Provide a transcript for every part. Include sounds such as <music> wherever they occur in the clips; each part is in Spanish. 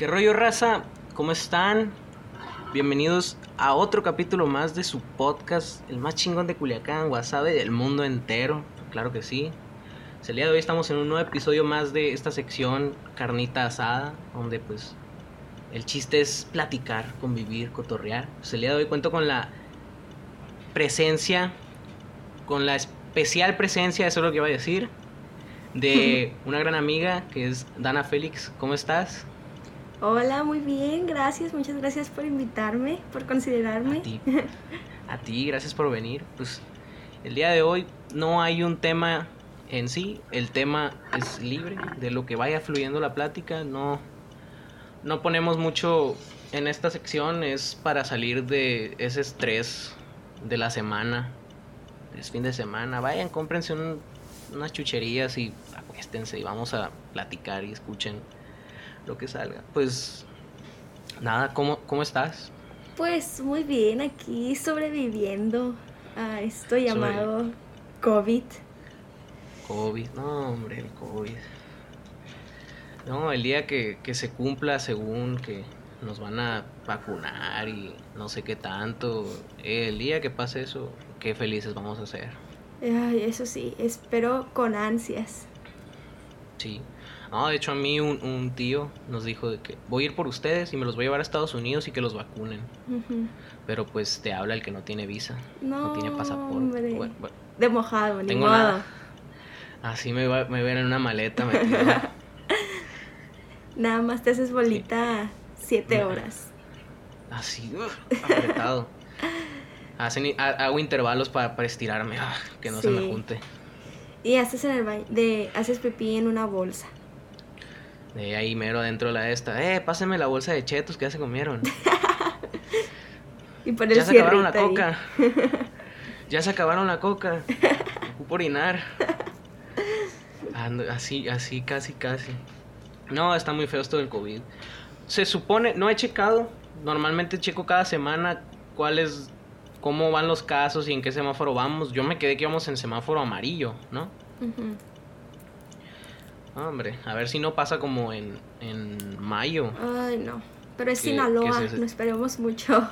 ¿Qué rollo, raza? ¿Cómo están? Bienvenidos a otro capítulo más de su podcast, el más chingón de Culiacán, Wasabe del mundo entero. Claro que sí. El día de hoy estamos en un nuevo episodio más de esta sección Carnita Asada, donde pues el chiste es platicar, convivir, cotorrear. Pues el día de hoy cuento con la presencia, con la especial presencia, eso es lo que iba a decir, de <laughs> una gran amiga que es Dana Félix. ¿Cómo estás? Hola, muy bien, gracias, muchas gracias por invitarme, por considerarme. A ti, <laughs> a ti, gracias por venir. Pues el día de hoy no hay un tema en sí, el tema es libre, de lo que vaya fluyendo la plática, no, no ponemos mucho en esta sección, es para salir de ese estrés de la semana, es fin de semana, vayan, cómprense unas chucherías y acuéstense y vamos a platicar y escuchen lo que salga. Pues nada, ¿cómo, cómo estás? Pues muy bien, aquí sobreviviendo a esto llamado COVID. COVID, no hombre, el COVID. No, el día que, se cumpla según que nos van a vacunar y no sé qué tanto, el día que pase eso, qué felices vamos a ser. Ay, eso sí, espero con ansias. Sí. No, de hecho a mí un, tío nos dijo de que voy a ir por ustedes y me los voy a llevar a Estados Unidos y que los vacunen. Pero pues te habla el que no tiene visa, no, tiene pasaporte. de mojado, ni modo. Así me, va, me ven en una maleta <laughs> Nada más te haces bolita siete horas. Así, apretado. Hacen, hago intervalos para, para estirarme, ah, que no se me junte. Y haces en el baño, de, haces pipí en una bolsa. De ahí mero adentro de la esta. Eh, pásenme la bolsa de chetos que ya se comieron. <laughs> y por el ya se acabaron la coca. <laughs> ya se acabaron la coca. Ocupo orinar. así, así, casi, casi. No, está muy feo esto del COVID. Se supone, no he checado. Normalmente checo cada semana cuál es, cómo van los casos y en qué semáforo vamos. Yo me quedé que íbamos en semáforo amarillo, ¿no? Hombre, a ver si no pasa como en, en mayo. Ay, no. Pero es Sinaloa, no esperemos mucho.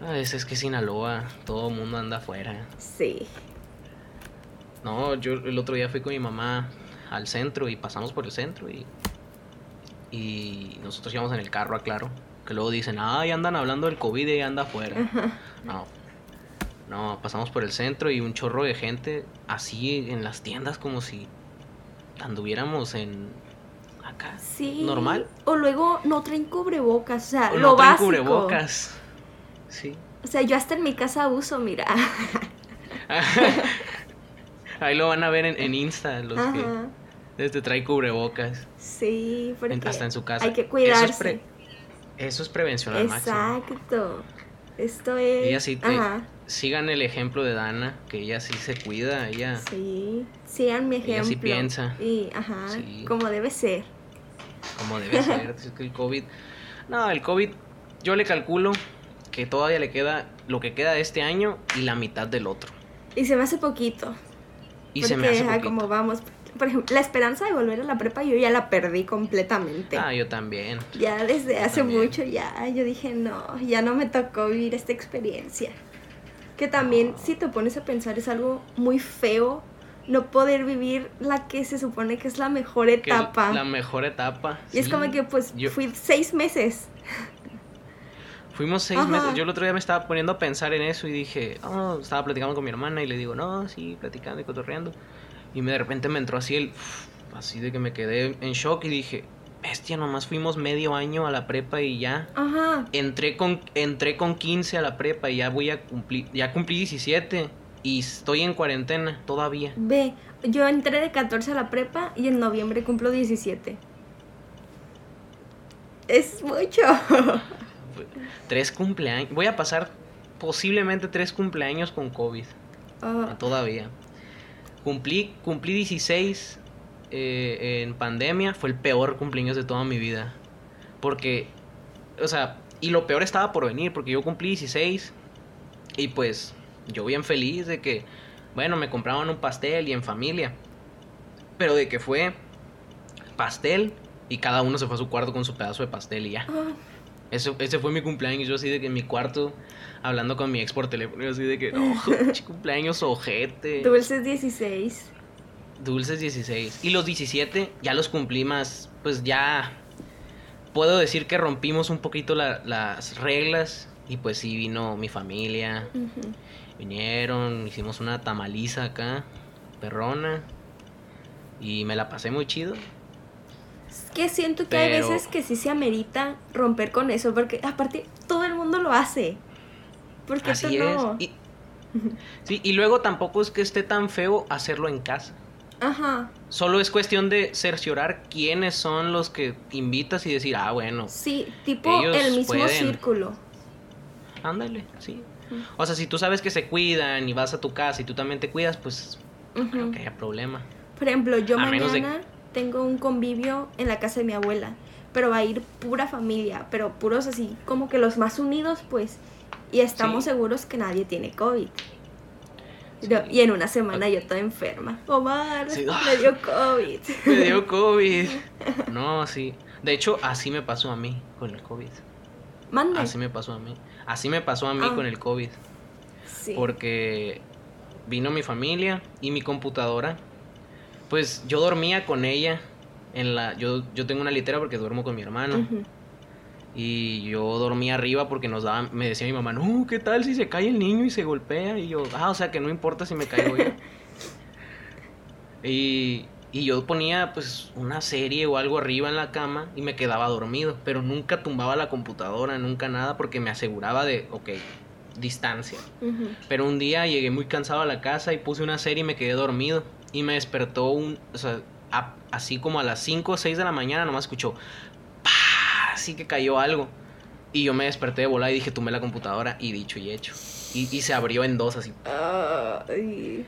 Ah, es, es que Sinaloa, todo el mundo anda afuera. Sí. No, yo el otro día fui con mi mamá al centro y pasamos por el centro y, y nosotros íbamos en el carro, aclaro. Que luego dicen, ay, andan hablando del COVID y anda afuera. No. No, pasamos por el centro y un chorro de gente así en las tiendas como si anduviéramos en acá. Sí. Normal. O luego no traen cubrebocas, o sea, lo no traen cubrebocas. Sí. O sea, yo hasta en mi casa uso, mira. <laughs> Ahí lo van a ver en, Insta, los que desde trae cubrebocas. Sí, porque hasta en su casa. Hay que cuidarse. Eso es, prevención al máximo. Exacto. Esto es. Ella sí sigan el ejemplo de Dana, que ella sí se cuida, ella. Sí, sigan mi ejemplo. Ella sí piensa. Y, ajá, como debe ser. Como debe ser. <laughs> el COVID. No, el COVID, yo le calculo que todavía le queda lo que queda de este año y la mitad del otro. Y se me hace poquito. Y se me hace poquito. como vamos. Por ejemplo, la esperanza de volver a la prepa yo ya la perdí completamente. Ah, yo también. Ya desde hace mucho ya, yo dije, no, ya no me tocó vivir esta experiencia. Que también, si te pones a pensar, es algo muy feo no poder vivir la que se supone que es la mejor etapa. la mejor etapa. Y es como que, pues, fui seis meses. Fuimos seis meses. Yo el otro día me estaba poniendo a pensar en eso y dije, oh, estaba platicando con mi hermana y le digo, no, sí, platicando y cotorreando. Y de repente me entró así el, así de que me quedé en shock y dije, bestia, nomás fuimos medio año a la prepa y ya. Ajá. Entré con, entré con 15 a la prepa y ya voy a cumplir, ya cumplí 17 y estoy en cuarentena todavía. Ve, yo entré de 14 a la prepa y en noviembre cumplo 17. Es mucho. <laughs> tres cumpleaños. Voy a pasar posiblemente tres cumpleaños con COVID. Ah. Todavía. Cumplí, cumplí 16 eh, en pandemia. Fue el peor cumpleaños de toda mi vida. Porque, o sea, y lo peor estaba por venir, porque yo cumplí 16 y pues yo bien feliz de que, bueno, me compraban un pastel y en familia. Pero de que fue pastel Y cada uno se fue a su cuarto con su pedazo de pastel y ya. Ay, Eso, ese fue mi cumpleaños. Yo así de que en mi cuarto, hablando con mi ex por teléfono, yo así de que, no, <laughs> pinche cumpleaños ojete. dulces 16. Dulces 16. Y los 17 ya los cumplí más, pues ya puedo decir que rompimos un poquito la- las reglas. Y pues sí vino mi familia. Vinieron, hicimos una tamaliza acá, perrona. Y me la pasé muy chido. Es que siento que hay veces que sí se amerita romper con eso, porque aparte todo el mundo lo hace. ¿Por qué tú Así es. no? Y, <laughs> sí, y luego tampoco es que esté tan feo hacerlo en casa. Ajá, Solo es cuestión de cerciorar quiénes son los que invitas y decir, ah, bueno, sí, tipo el mismo pueden. círculo. ándale, sí. O sea, si tú sabes que se cuidan y vas a tu casa y tú también te cuidas, pues no creo Ujú. que haya problema. Por ejemplo, yo A menos de- mañana tengo un convivio en la casa de mi abuela, pero va a ir pura familia, pero puros así, como que los más unidos, pues, y estamos Sí. seguros que nadie tiene COVID. Sí. Y en una semana yo toda enferma. Omar, Sí. me <laughs> dio COVID. Me dio <laughs> COVID. <laughs> No, sí. De hecho, así me pasó a mí con el COVID. Mande. Así me pasó a mí. Así me pasó a mí Ah. con el COVID. Sí. porque vino mi familia y mi computadora. Pues yo dormía con ella en la yo yo tengo una litera porque duermo con mi hermano Ujú. y yo dormía arriba porque nos daban me decía mi mamá, "No, ¿qué tal si se cae el niño y se golpea?" Y yo, "Ah, o sea, que no importa si me caigo yo." <laughs> y y yo ponía pues una serie o algo arriba en la cama y me quedaba dormido, pero nunca tumbaba la computadora, nunca nada porque me aseguraba de, ok, distancia. Pero un día llegué muy cansado a la casa y puse una serie y me quedé dormido. Y me despertó un. O sea, a- así como a las 5 o 6 de la mañana, nomás escuchó. ¡Pah! Así que cayó algo. Y yo me desperté de volar y dije, tomé la computadora y dicho y hecho. Y, y se abrió en dos así. Ay. Y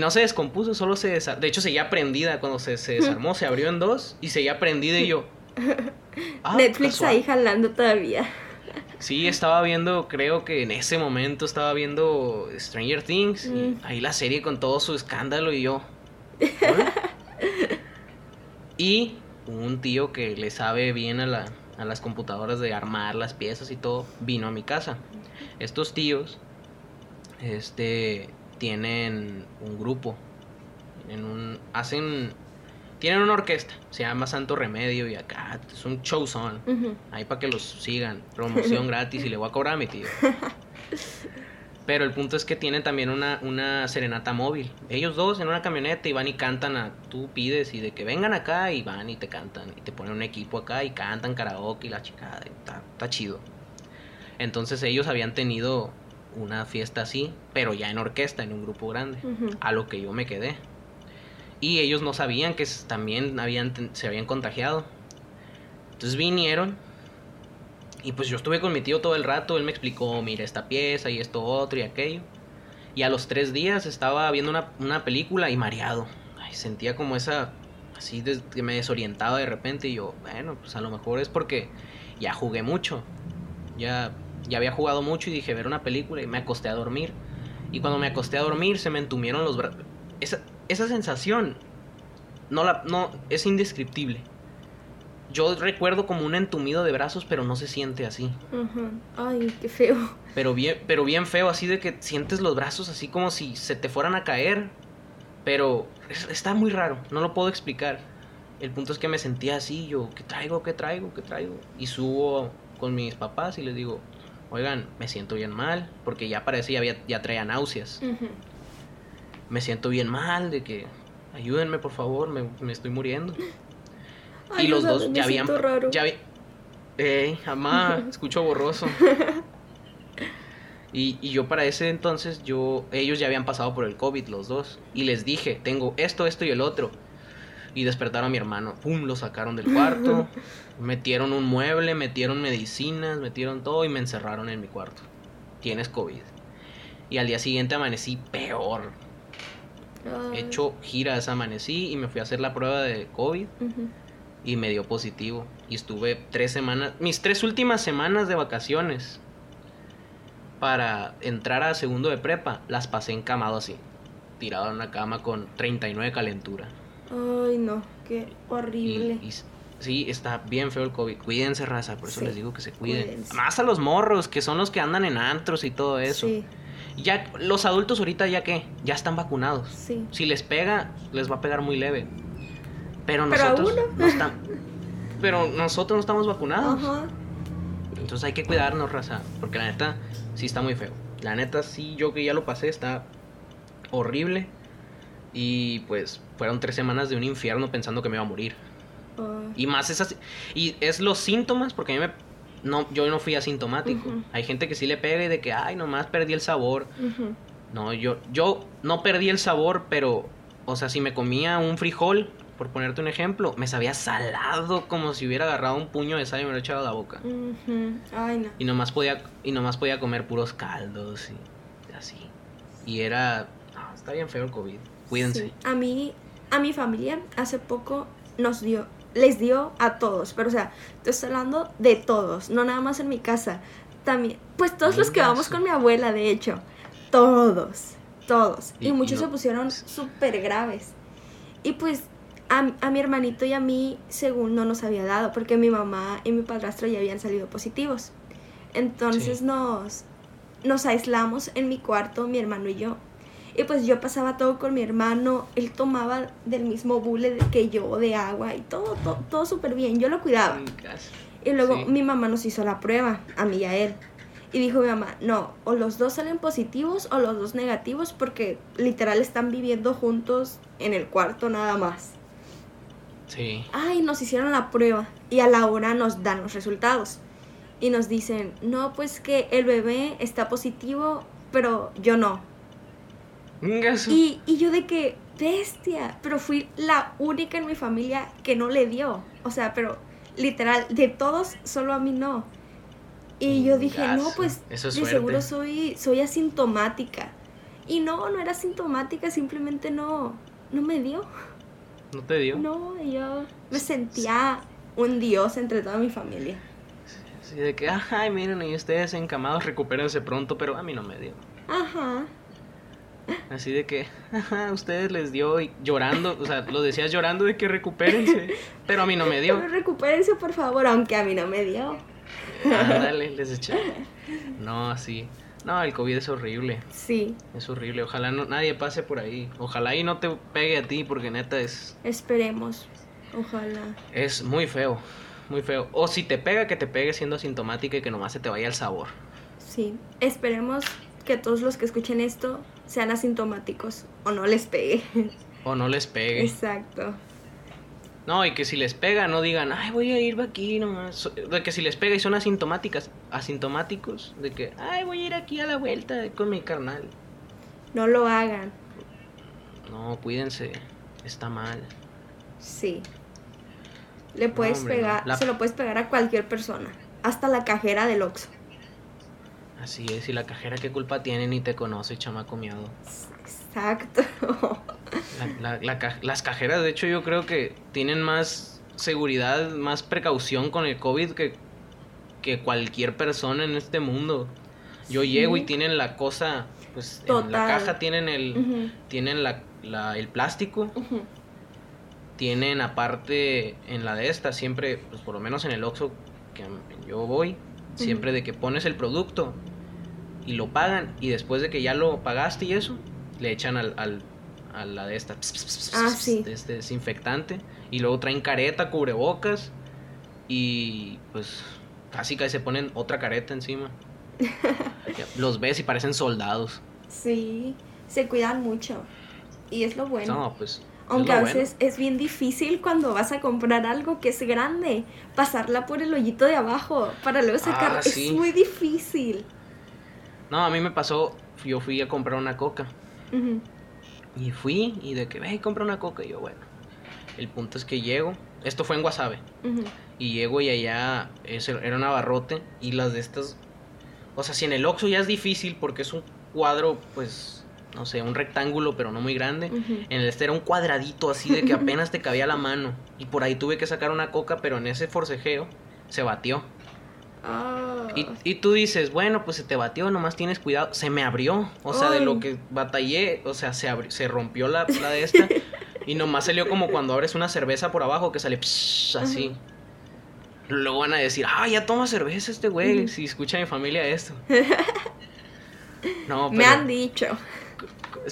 no se descompuso, solo se desarmó. De hecho, seguía prendida cuando se, se desarmó. Se abrió en dos y seguía prendida y yo. <laughs> "Ah, Netflix casual". ahí jalando todavía. Sí, estaba viendo, creo que en ese momento estaba viendo Stranger Things. Y Mm. ahí la serie con todo su escándalo y yo. <laughs> "¿Eh?". y un tío que le sabe bien a, la, a las computadoras de armar las piezas y todo, vino a mi casa. Estos tíos, este, tienen un grupo. Tienen un, hacen, tienen una orquesta, se llama Santo Remedio y acá es un showzón. Ujú. Ahí para que los sigan. Promoción <laughs> gratis y le voy a cobrar a mi tío. Pero el punto es que tienen también una, una serenata móvil. Ellos dos en una camioneta y van y cantan a... Tú pides y de que vengan acá y van y te cantan. Y te ponen un equipo acá y cantan karaoke y la chicada. Está, está chido. Entonces ellos habían tenido una fiesta así, pero ya en orquesta, en un grupo grande. A lo que yo me quedé. Y ellos no sabían que también habían, se habían contagiado. Entonces vinieron. Y pues yo estuve con mi tío todo el rato. Él me explicó, mira, esta pieza y esto otro y aquello. Y a los tres días estaba viendo una, una película y mareado. Ay, sentía como esa... Así que me desorientaba de repente. Y yo, bueno, pues a lo mejor es porque ya jugué mucho. Ya, ya había jugado mucho y dije, ver una película y me acosté a dormir. Y cuando me acosté a dormir se me entumieron los brazos. Esa, esa sensación no la, no, es indescriptible. Yo recuerdo como un entumido de brazos, pero no se siente así. Ujú. Ay, qué feo. Pero bien, pero bien feo, así de que sientes los brazos así como si se te fueran a caer. Pero es- está muy raro, no lo puedo explicar. El punto es que me sentía así, yo, ¿qué traigo? ¿Qué traigo? ¿Qué traigo? Y subo con mis papás y les digo, oigan, me siento bien mal, porque ya parece ya, ya traía náuseas. Me siento bien mal, de que ayúdenme por favor, me, me estoy muriendo. y los dos ya habían... raro. Ya vi- Ey, mamá, <laughs> escucho borroso. Y, y yo para ese entonces, yo, ellos ya habían pasado por el COVID, los dos. Y les dije, tengo esto, esto y el otro. Y despertaron a mi hermano. Pum, lo sacaron del cuarto. <laughs> metieron un mueble, metieron medicinas, metieron todo y me encerraron en mi cuarto. Tienes COVID. Y al día siguiente amanecí peor. Ay. Hecho giras, amanecí y me fui a hacer la prueba de COVID y me dio positivo. Y estuve tres semanas, mis tres últimas semanas de vacaciones para entrar a segundo de prepa, las pasé encamado así, tirado en una cama con 39 calentura. Ay, no, qué horrible. y Sí, está bien feo el COVID. Cuídense, raza, por eso Sí, les digo que se cuiden. cuídense. Más a los morros, que son los que andan en antros y todo eso. Sí, Ya, los adultos ahorita ya qué, ya están vacunados. sí. Si les pega, les va a pegar muy leve. Pero nosotros no estamos. Pero nosotros no estamos vacunados. Ajá. Entonces hay que cuidarnos, raza. Porque la neta, sí está muy feo. La neta, sí, yo que ya lo pasé, está horrible. Y pues fueron tres semanas de un infierno pensando que me iba a morir. Ah, Y más esas. Y es los síntomas, porque a mí me. No, yo no fui asintomático. Hay gente que sí le pega y de que, ay, nomás perdí el sabor. No, yo, yo no perdí el sabor, pero, o sea, si me comía un frijol, por ponerte un ejemplo, me sabía salado como si hubiera agarrado un puño de sal y me lo echado a la boca. Ay, no. Y nomás podía, y nomás podía comer puros caldos y así. Y era, no, está bien feo el COVID. Cuídense. Sí. A mí, a mi familia, hace poco nos dio, les dio a todos, pero o sea, te estoy hablando de todos, no nada más en mi casa. También, pues todos los que vamos con mi abuela, de hecho, todos, todos. Y- Y, y muchos no- se pusieron súper graves. Y pues a, a mi hermanito y a mí, según no nos había dado, porque mi mamá y mi padrastro ya habían salido positivos. Entonces Sí. nos, nos aislamos en mi cuarto, mi hermano y yo. Y pues yo pasaba todo con mi hermano, él tomaba del mismo bule que yo de agua y todo, todo, todo súper bien, yo lo cuidaba. Chingas. Y luego Sí. mi mamá nos hizo la prueba, a mí y a él. Y dijo mi mamá, no, o los dos salen positivos o los dos negativos porque literal están viviendo juntos en el cuarto nada más. Sí. Ay, nos hicieron la prueba y a la hora nos dan los resultados. Y nos dicen, no, pues que el bebé está positivo, pero yo no. Y, y yo de que, bestia, pero fui la única en mi familia que no le dio. O sea, pero literal, de todos, solo a mí no. Y yo dije, no, pues Eso es de suerte. seguro soy, soy asintomática. Y no, no era asintomática, simplemente no, no me dio. ¿No te dio? No, yo me sentía un dios entre toda mi familia. Así de que, ay, miren, y ustedes encamados, recupérense pronto, pero a mí no me dio. Ajá. Así de que, a ustedes les dio y llorando, o sea, lo decías llorando de que recupérense, pero a mí no me dio. Pero recupérense, por favor, aunque a mí no me dio. Ándale, les eché. No, así. No, el COVID es horrible, Sí, es horrible. Ojalá no, nadie pase por ahí. Ojalá y no te pegue a ti, porque neta es, esperemos. Ojalá. es muy feo, muy feo. O si te pega, que te pegue siendo asintomática y que nomás se te vaya el sabor. Sí, esperemos que todos los que escuchen esto sean asintomáticos o no les pegue. O no les pegue. Exacto. No, y que si les pega, no digan, ay, voy a ir aquí nomás. De que si les pega y son asintomáticas, asintomáticos, de que, ay, voy a ir aquí a la vuelta con mi carnal. No lo hagan. No, cuídense, está mal. Sí. Le puedes hombre, no. pegar, La- se lo puedes pegar a cualquier persona, hasta la cajera del Oxxo. Así es, y la cajera qué culpa tiene ni te conoce, chamaco miado. Exacto. <laughs> La- la- la ca- las cajeras, de hecho, yo creo que tienen más seguridad, más precaución con el COVID que, que cualquier persona en este mundo. Yo Sí. llego y tienen la cosa, pues en la caja tienen el, tienen la, el plástico, tienen aparte en la de esta, siempre, pues por lo menos en el Oxxo que yo voy, siempre de que pones el producto y lo pagan y después de que ya lo pagaste y eso, le echan al, al- a la de esta, Ah, sí. de este desinfectante y luego traen careta, cubrebocas y pues casi que se ponen otra careta encima. <laughs> Los ves y parecen soldados. Sí, se cuidan mucho. Y es lo bueno. No, pues. es Aunque a bueno. veces es bien difícil cuando vas a comprar algo que es grande, pasarla por el hoyito de abajo para luego sacar. Ah, sí. Es muy difícil. No, a mí me pasó, yo fui a comprar una coca. Y fui y de que, ve, compra una coca. Y yo, bueno. El punto es que llego. Esto fue en Guasave. Y llego y allá es- era un abarrote. Y las de estas. O sea, si en el Oxxo ya es difícil porque es un cuadro, pues. No sé, un rectángulo, pero no muy grande. En el este era un cuadradito así de que <laughs> apenas te cabía la mano. Y por ahí tuve que sacar una coca, pero en ese forcejeo se batió. Ah, Y, y tú dices, bueno, pues se te batió, nomás tienes cuidado. Se me abrió. O sea, de lo que batallé, o sea, se, abri- se rompió la, la de esta. <laughs> y nomás salió como cuando abres una cerveza por abajo que sale psh, así. Luego van a decir, ah, ya toma cerveza este güey, si escucha a mi familia esto. <laughs> No, Me han dicho.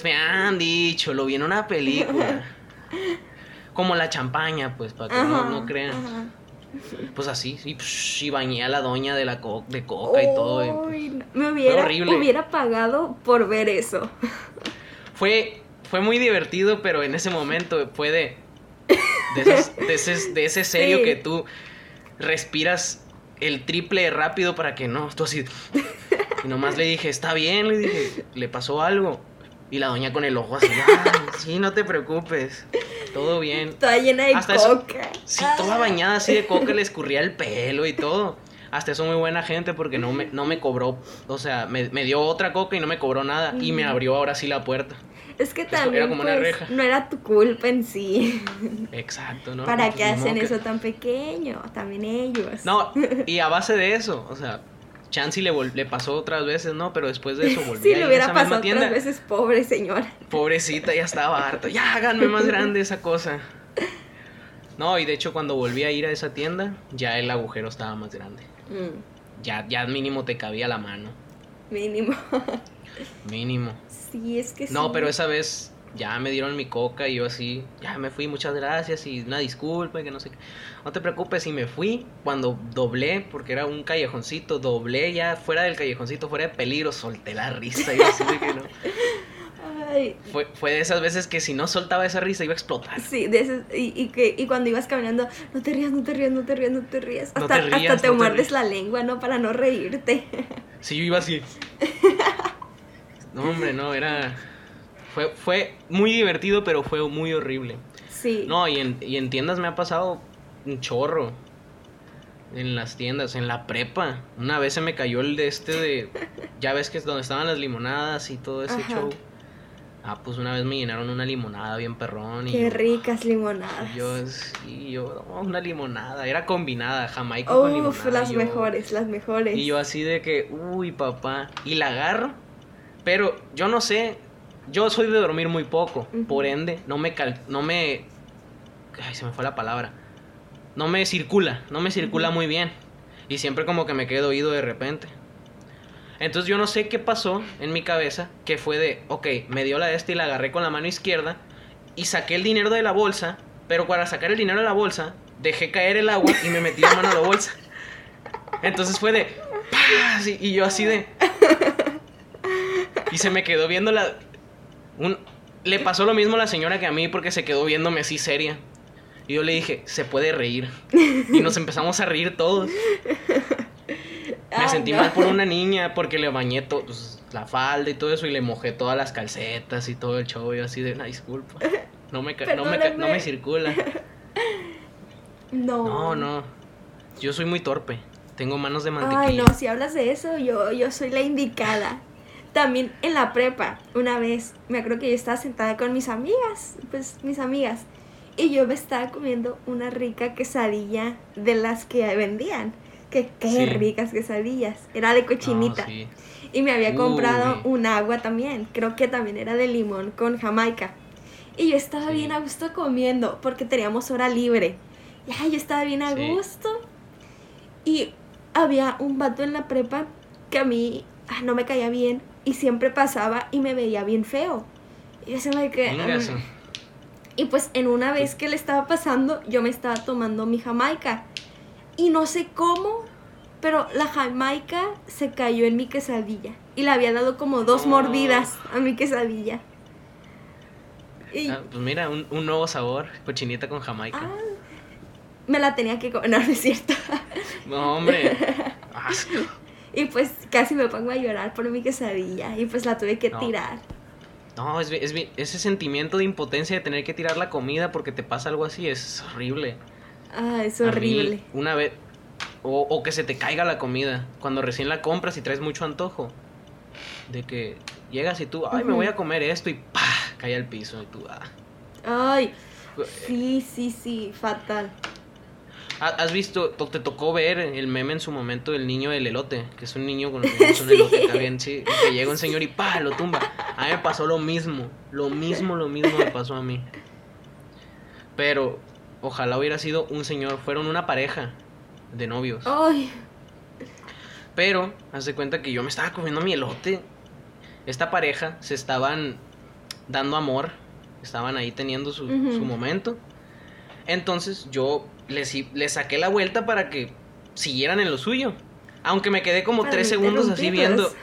Me han dicho, lo vi en una película. <laughs> Como la champaña, pues, para que no, crean. Pues así, y, y, bañé a la doña de la de coca y todo. me hubiera, hubiera pagado por ver eso. Fue, fue muy divertido, pero en ese momento fue de. De, ese, serio que tú respiras el triple rápido para que no, tú así. Y nomás le dije, está bien, le dije, le pasó algo. Y la doña con el ojo así, sí, no te preocupes, todo bien. Toda llena de coca. sí, toda bañada así de coca, le escurría el <laughs> pelo y todo. Hasta eso muy buena gente porque no me, no me cobró, o sea, me, dio otra coca y no me cobró nada. Y me abrió ahora sí la puerta. Es que también pues, no era tu culpa en sí. Exacto, ¿no? ¿Para qué hacen eso tan pequeño? También ellos. No, <laughs> y a base de eso, o sea, Chansey le, le pasó otras veces, ¿no? Pero después de eso <laughs> volvió sí, le hubiera pasado otras veces, pobre señora. <laughs> Pobrecita, ya estaba harta. Ya háganme más grande esa cosa. No, y de hecho cuando volví a ir a esa tienda, ya el agujero estaba más grande. Mm. Ya, ya mínimo te cabía la mano. Mínimo. <laughs> mínimo. Sí, es que No, pero esa vez ya me dieron mi coca y yo así, ya me fui, muchas gracias y una disculpa y que no sé qué. No te preocupes, y me fui cuando doblé, porque era un callejoncito, doblé ya fuera del callejoncito, fuera de peligro, solté la risa y así de que no. Fue, fue de esas veces que si no soltaba esa risa iba a explotar. Sí, de esas, y, y, que, y cuando ibas caminando, no te rías, no te rías, no te rías, no te rías. Hasta, te, hasta te muerdes la lengua, ¿no? Para no reírte. Sí, yo iba así. <laughs> No, hombre, no, era fue, fue muy divertido, pero fue muy horrible. Sí. No, y en, y en tiendas me ha pasado un chorro. En las tiendas, en la prepa. Una vez se me cayó el de este de. <laughs> Ya ves que es donde estaban las limonadas y todo ese show. Ah, pues una vez me llenaron una limonada bien perrón. Y Qué ricas limonadas. Yo, sí, yo, una limonada. Era combinada, jamaica con limonada. las mejores, las mejores. Y yo así de que, uy, papá. Y la agarro. Pero yo no sé, yo soy de dormir muy poco, por ende, no me no me ay, se me fue la palabra. No me circula, no me circula muy bien y siempre como que me quedo oído de repente. Entonces yo no sé qué pasó en mi cabeza, que fue de, ok, me dio la esta y la agarré con la mano izquierda y saqué el dinero de la bolsa, pero para sacar el dinero de la bolsa, dejé caer el agua y me metí la mano a la bolsa. Entonces fue de, y yo así de... Y se me quedó viendo la, le pasó lo mismo a la señora que a mí porque se quedó viéndome así seria. Y yo le dije, se puede reír. Y nos empezamos a reír todos. <laughs> Me sentí mal por una niña porque le bañé pues, la falda y todo eso y le mojé todas las calcetas y todo el show. Y así de, una disculpa. No me, no me, no me circula. No. No, no. Yo soy muy torpe. Tengo manos de mantequilla. Ay, no, si hablas de eso, yo, yo soy la indicada. También en la prepa, una vez, me acuerdo que yo estaba sentada con mis amigas, pues mis amigas, y yo me estaba comiendo una rica quesadilla de las que vendían. Que qué ricas quesadillas. Era de cochinita. Y me había comprado un agua también. Creo que también era de limón con jamaica. Y yo estaba bien a gusto comiendo porque teníamos hora libre. Ya, yo estaba bien a gusto. Y había un vato en la prepa que a mí ah, no me caía bien y siempre pasaba y me veía bien feo. Y yo se me que... y pues en una vez que le estaba pasando, yo me estaba tomando mi jamaica. Y no sé cómo, pero la jamaica se cayó en mi quesadilla. Y le había dado como dos mordidas a mi quesadilla. Y, ah, pues mira, un, nuevo sabor, cochinita con jamaica. Ah, me la tenía que comer, <laughs> no, es cierto. No, hombre. <laughs> Y pues casi me pongo a llorar por mi quesadilla y pues la tuve que tirar. No, es, es, ese sentimiento de impotencia de tener que tirar la comida porque te pasa algo así es horrible. Ah, es horrible. una vez, o, o, que se te caiga la comida cuando recién la compras y traes mucho antojo. De que llegas y tú, ay, me voy a comer esto y ¡pah! cae al piso y tú, ah. Ay, sí, sí, sí, fatal. ¿Has visto, te tocó ver el meme en su momento del niño del elote? Que es un niño con un <laughs> elote también, sí. Que llega un señor y pa, lo tumba. A mí me pasó lo mismo. Lo mismo, lo mismo me pasó a mí. Pero ojalá hubiera sido un señor. Fueron una pareja. de novios. Ay, Pero, haz de cuenta que yo me estaba comiendo mi elote. Esta pareja se estaban dando amor. Estaban ahí teniendo su, Ujú. su momento. Entonces yo les, saqué la vuelta para que siguieran en lo suyo. Aunque me quedé como Para tres segundos así viendo.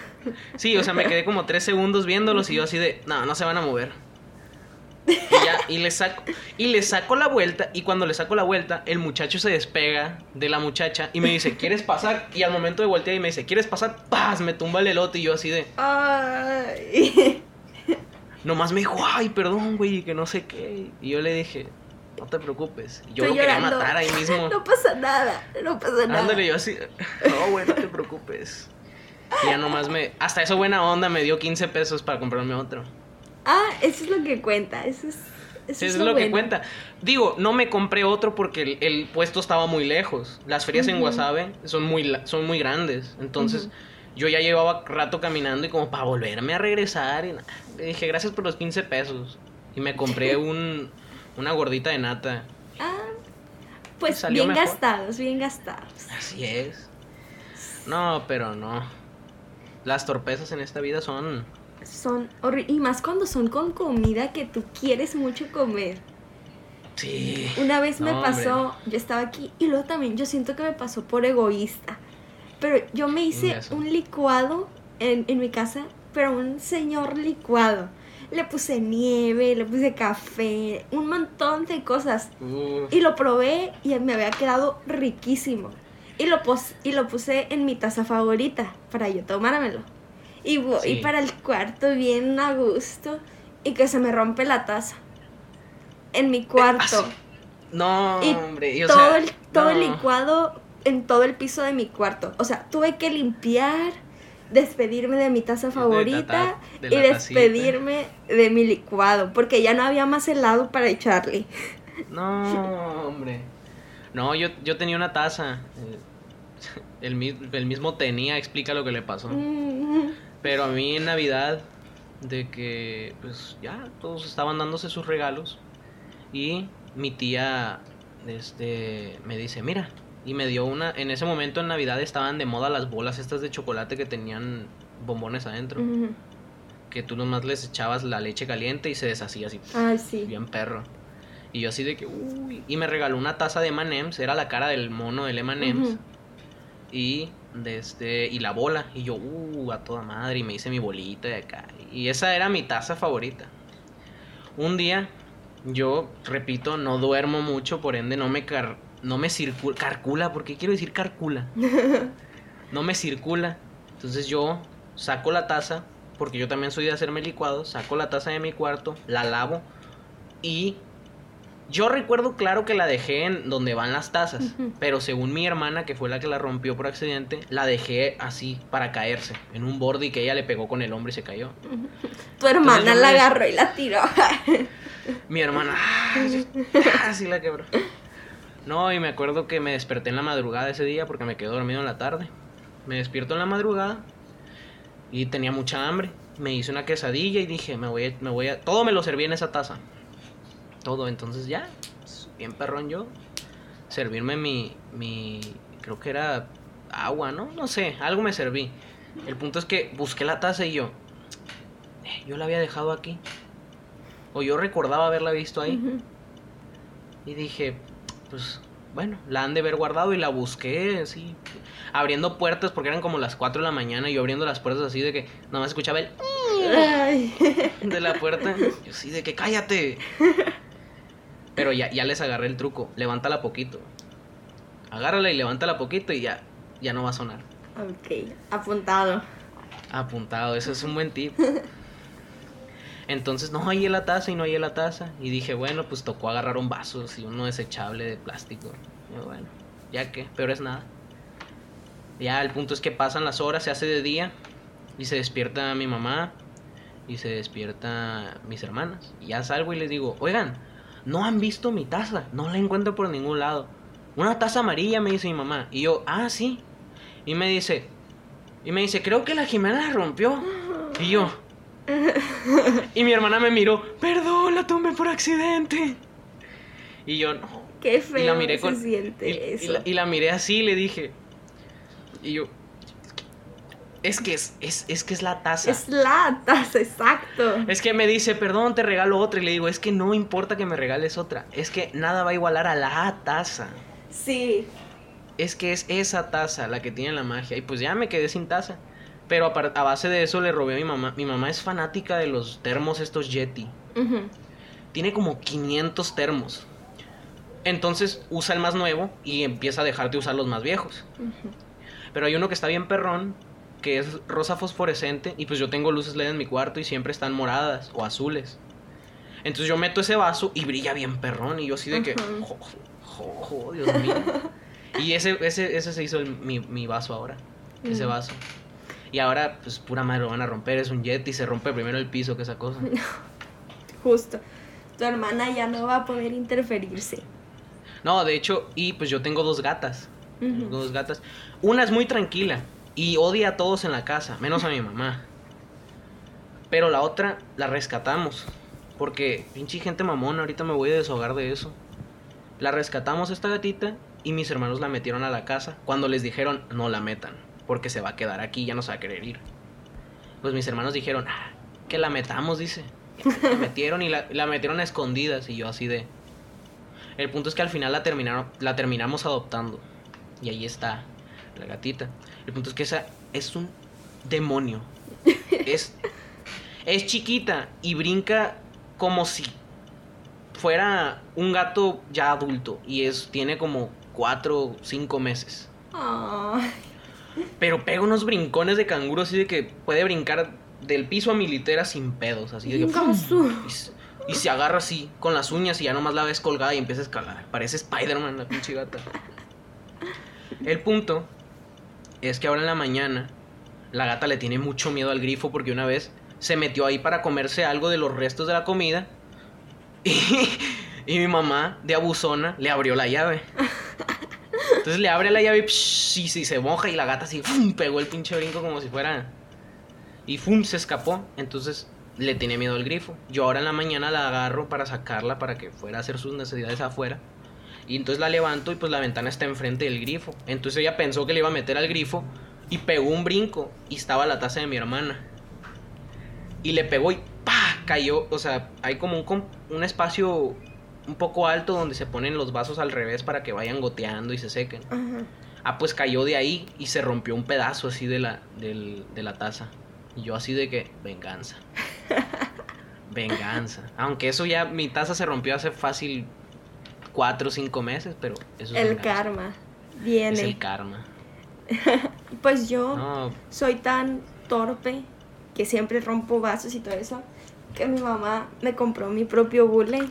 Sí, o sea, me quedé como tres segundos viéndolos y yo así de, no, no se van a mover. Y ya, y le saco, y le saco la vuelta, y cuando le saco la vuelta, el muchacho se despega de la muchacha y me dice, ¿quieres pasar? Y al momento de voltear y me dice, ¿quieres pasar? ¡Paz! Me tumba el elote y yo así de, Ay. nomás me dijo, ay, perdón, güey, que no sé qué. Y yo le dije, no te preocupes. Yo Estoy lo quería llorando. matar ahí mismo. <laughs> No pasa nada, no pasa nada. Ándale, yo así, no, güey, no te preocupes. Y ya nomás me, hasta eso buena onda, me dio 15 pesos para comprarme otro. Ah, eso es lo que cuenta. Eso es, eso es eso es lo, lo que cuenta. Digo, no me compré otro porque el, el puesto estaba muy lejos. Las ferias en. Guasave son muy, son muy grandes. Entonces, yo ya llevaba rato caminando y como para volverme a regresar. Y le dije, gracias por los 15 pesos. Y me compré <laughs> un, una gordita de nata. Ah, pues Salió bien mejor. gastados, bien gastados. Así es. No, pero no. Las torpezas en esta vida son... Son horri- Y más cuando son con comida que tú quieres mucho comer. Sí. Una vez me No, pasó, yo estaba aquí y luego también yo siento que me pasó por egoísta. Pero yo me hice Eso. un licuado en, en mi casa, pero un señor licuado. Le puse nieve, le puse café, un montón de cosas. Y lo probé y me había quedado riquísimo. Y lo, pos- y lo puse en mi taza favorita para yo tomármelo. Y voy Sí. para el cuarto bien a gusto y que se me rompe la taza. En mi cuarto. así. No, Y hombre. y todo sea, el, todo el licuado en todo el piso de mi cuarto. O sea, tuve que limpiar, despedirme de mi taza De la favorita y tacita. despedirme de mi licuado. Porque ya no había más helado para echarle. No, hombre. No, yo, yo tenía una taza. El, mi- el mismo tenía, explica lo que le pasó. Mm. Pero a mí en Navidad, de que pues ya todos estaban dándose sus regalos. Y mi tía este, me dice, mira. Y me dio una. En ese momento en Navidad estaban de moda las bolas estas de chocolate que tenían bombones adentro. Que tú nomás les echabas la leche caliente y se deshacía así. Ay, sí. bien perro. Y yo así de que, uy. Y me regaló una taza de M&M's, era la cara del mono del M&M's. Ujú. Y de este y la bola y yo, uh, a toda madre y me hice mi bolita de acá. Y esa era mi taza favorita. Un día yo repito, no duermo mucho, por ende no me car no me circula, carcula, porque quiero decir carcula. <laughs> No me circula. Entonces yo saco la taza, porque yo también soy de hacerme licuados, saco la taza de mi cuarto, la lavo y yo recuerdo claro que la dejé en donde van las tazas, pero según mi hermana, que fue la que la rompió por accidente, la dejé así para caerse, en un borde y que ella le pegó con el hombro y se cayó. <laughs> Tu hermana la me- agarró y la tiró. Mi hermana, ¡ah! <laughs> así la quebró. No, y me acuerdo que me desperté en la madrugada ese día porque me quedé dormido en la tarde. Me despierto en la madrugada y tenía mucha hambre. Me hice una quesadilla y dije, me voy a, me voy a... Todo me lo serví en esa taza. Todo, entonces ya, bien perrón yo. Servirme mi, mi, creo que era agua, ¿no? No sé, algo me serví. El punto es que busqué la taza y yo, "Eh, yo la había dejado aquí. O yo recordaba haberla visto ahí. Y dije, pues bueno, la han de haber guardado y la busqué así, abriendo puertas porque eran como las 4 de la mañana y yo abriendo las puertas así de que nada más escuchaba el de la puerta. Yo así de que cállate. Pero ya, ya les agarré el truco, levántala poquito. Agárrala y levántala poquito y ya, ya no va a sonar. Ok, apuntado. Apuntado, eso es un buen tip. <laughs> Entonces no hallé la taza y no hallé la taza. Y dije, bueno, pues tocó agarrar un vaso, así, uno desechable de plástico. Y bueno, ya que, peor es nada. Ya el punto es que pasan las horas, se hace de día. Y se despierta mi mamá. Y se despierta mis hermanas. Y ya salgo y les digo, oigan, no han visto mi taza. No la encuentro por ningún lado. Una taza amarilla, me dice mi mamá. Y yo, ah, sí. Y me dice, y me dice, creo que la Jimena la rompió. Y yo. <laughs> Y mi hermana me miró, perdón, la tomé por accidente. Y yo, no, Qué feo y la miré se con siente y, y eso. la, y la miré así y le dije y yo es que es, es, es que es la taza. Es la taza, exacto. Es que me dice, perdón, te regalo otra. Y le digo, es que no importa que me regales otra. Es que nada va a igualar a la taza. Sí. Es que es esa taza la que tiene la magia. Y pues ya me quedé sin taza. Pero a, base de eso le robé a mi mamá. Mi mamá es fanática de los termos estos Yeti. Tiene como 500 termos. Entonces usa el más nuevo y empieza a dejar de usar los más viejos. Pero hay uno que está bien perrón, que es rosa fosforescente, y pues yo tengo luces LED en mi cuarto y siempre están moradas o azules. Entonces yo meto ese vaso y brilla bien perrón, y yo así de que, jo, jo, jo, Dios mío. <laughs> Y ese, ese, ese se hizo el- mi, mi vaso ahora, ese Mm. vaso. Y ahora, pues pura madre lo van a romper, es un Yeti, se rompe primero el piso que esa cosa. <laughs> Justo. Tu hermana ya no va a poder interferirse. No, de hecho, y pues yo tengo dos gatas. Dos gatas. Una es muy tranquila y odia a todos en la casa, menos a mi mamá. Pero la otra la rescatamos. Porque pinche gente mamona, ahorita me voy a deshogar de eso. La rescatamos esta gatita y mis hermanos la metieron a la casa cuando les dijeron no la metan, porque se va a quedar aquí, ya no se va a querer ir. Pues mis hermanos dijeron, "Ah, que la metamos, dice. Y La <laughs> metieron y la, la metieron a escondidas y yo así de... El punto es que al final la, terminaron, la terminamos adoptando. Y ahí está la gatita. El punto es que esa es un demonio. Es, es chiquita y brinca como si fuera un gato ya adulto. Y es, tiene como 4 o 5 meses. Ay, Pero pega unos brincones de canguro así de que puede brincar del piso a mi litera sin pedos. Así de que... Gasu. Y, se- y se agarra así con las uñas y ya nomás la ves colgada y empieza a escalar. Parece Spider-Man la pinche gata. El punto es que ahora en la mañana la gata le tiene mucho miedo al grifo porque una vez se metió ahí para comerse algo de los restos de la comida y, y mi mamá de abusona le abrió la llave. <laughs> Entonces le abre la llave y, y, se moja y la gata así ¡fum! pegó el pinche brinco como si fuera y ¡fum! se escapó. Entonces le tenía miedo al grifo. Yo ahora en la mañana la agarro para sacarla para que fuera a hacer sus necesidades afuera. Y entonces la levanto y pues la ventana está enfrente del grifo. Entonces ella pensó que le iba a meter al grifo y pegó un brinco y estaba la taza de mi hermana. Y le pegó y ¡pa! cayó. O sea, hay como un, un espacio un poco alto donde se ponen los vasos al revés para que vayan goteando y se sequen. Ajá. Ah, pues cayó de ahí y se rompió un pedazo así de la, del- de la taza. Y yo así de que, venganza. <laughs> venganza. Aunque eso ya, mi taza se rompió hace fácil cuatro o cinco meses, pero eso es El venganza. karma. Viene. Es el karma. <laughs> Pues yo No, soy tan torpe que siempre rompo vasos y todo eso que mi mamá me compró mi propio bule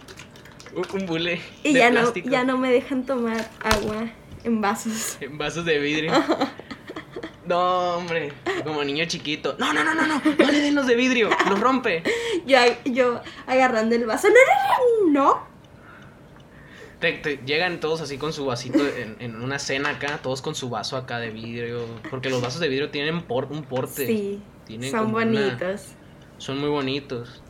un- bule y de ya no, plástico ya no me dejan tomar agua en vasos. en vasos de vidrio. <laughs> No, hombre, como niño chiquito. No, no, no, no, no, no le den los de vidrio, los rompe. Yo, yo agarrando el vaso. No, no, no, no. Te- te- llegan todos así con su vasito en, en una cena acá, todos con su vaso acá de vidrio. Porque los vasos de vidrio tienen por- un porte. Sí, Tienen son una- bonitos. son muy bonitos.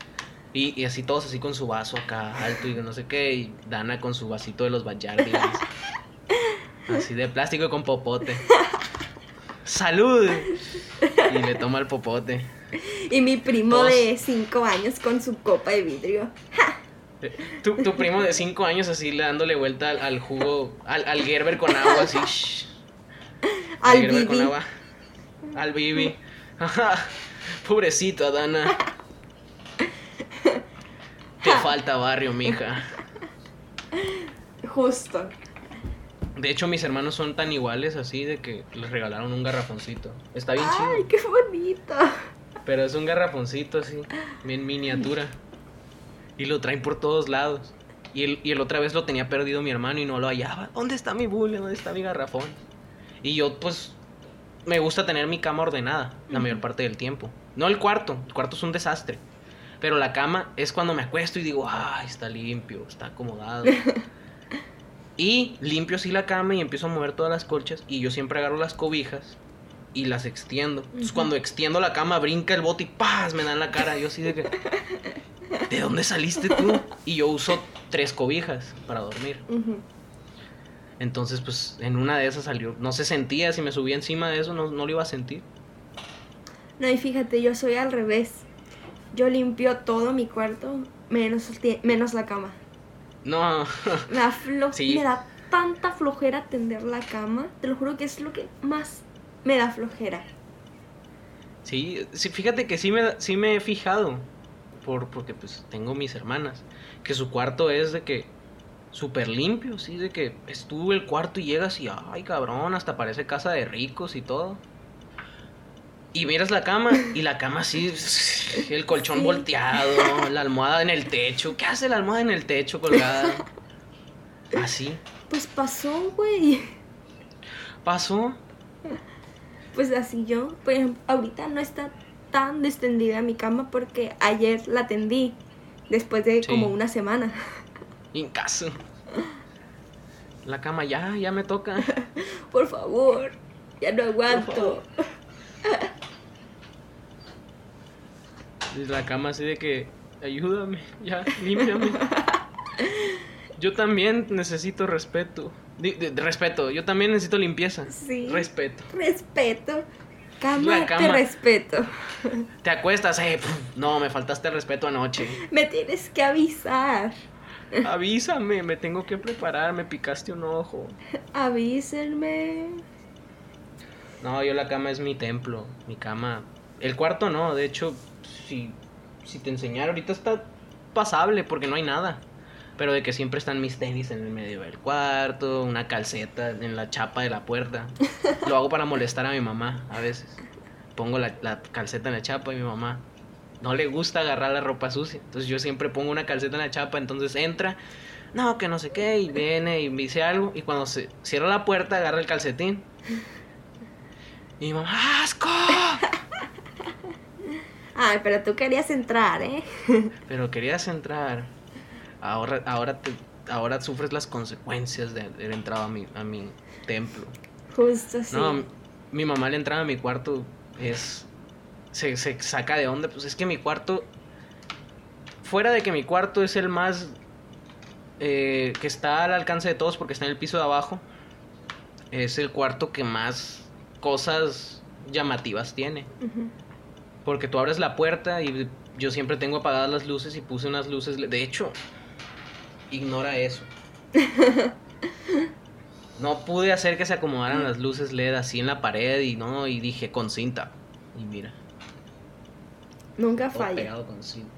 Y, y así todos así con su vaso acá alto y no sé qué. Y Dana con su vasito de los Bayardis. <laughs> así de plástico y con popote. ¡Salud! Y le toma el popote. Y mi primo Todos- de 5 años con su copa de vidrio. Eh, Tu, tu primo de 5 años así le dándole vuelta al, al jugo, al, al Gerber con agua así. <laughs> shh. Al Gerber con Bibi. agua. Al Bibi. Pobrecito, Dana. Te falta barrio, mija. Justo. De hecho, mis hermanos son tan iguales así de que les regalaron un garrafoncito. Está bien Ay, chido. qué bonito. Pero es un garrafoncito así, en miniatura. Y lo traen por todos lados. Y el, y el otra vez lo tenía perdido mi hermano y no lo hallaba. ¿Dónde está mi bule? ¿Dónde está mi garrafón? Y yo, pues, me gusta tener mi cama ordenada la mayor parte del tiempo. No el cuarto, el cuarto es un desastre. Pero la cama es cuando me acuesto y digo, ay, está limpio, está acomodado. <laughs> y limpio así la cama y empiezo a mover todas las colchas. Y yo siempre agarro las cobijas y las extiendo. Entonces, cuando extiendo la cama, brinca el bote y ¡paz! Me da en la cara. Yo así de que, <laughs> ¿de dónde saliste tú? Y yo uso tres cobijas para dormir. Entonces, pues en una de esas salió. No se sentía, si me subía encima de eso, no, no lo iba a sentir. No, y fíjate, yo soy al revés. Yo limpio todo mi cuarto, menos, menos la cama. No. Me da, Sí. me da tanta flojera tender la cama. Te lo juro que es lo que más me da flojera. Sí, sí, fíjate que sí me, sí me he fijado, por, porque pues tengo mis hermanas, que su cuarto es de que súper limpio, sí, de que estuvo el cuarto y llegas y, ay cabrón, hasta parece casa de ricos y todo. Y miras la cama y la cama así, <laughs> el colchón Sí. volteado, la almohada en el techo. ¿Qué hace la almohada en el techo colgada? Así. Pues pasó, güey. Pasó. Pues así yo, por ejemplo, ahorita no está tan extendida mi cama porque ayer la tendí después de Sí. como una semana. Y en caso. La cama ya, ya me toca. <laughs> Por favor, ya no aguanto. Y la cama así de que, ayúdame, ya, límpiame. Yo también necesito respeto. Di- de- de respeto, yo también necesito limpieza. Sí. Respeto. Respeto. Cama, te respeto. Te acuestas, eh, no, me faltaste respeto anoche. Me tienes que avisar. Avísame, me tengo que preparar, me picaste un ojo. Avísenme. No, yo la cama es mi templo, mi cama. El cuarto no, de hecho, si, si te enseñara, ahorita está pasable porque no hay nada. Pero de que siempre están mis tenis en el medio del cuarto, una calceta en la chapa de la puerta. <laughs> Lo hago para molestar a mi mamá a veces. Pongo la, la calceta en la chapa y mi mamá no le gusta agarrar la ropa sucia. Entonces yo siempre pongo una calceta en la chapa, entonces entra, no, que no sé qué, y viene y me dice algo. Y cuando se cierra la puerta, agarra el calcetín. Y mi mamá, ¡asco! <laughs> Ay, pero tú querías entrar, ¿eh? <laughs> Pero querías entrar. Ahora, ahora, te, ahora sufres las consecuencias de haber entrado a mi, a mi templo. Justo así. No, mi mamá le entraba a mi cuarto es... Se, se saca de onda. Pues es que mi cuarto... Fuera de que mi cuarto es el más... eh, que está al alcance de todos porque está en el piso de abajo. Es el cuarto que más cosas llamativas tiene. Porque tú abres la puerta y yo siempre tengo apagadas las luces y puse unas luces. De hecho, ignora eso. <laughs> No pude hacer que se acomodaran las luces LED así en la pared y no, y dije con cinta. Y mira, Nunca falla. pegado con cinta.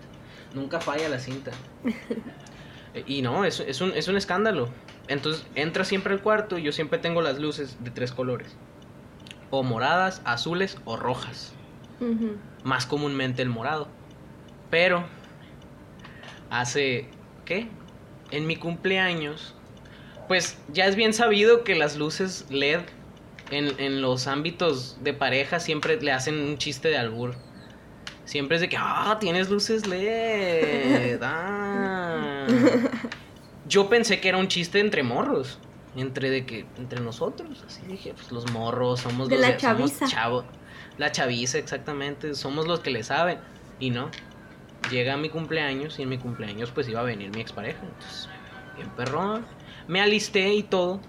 Nunca falla la cinta. <laughs> Y no, es, es, un, es un escándalo. Entonces entra siempre al cuarto y yo siempre tengo las luces de tres colores. O moradas, azules o rojas más comúnmente el morado. Pero hace ¿qué? En mi cumpleaños, pues ya es bien sabido que las luces LED en, en los ámbitos de pareja siempre le hacen un chiste de albur. Siempre es de que, ah, tienes luces <laughs> LED. ah". Yo pensé que era un chiste entre morros. Entre de que, entre nosotros. Así dije, pues los morros somos De los la somos chaviza. chavo- la chaviza, exactamente. Somos los que le saben. Y no. Llega mi cumpleaños y en mi cumpleaños pues iba a venir mi expareja. Entonces, bien perrón. Me alisté y todo.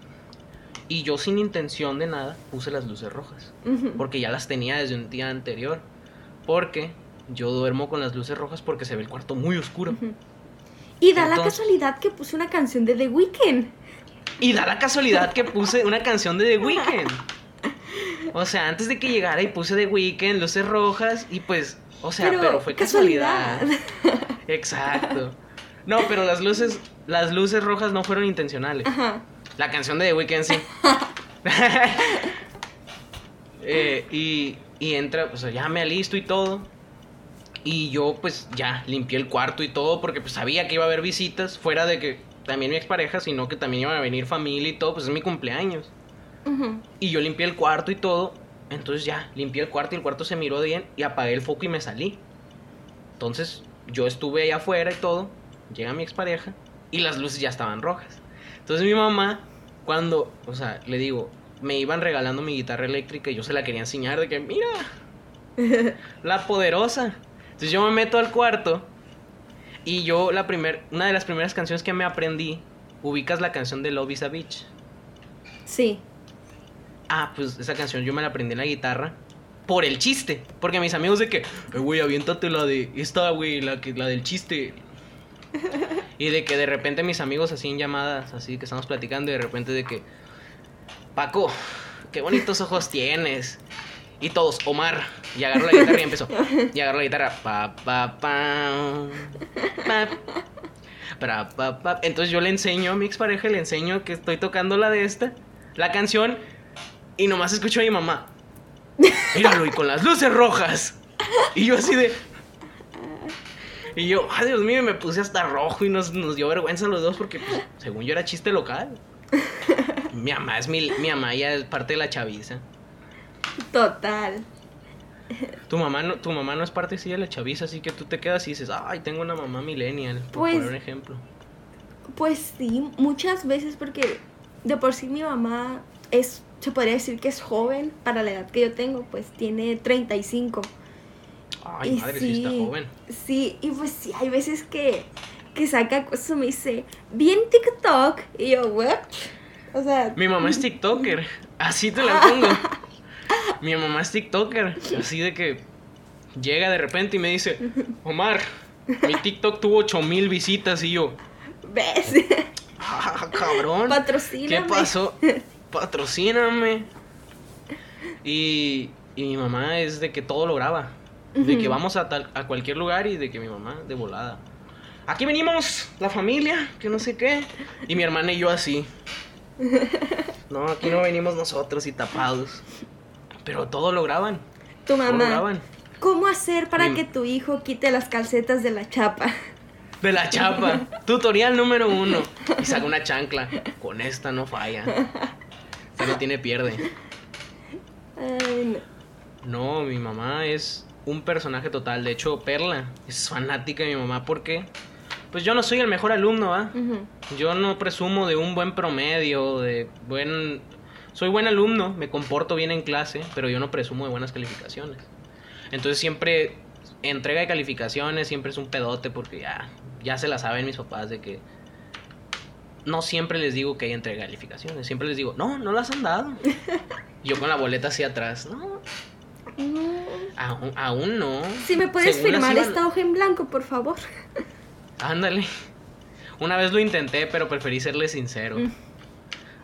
Y yo sin intención de nada puse las luces rojas. Porque ya las tenía desde un día anterior. Porque yo duermo con las luces rojas porque se ve el cuarto muy oscuro. Y da la casualidad que puse una canción de The Weeknd. Y da la casualidad que puse una canción de The Weeknd. O sea, antes de que llegara y puse The Weeknd, luces rojas y pues, o sea, pero, fue casualidad. Exacto. No, pero las luces, las luces rojas no fueron intencionales. Ajá. La canción de The Weeknd sí. <laughs> Eh, y, y entra, sea, ya me alisto y todo. Y yo pues ya limpié el cuarto y todo porque pues sabía que iba a haber visitas, fuera de que también mi expareja, sino que también iban a venir familia y todo, pues es mi cumpleaños. Y yo limpié el cuarto y todo. Entonces ya, limpié el cuarto y el cuarto se miró bien y apagué el foco y me salí. Entonces yo estuve allá afuera y todo. Llega mi expareja y las luces ya estaban rojas. Entonces mi mamá, cuando, o sea, le digo, me iban regalando mi guitarra eléctrica y yo se la quería enseñar de que, mira, <laughs> la poderosa. Entonces yo me meto al cuarto y yo la primer, una de las primeras canciones que me aprendí, ubicas la canción de Love is a Beach. Sí. Ah, pues esa canción yo me la aprendí en la guitarra por el chiste. Porque mis amigos de que, "Eh, güey, aviéntate la de esta, güey, la, que, la del chiste. <laughs> Y de que de repente mis amigos así en llamadas, así que estamos platicando y de repente de que, Paco, qué bonitos ojos tienes. Y todos, Omar. Y agarro la guitarra y empezó. Y agarro la guitarra. Pa, pa, pa, pa, pa, pa. Entonces yo le enseño a mi expareja, le enseño que estoy tocando la de esta, la canción, y nomás escucho a mi mamá. Míralo, y con las luces rojas. Y yo así de. Y yo, ay Dios mío, me puse hasta rojo y nos, nos dio vergüenza los dos porque, pues, según yo era chiste local. Mi mamá es mi, mi mamá ya es parte de la chaviza. Total. Tu mamá no, tu mamá no es parte sí de la chaviza, así que tú te quedas y dices, ay, tengo una mamá millennial, por Pues- poner un ejemplo. Pues sí, muchas veces porque de por sí mi mamá es, se podría decir que es joven para la edad que yo tengo, pues tiene 35. Ay, Y madre, sí está joven. Sí, y pues sí, hay veces que, que saca cosas y me dice, bien TikTok. Y yo, ¿what? O sea, Mi mamá es <laughs> TikToker, así te la pongo. <laughs> Mi mamá es TikToker, así de que llega de repente y me dice, Omar, mi TikTok tuvo 8000 visitas y yo, ¿ves? ah, cabrón. ¿Qué Patrocíname. pasó? <laughs> Patrocíname. Y, y mi mamá es de que todo lo graba. De que vamos a, tal, a cualquier lugar y de que mi mamá de volada. Aquí venimos, la familia, que no sé qué. Y mi hermana y yo así. <laughs> No, aquí no venimos nosotros y tapados. Pero todo lo graban. Tu Todo lo mamá, graban. ¿cómo hacer para Mi- que tu hijo quite las calcetas de la chapa? De la chapa. <laughs> Tutorial número uno. Y saca una chancla. Con esta no falla. Si no tiene pierde. Ay, no. No, mi mamá es un personaje total. De hecho, Perla es fanática de mi mamá porque, pues yo no soy el mejor alumno, ¿ah? Yo no presumo de un buen promedio, de buen... Soy buen alumno, me comporto bien en clase, pero yo no presumo de buenas calificaciones. Entonces siempre entrega de calificaciones, siempre es un pedote porque ya, ya se la saben mis papás de que no siempre les digo que hay entrega de calificaciones, siempre les digo, no, no las han dado. <laughs> Yo con la boleta hacia atrás, no, No. aún, aún no. Si me puedes Según firmar iban- esta hoja en blanco, por favor. Ándale. Una vez lo intenté, pero preferí serle sincero. Mm.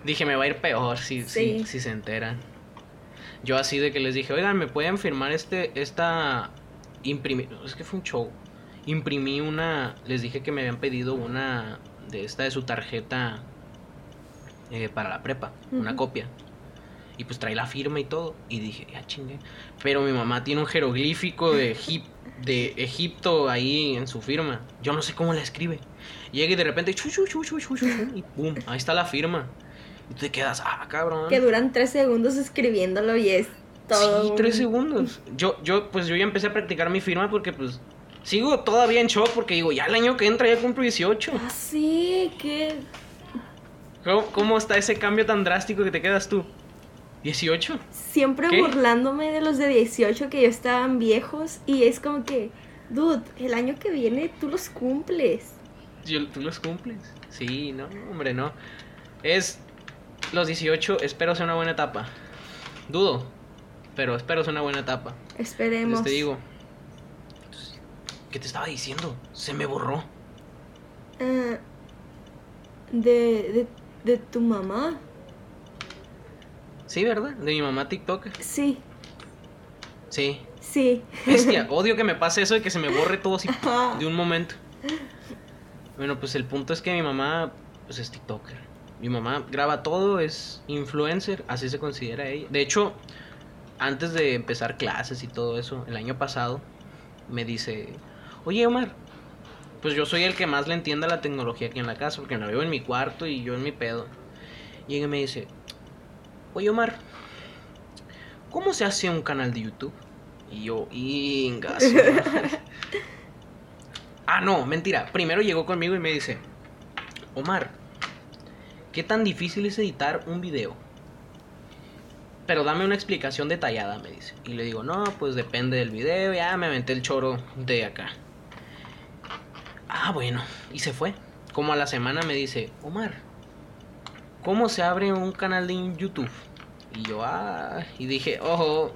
Dije, me va a ir peor si, si, Sí. si se enteran. Yo así de que les dije, oigan, ¿me pueden firmar este, esta, imprimir? Es que fue un show. Imprimí una, les dije que me habían pedido una de esta de su tarjeta eh, para la prepa, una copia. Y pues trae la firma y todo. Y dije, ya chingue. Pero mi mamá tiene un jeroglífico de, Egip- de Egipto ahí en su firma. Yo no sé cómo la escribe. Llega y de repente, chu, y pum, ahí está la firma. Y tú te quedas, ah, cabrón. Que duran tres segundos escribiéndolo y es todo. Sí, tres segundos. Yo, yo, pues yo ya empecé a practicar mi firma porque pues sigo todavía en shock porque digo, ya el año que entra ya cumplo 18. Ah, sí, que. ¿Cómo, cómo está ese cambio tan drástico que te quedas tú? ¿18? Siempre ¿Qué? burlándome de los de 18 que ya estaban viejos y es como que, dude, el año que viene tú los cumples. Yo- ¿Tú los cumples? Sí, no, hombre, no. Es los 18, espero sea una buena etapa. Dudo, pero espero sea una buena etapa. Esperemos. Entonces te digo, ¿qué te estaba diciendo? Se me borró. Ah, de, de, de tu mamá. Sí, ¿verdad? De mi mamá TikTok. Sí, Sí. sí. Bestia, <laughs> odio que me pase eso de que se me borre todo así de un momento. Bueno, pues el punto es que mi mamá pues es TikToker. Mi mamá graba todo, es influencer, así se considera ella. De hecho, antes de empezar clases y todo eso, el año pasado me dice, "Oye, Omar, pues yo soy el que más le entiende a la tecnología aquí en la casa, porque me la veo en mi cuarto y yo en mi pedo." Y ella me dice, "Oye, Omar, ¿cómo se hace un canal de YouTube?" Y yo, "Inga, su madre". <laughs> Ah, no, mentira. Primero llegó conmigo y me dice, Omar, ¿qué tan difícil es editar un video? Pero dame una explicación detallada, me dice. Y le digo, no, pues depende del video, ya me aventé el choro de acá. Ah, bueno, y se fue. Como a la semana me dice, Omar, ¿cómo se abre un canal de YouTube? Y yo, ah, y dije, ojo,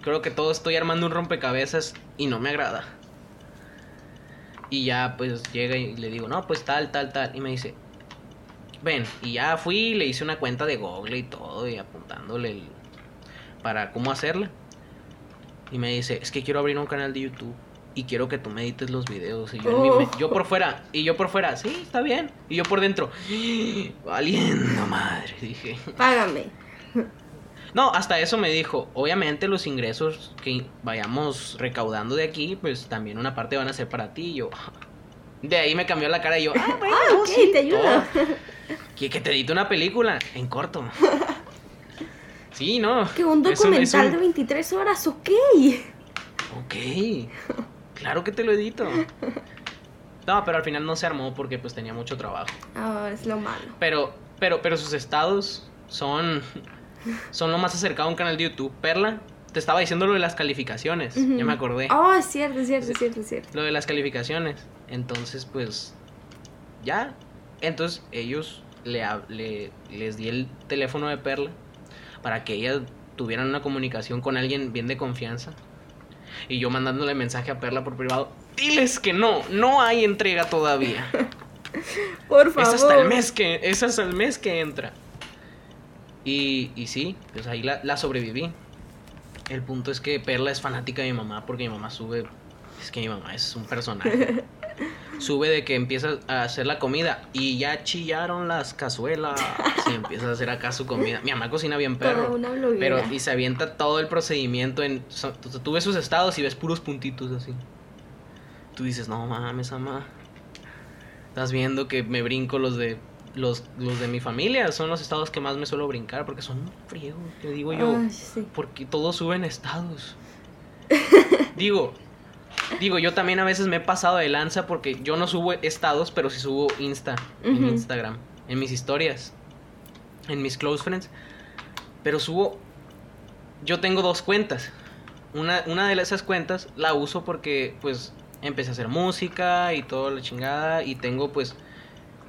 creo que todo estoy armando un rompecabezas y no me agrada. Y ya pues llega y le digo, no, pues tal, tal, tal. Y me dice, ven, y ya fui, le hice una cuenta de Google y todo, y apuntándole el- para cómo hacerla. Y me dice, es que quiero abrir un canal de YouTube y quiero que tú me edites los videos. Y yo, mi Oh. yo por fuera, y yo por fuera, sí, está bien. Y yo por dentro, <gasps> valiendo madre, dije. Págame. No, hasta eso me dijo, obviamente los ingresos que vayamos recaudando de aquí, pues también una parte van a ser para ti. Y yo, <laughs> de ahí me cambió la cara y yo, ah, bueno, Ah, sí, te ayudo. <laughs> Que, que te edite una película en corto. <laughs> Sí, no. Que un es un- es documental un- de 23 horas, ok. Ok, claro que te lo edito. No, pero al final no se armó porque pues tenía mucho trabajo. Ah, es lo malo. Pero, pero, pero sus estados son, son lo más acercado a un canal de YouTube. Perla, te estaba diciendo lo de las calificaciones, ya Ujú. me acordé. Oh, es cierto, es cierto, es cierto, es cierto. Lo de las calificaciones. Entonces, pues, ya. Entonces, ellos le, les di el teléfono de Perla para que ellas tuvieran una comunicación con alguien bien de confianza. Y yo mandándole mensaje a Perla por privado. Diles que no, no hay entrega todavía. <laughs> Por Es favor. hasta el mes que, es hasta el mes que entra. Y, y sí, pues ahí la, la sobreviví. El punto es que Perla es fanática de mi mamá porque mi mamá sube. Es que mi mamá es un personaje. <laughs> Sube de que empieza a hacer la comida y ya chillaron las cazuelas. Y <laughs> empieza a hacer acá su comida. Mi mamá cocina bien perro. Pero y se avienta todo el procedimiento en. so- tú, ves sus estados y ves puros puntitos así. Tú dices, no mames, mamá. Estás viendo que me brinco los de. Los, los de mi familia son los estados que más me suelo brincar porque son friego, te digo yo. Ay, sí. Porque todos suben estados. <laughs> digo, digo, yo también a veces me he pasado de lanza porque yo no subo estados, pero sí subo Insta en. Instagram, en mis historias, en mis close friends. Pero subo. Yo tengo dos cuentas. Una, una de esas cuentas la uso porque, pues, empecé a hacer música y toda la chingada. Y tengo, pues,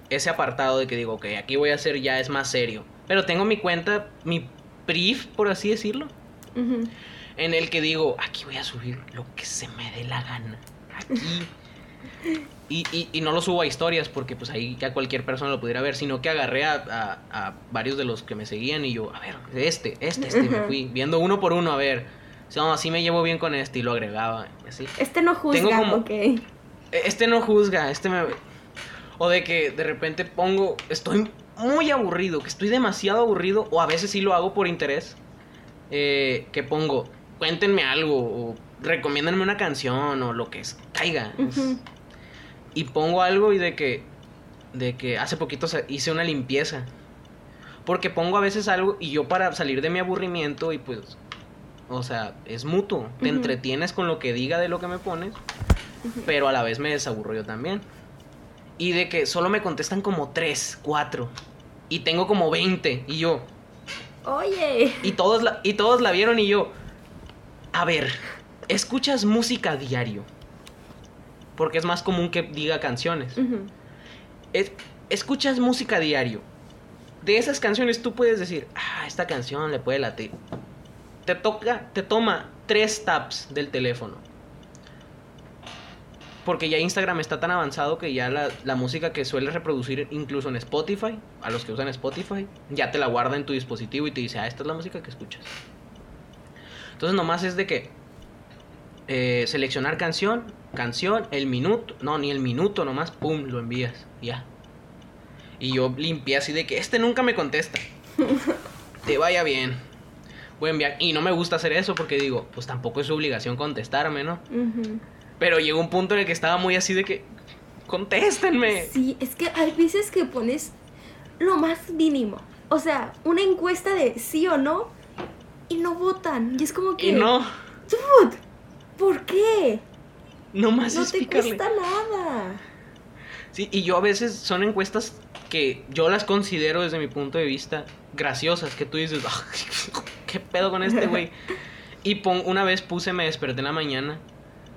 ese apartado de que digo, ok, aquí voy a hacer ya es más serio. Pero tengo mi cuenta, mi brief, por así decirlo, Ujú. En el que digo, aquí voy a subir lo que se me dé la gana. Aquí. Y, y- y no lo subo a historias porque pues ahí ya cualquier persona lo pudiera ver, sino que agarré a, a- a varios de los que me seguían y yo, a ver, este, este, este, me fui viendo uno por uno, a ver, no, así me llevo bien con este y lo agregaba, así. Este no juzga, como- ok. Este no juzga, este me... O de que de repente pongo, estoy muy aburrido, que estoy demasiado aburrido, o a veces sí lo hago por interés, eh, que pongo, cuéntenme algo, o recomiéndenme una canción, o lo que es, caiga. y pongo algo y de que, de que hace poquito hice una limpieza. Porque pongo a veces algo y yo para salir de mi aburrimiento y pues, o sea, es mutuo. Te entretienes con lo que diga de lo que me pones, pero a la vez me desaburro yo también. Y de que solo me contestan como 3, 4. Y tengo como 20. Y yo, Oye. y todos la, y todos la vieron y yo, a ver, ¿escuchas música diario? Porque es más común que diga canciones. Es- escuchas música diario. De esas canciones tú puedes decir, ah, esta canción le puede latir. Te toca, te toma tres taps del teléfono. Porque ya Instagram está tan avanzado que ya la, la música que sueles reproducir incluso en Spotify, a los que usan Spotify, ya te la guarda en tu dispositivo y te dice, ah, esta es la música que escuchas. Entonces nomás es de que eh, seleccionar canción, canción, el minuto, no, ni el minuto nomás, pum, lo envías, ya. Y yo limpié así de que este nunca me contesta. <laughs> Te vaya bien. Voy a enviar. Y no me gusta hacer eso porque digo, pues tampoco es su obligación contestarme, ¿no? Pero llegó un punto en el que estaba muy así de que, contéstenme. Sí, es que hay veces que pones lo más mínimo. O sea, una encuesta de sí o no y no votan. Y es como que. Y no, Dude, ¿por qué? No es te picarle. cuesta nada. Sí, y yo a veces son encuestas que yo las considero desde mi punto de vista graciosas, que tú dices, "Ah, <laughs> ¿qué pedo con este güey? <laughs> Y pon- una vez puse, me desperté en la mañana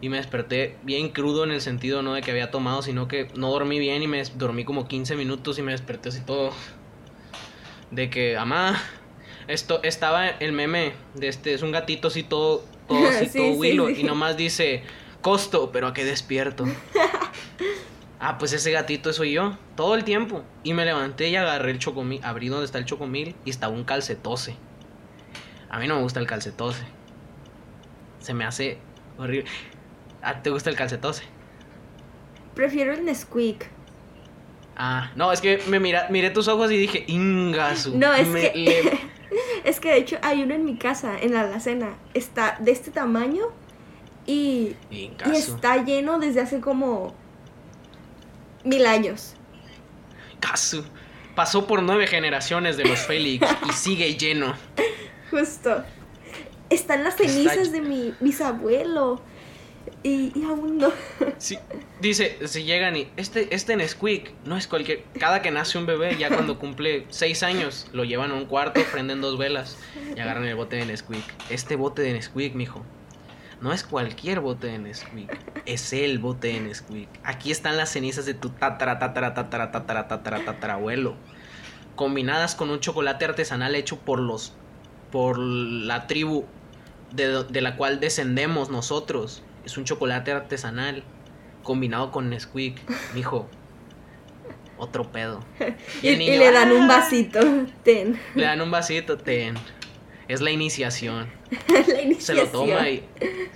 y me desperté bien crudo en el sentido no de que había tomado, sino que no dormí bien y me dormí como 15 minutos y me desperté así todo De que, mamá, esto estaba el meme de este, es un gatito así todo, todo <laughs> así, Sí, todo sí, y nomás dice, costo, pero a qué despierto. <laughs> ah, pues ese gatito soy yo, todo el tiempo. Y me levanté y agarré el chocomil, abrí donde está el chocomil y estaba un calcetose. A mí no me gusta el calcetose. Se me hace horrible. ¿A ti te gusta el calcetose? Prefiero el Nesquik. Ah, no, es que me mira, miré tus ojos y dije, ingasu. No, es Me- que. le- <laughs> es que de hecho hay uno en mi casa, en la alacena. Está de este tamaño y, está lleno desde hace como. mil años. Casu. Pasó por nueve generaciones de los Félix y sigue lleno. <laughs> Justo. Están las cenizas de mi bisabuelo. Y, y aún no. Sí, dice, si llegan y este, este Nesquik no es cualquier. Cada que nace un bebé, ya cuando cumple seis años, lo llevan a un cuarto, prenden dos velas y agarran el bote de Nesquik. Este bote de Nesquik, mijo. No es cualquier bote de Nesquik, es el bote de Nesquik. Aquí están las cenizas de tu tatara, tatara, tatara, tatara, tatara, tatarabuelo. Combinadas con un chocolate artesanal hecho por los. por la tribu de, de la cual descendemos nosotros. Es un chocolate artesanal combinado con Nesquik, mijo. Otro pedo. <laughs> Y, el y niño, le dan un "Ah". vasito. Ten. Le dan un vasito, ten. Es la iniciación. <laughs> la Se iniciación. lo toma y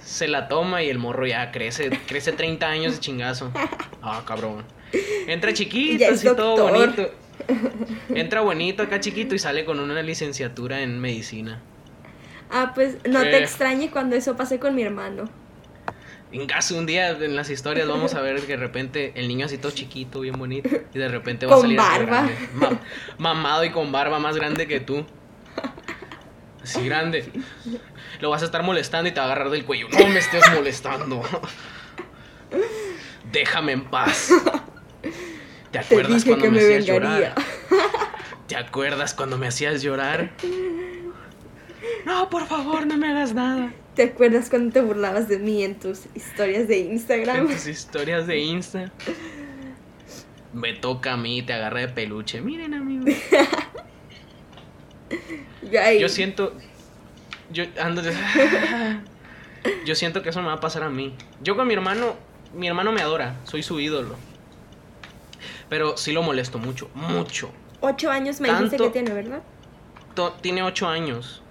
se la toma y el morro ya crece, crece 30 años de chingazo. <laughs> Ah, cabrón. Entra chiquito, así todo bonito. Entra bonito acá chiquito y sale con una licenciatura en medicina. Ah, pues no te Eh. extrañe cuando eso pase con mi hermano. En caso un día en las historias vamos a ver que de repente el niño así todo chiquito, bien bonito, y de repente va a salir barba. ma- mamado y con barba más grande que tú. Así grande. Lo vas a estar molestando y te va a agarrar del cuello. No me estés molestando. Déjame en paz. ¿Te Te acuerdas dije cuando que me, me hacías llorar? ¿Te acuerdas cuando me hacías llorar? No, por favor, no me hagas nada. ¿Te acuerdas cuando te burlabas de mí en tus historias de En Instagram? tus historias de Insta. Me toca a mí, te agarra de peluche. Miren, amigos. <laughs> Yo, ahí- Yo siento. Yo ando. de- <laughs> Yo siento que eso me va a pasar a mí. Yo con mi hermano. Mi hermano me adora. Soy su ídolo. Pero sí lo molesto mucho. Mucho. Ocho años me dijiste Tanto- que tiene, ¿verdad? Tiene ocho años.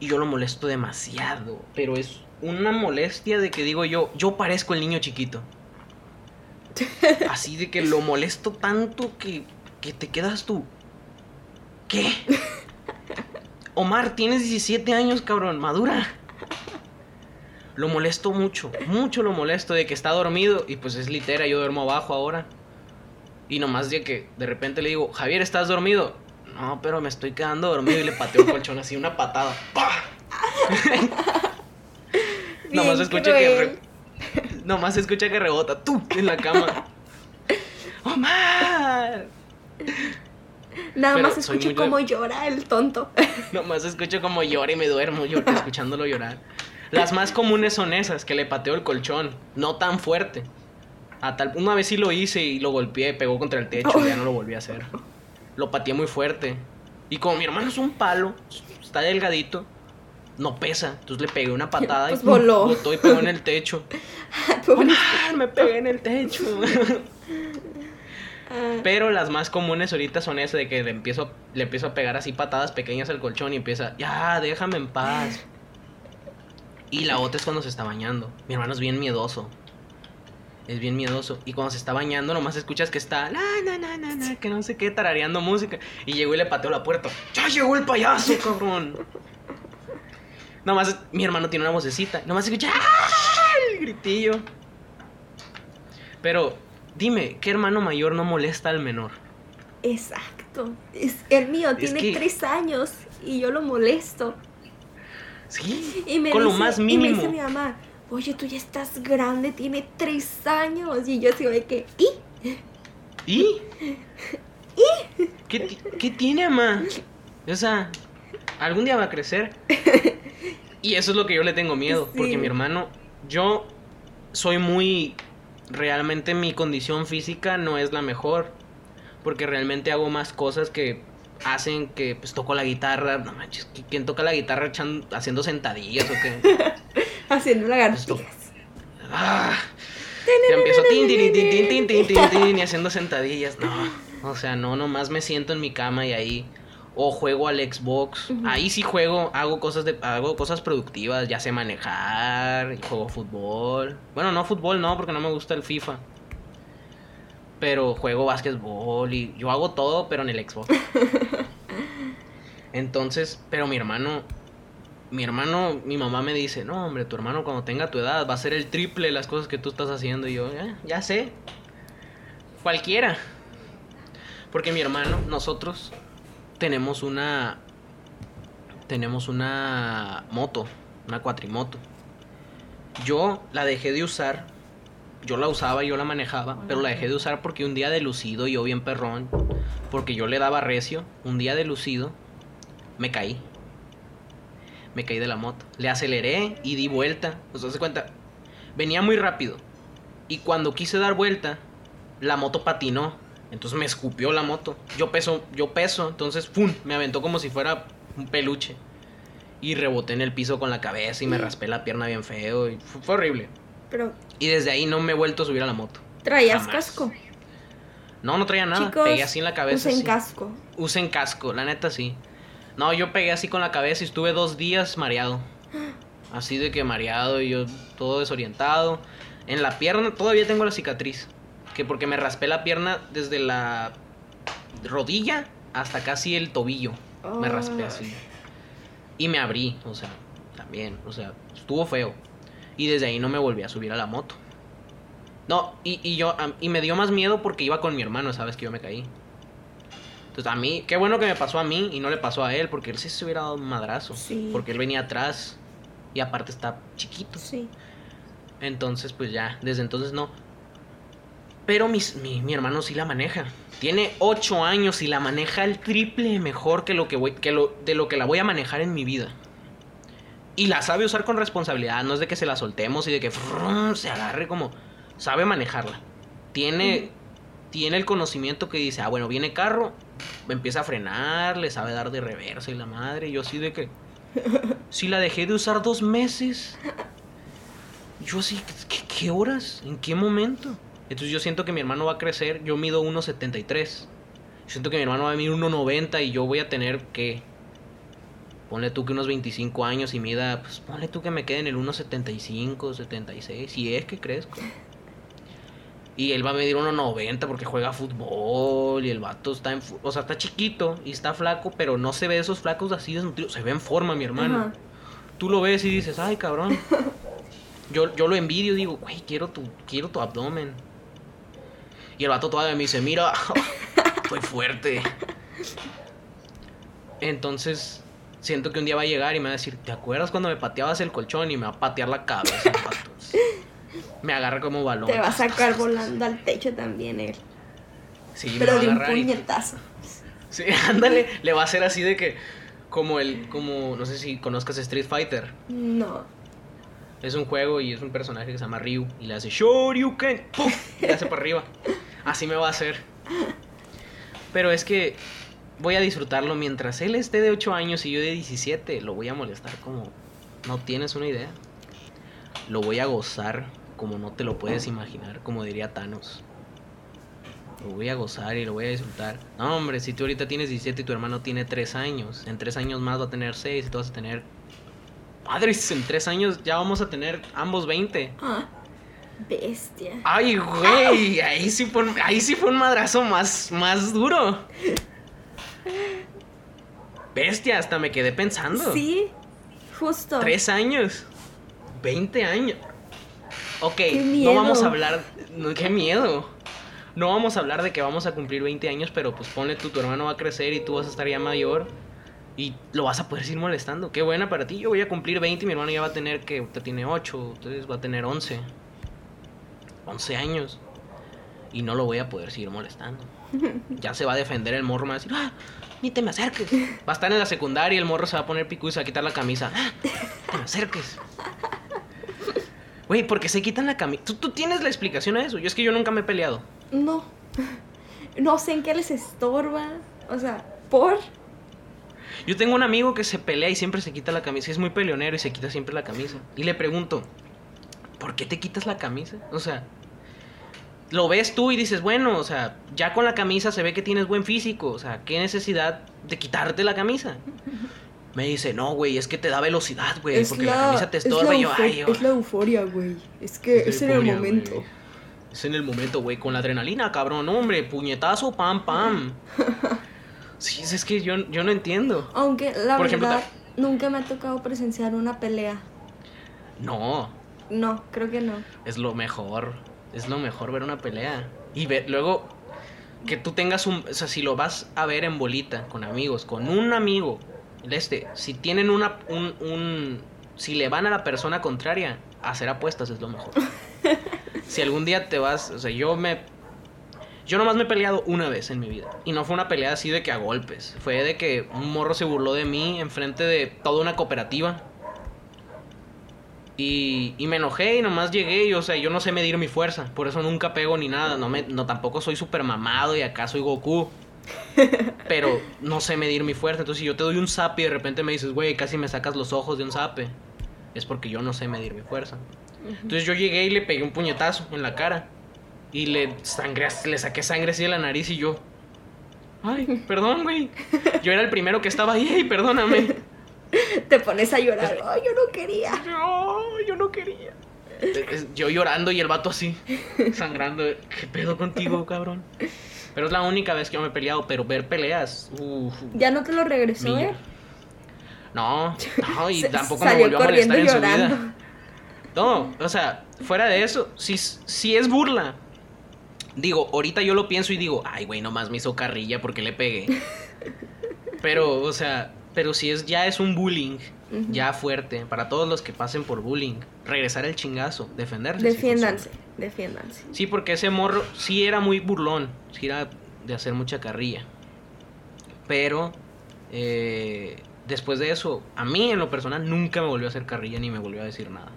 Y yo lo molesto demasiado. Pero es una molestia de que digo yo. Yo parezco el niño chiquito. <laughs> Así de que lo molesto tanto que, que te quedas tú. ¿Qué? Omar, tienes 17 años, cabrón, madura. Lo molesto mucho, mucho lo molesto de que está dormido y pues es litera, yo duermo abajo ahora. Y nomás de que de repente le digo, Javier, ¿estás dormido? No, pero me estoy quedando dormido y le pateo el colchón así, una patada. ¡Pah! <laughs> nomás escucha que re- nomás escucha que rebota tú en la cama. <laughs> Omar. Nada Pero más escucho cómo llora el tonto. <laughs> Nomás escucho como llora y me duermo yo escuchándolo llorar. Las más comunes son esas, que le pateo el colchón, no tan fuerte. A tal, una vez sí lo hice y lo golpeé, pegó contra el techo, y ya no lo volví a hacer. Lo pateé muy fuerte. Y como mi hermano es un palo, está delgadito, no pesa. Entonces le pegué una patada Pues y ¡pum! voló. botó y pegó en el techo. <laughs> Pobre- ¡Omar! <laughs> Me pegué en el techo. <laughs> Ah, Pero las más comunes ahorita son esas de que le empiezo, le empiezo a pegar así patadas pequeñas al colchón y empieza, ya, déjame en paz. Y la otra es cuando se está bañando. Mi hermano es bien miedoso. Es bien miedoso. Y cuando se está bañando, nomás escuchas que está, na, na, na, na, na, que no sé qué, tarareando música. Y llegó y le pateó la puerta. ¡Ya llegó el payaso, cabrón! Nomás, mi hermano tiene una vocecita. Nomás escucha, ¡ah! El gritillo. Pero, dime, ¿qué hermano mayor no molesta al menor? Exacto. Es, el mío Es tiene que- tres años y yo lo molesto. Sí, Y me con lo más Y me mínimo. dice mi mamá, oye, tú ya estás grande, tiene tres años. Y yo así de que, ¿y? ¿Y? <laughs> ¿Qué, ti- qué tiene, mamá? O sea, algún día va a crecer. Y eso es lo que yo le tengo miedo. Sí. Porque mi hermano, yo soy muy. Realmente mi condición física no es la mejor. Porque realmente hago más cosas que hacen que pues toco la guitarra. No manches, ¿qui- ¿quién toca la guitarra echan- haciendo sentadillas o qué? <laughs> <laughs> haciendo lagartijas. Ah, ya empiezo tin, tin, tin, tin, tin, y <laughs> haciendo sentadillas. No, o sea, no, nomás me siento en mi cama y ahí o juego al Xbox. Uh -huh. Ahí sí juego, hago cosas de hago cosas productivas, ya sé manejar, juego fútbol. Bueno, no fútbol no, porque no me gusta el FIFA. Pero juego básquetbol y yo hago todo, pero en el Xbox. <laughs> Entonces, pero mi hermano mi hermano, mi mamá me dice, no, hombre, tu hermano cuando tenga tu edad va a ser el triple de las cosas que tú estás haciendo. Y yo, "Eh, ya sé. Cualquiera. Porque mi hermano, nosotros tenemos una, tenemos una moto, una cuatrimoto. Yo la dejé de usar. Yo la usaba, yo la manejaba, pero la dejé de usar porque un día de lucido, yo bien perrón, porque yo le daba recio, un día de lucido, me caí. Me caí de la moto. Le aceleré y di vuelta. Sea, se cuenta, venía muy rápido. Y cuando quise dar vuelta, la moto patinó. Entonces me escupió la moto. Yo peso, yo peso, entonces ¡pum! me aventó como si fuera un peluche. Y reboté en el piso con la cabeza y me raspé la pierna bien feo. Y fu- fue horrible. Pero Y desde ahí no me he vuelto a subir a la moto. traías Jamás. casco. No, no traía nada. Chicos, Pegué así en la cabeza. usen sí. casco. Usen casco, la neta sí. No, yo pegué así con la cabeza y estuve dos días mareado. Así de que mareado y yo todo desorientado. En la pierna todavía tengo la cicatriz. Que porque me raspé la pierna desde la rodilla hasta casi el tobillo. Me raspé así. Y me abrí, o sea, también, o sea, estuvo feo. Y desde ahí no me volví a subir a la moto. No, y, y yo, y me dio más miedo porque iba con mi hermano, sabes que yo me caí. Entonces a mí, qué bueno que me pasó a mí y no le pasó a él, porque él sí se hubiera dado un madrazo. Sí. Porque él venía atrás y aparte está chiquito. Sí. Entonces, pues ya, desde entonces no. Pero mis- mi, mi hermano sí la maneja. Tiene 8 años y la maneja el triple mejor que lo que voy, que lo, de lo que la voy a manejar en mi vida. Y la sabe usar con responsabilidad, no es de que se la soltemos y de que se agarre como... Sabe manejarla. Tiene, tiene el conocimiento que dice, ah, bueno, viene carro, empieza a frenar, le sabe dar de reversa y la madre. Yo así de que... Si la dejé de usar dos meses, yo así, ¿qué, horas? ¿En qué momento? Entonces yo siento que mi hermano va a crecer, yo mido 1.73. Siento que mi hermano va a medir 1.90 y yo voy a tener que... Ponle tú que unos 25 años y mida, pues ponle tú que me quede en el 1.75, 76, si es que crezco. Y él va a medir 1.90 porque juega fútbol y el vato está en... O sea, está chiquito y está flaco, pero no se ve esos flacos así desnutridos. Se ve en forma, mi hermano. Ajá. Tú lo ves y dices, ay, cabrón. <laughs> Yo, yo lo envidio, digo, güey, quiero tu, quiero tu abdomen. Y el vato todavía me dice, mira, <laughs> estoy fuerte. Entonces, siento que un día va a llegar y me va a decir, ¿te acuerdas cuando me pateabas el colchón? Y me va a patear la cabeza, <laughs> el vato. Me agarra como balón. Te va a sacar volando al techo también él. Sí, me Pero de un y- puñetazo. Sí, <laughs> ándale, le va a hacer así de que, como el, como, no sé si conozcas Street Fighter. No. Es un juego y es un personaje que se llama Ryu. Y le hace Shoryuken. ¡Pum! Y le hace para arriba. Así me va a hacer. Pero es que voy a disfrutarlo mientras él esté de 8 años y yo de 17. Lo voy a molestar como no tienes una idea. Lo voy a gozar como no te lo puedes imaginar, como diría Thanos. Lo voy a gozar y lo voy a disfrutar. No, hombre, si tú ahorita tienes 17 y tu hermano tiene 3 años, en 3 años más va a tener 6 y tú vas a tener Madres, en tres años ya vamos a tener ambos 20. Ah, bestia. Ay, güey, ahí sí fue, un- ahí sí fue un madrazo más, más duro. Bestia, hasta me quedé pensando. Sí, justo. Tres años. 20 años. Ok, no vamos a hablar. No, qué miedo. No vamos a hablar de que vamos a cumplir 20 años, pero pues ponle tú, tu hermano va a crecer y tú vas a estar ya mayor. Y lo vas a poder seguir molestando. Qué buena para ti. Yo voy a cumplir 20 y mi hermano ya va a tener que. Usted tiene 8, ustedes va a tener 11. 11 años. Y no lo voy a poder seguir molestando. <laughs> Ya se va a defender el morro, me va a decir, ah, ni te me acerques. Va a estar en la secundaria y el morro se va a poner pico y se va a quitar la camisa. Ah, te me acerques. Güey, porque se quitan la camisa. ¿Tú, tú tienes la explicación a eso. Yo es que yo nunca me he peleado. No. No sé en qué les estorba. O sea, ¿Por? Yo tengo un amigo que se pelea y siempre se quita la camisa. Es muy peleonero y se quita siempre la camisa. Y le pregunto, ¿por qué te quitas la camisa? O sea, lo ves tú y dices, bueno, o sea, ya con la camisa se ve que tienes buen físico. O sea, ¿qué necesidad de quitarte la camisa? Me dice, no, güey, es que te da velocidad, güey, porque la, camisa te estorba. Es y yo, ay, es la euforia, güey. Es que es, en el momento. Es en el momento, güey, con la adrenalina, cabrón, hombre, puñetazo, pam, pam. <laughs> sí, es que yo, yo no entiendo. Aunque la verdad, nunca me ha tocado presenciar una pelea. No. No, creo que no. Es lo mejor. Es lo mejor ver una pelea. Y ver, luego que tú tengas un. O sea, si lo vas a ver en bolita, con amigos, con un amigo, este, si tienen una. Un, un, si le van a la persona contraria, hacer apuestas es lo mejor. <laughs> si algún día te vas. O sea, yo me. Yo nomás me he peleado una vez en mi vida. Y no fue una pelea así de que a golpes. Fue de que un morro se burló de mí enfrente de toda una cooperativa. Y, y, me enojé y nomás llegué y, o sea, yo no sé medir mi fuerza. Por eso nunca pego ni nada. No, me, no tampoco soy súper mamado y acá soy Goku. Pero no sé medir mi fuerza. Entonces, si yo te doy un zap y de repente me dices, güey, casi me sacas los ojos de un zape. Es porque yo no sé medir mi fuerza. Entonces, yo llegué y le pegué un puñetazo en la cara. Y le, sangre, le saqué sangre así de la nariz y yo. Ay, perdón, güey. Yo era el primero que estaba ahí, perdóname. Te pones a llorar. Ay, yo no quería. No, yo no quería. Yo llorando y el vato así, sangrando. ¿Qué pedo contigo, cabrón? Pero es la única vez que yo me he peleado, pero ver peleas. ¿Ya no te lo regresó, eh? No, no, y <laughs> tampoco me volvió a molestar en su vida. No, o sea, fuera de eso, si, si es burla. Digo, ahorita yo lo pienso y digo, ay, güey, nomás me hizo carrilla porque le pegué. <laughs> Pero, o sea, pero si es ya es un bullying, ya fuerte, para todos los que pasen por bullying, regresar el chingazo, defenderse. Defiéndanse, defiéndanse. Sí, porque ese morro sí era muy burlón, sí era de hacer mucha carrilla. Pero eh, después de eso, a mí en lo personal nunca me volvió a hacer carrilla ni me volvió a decir nada.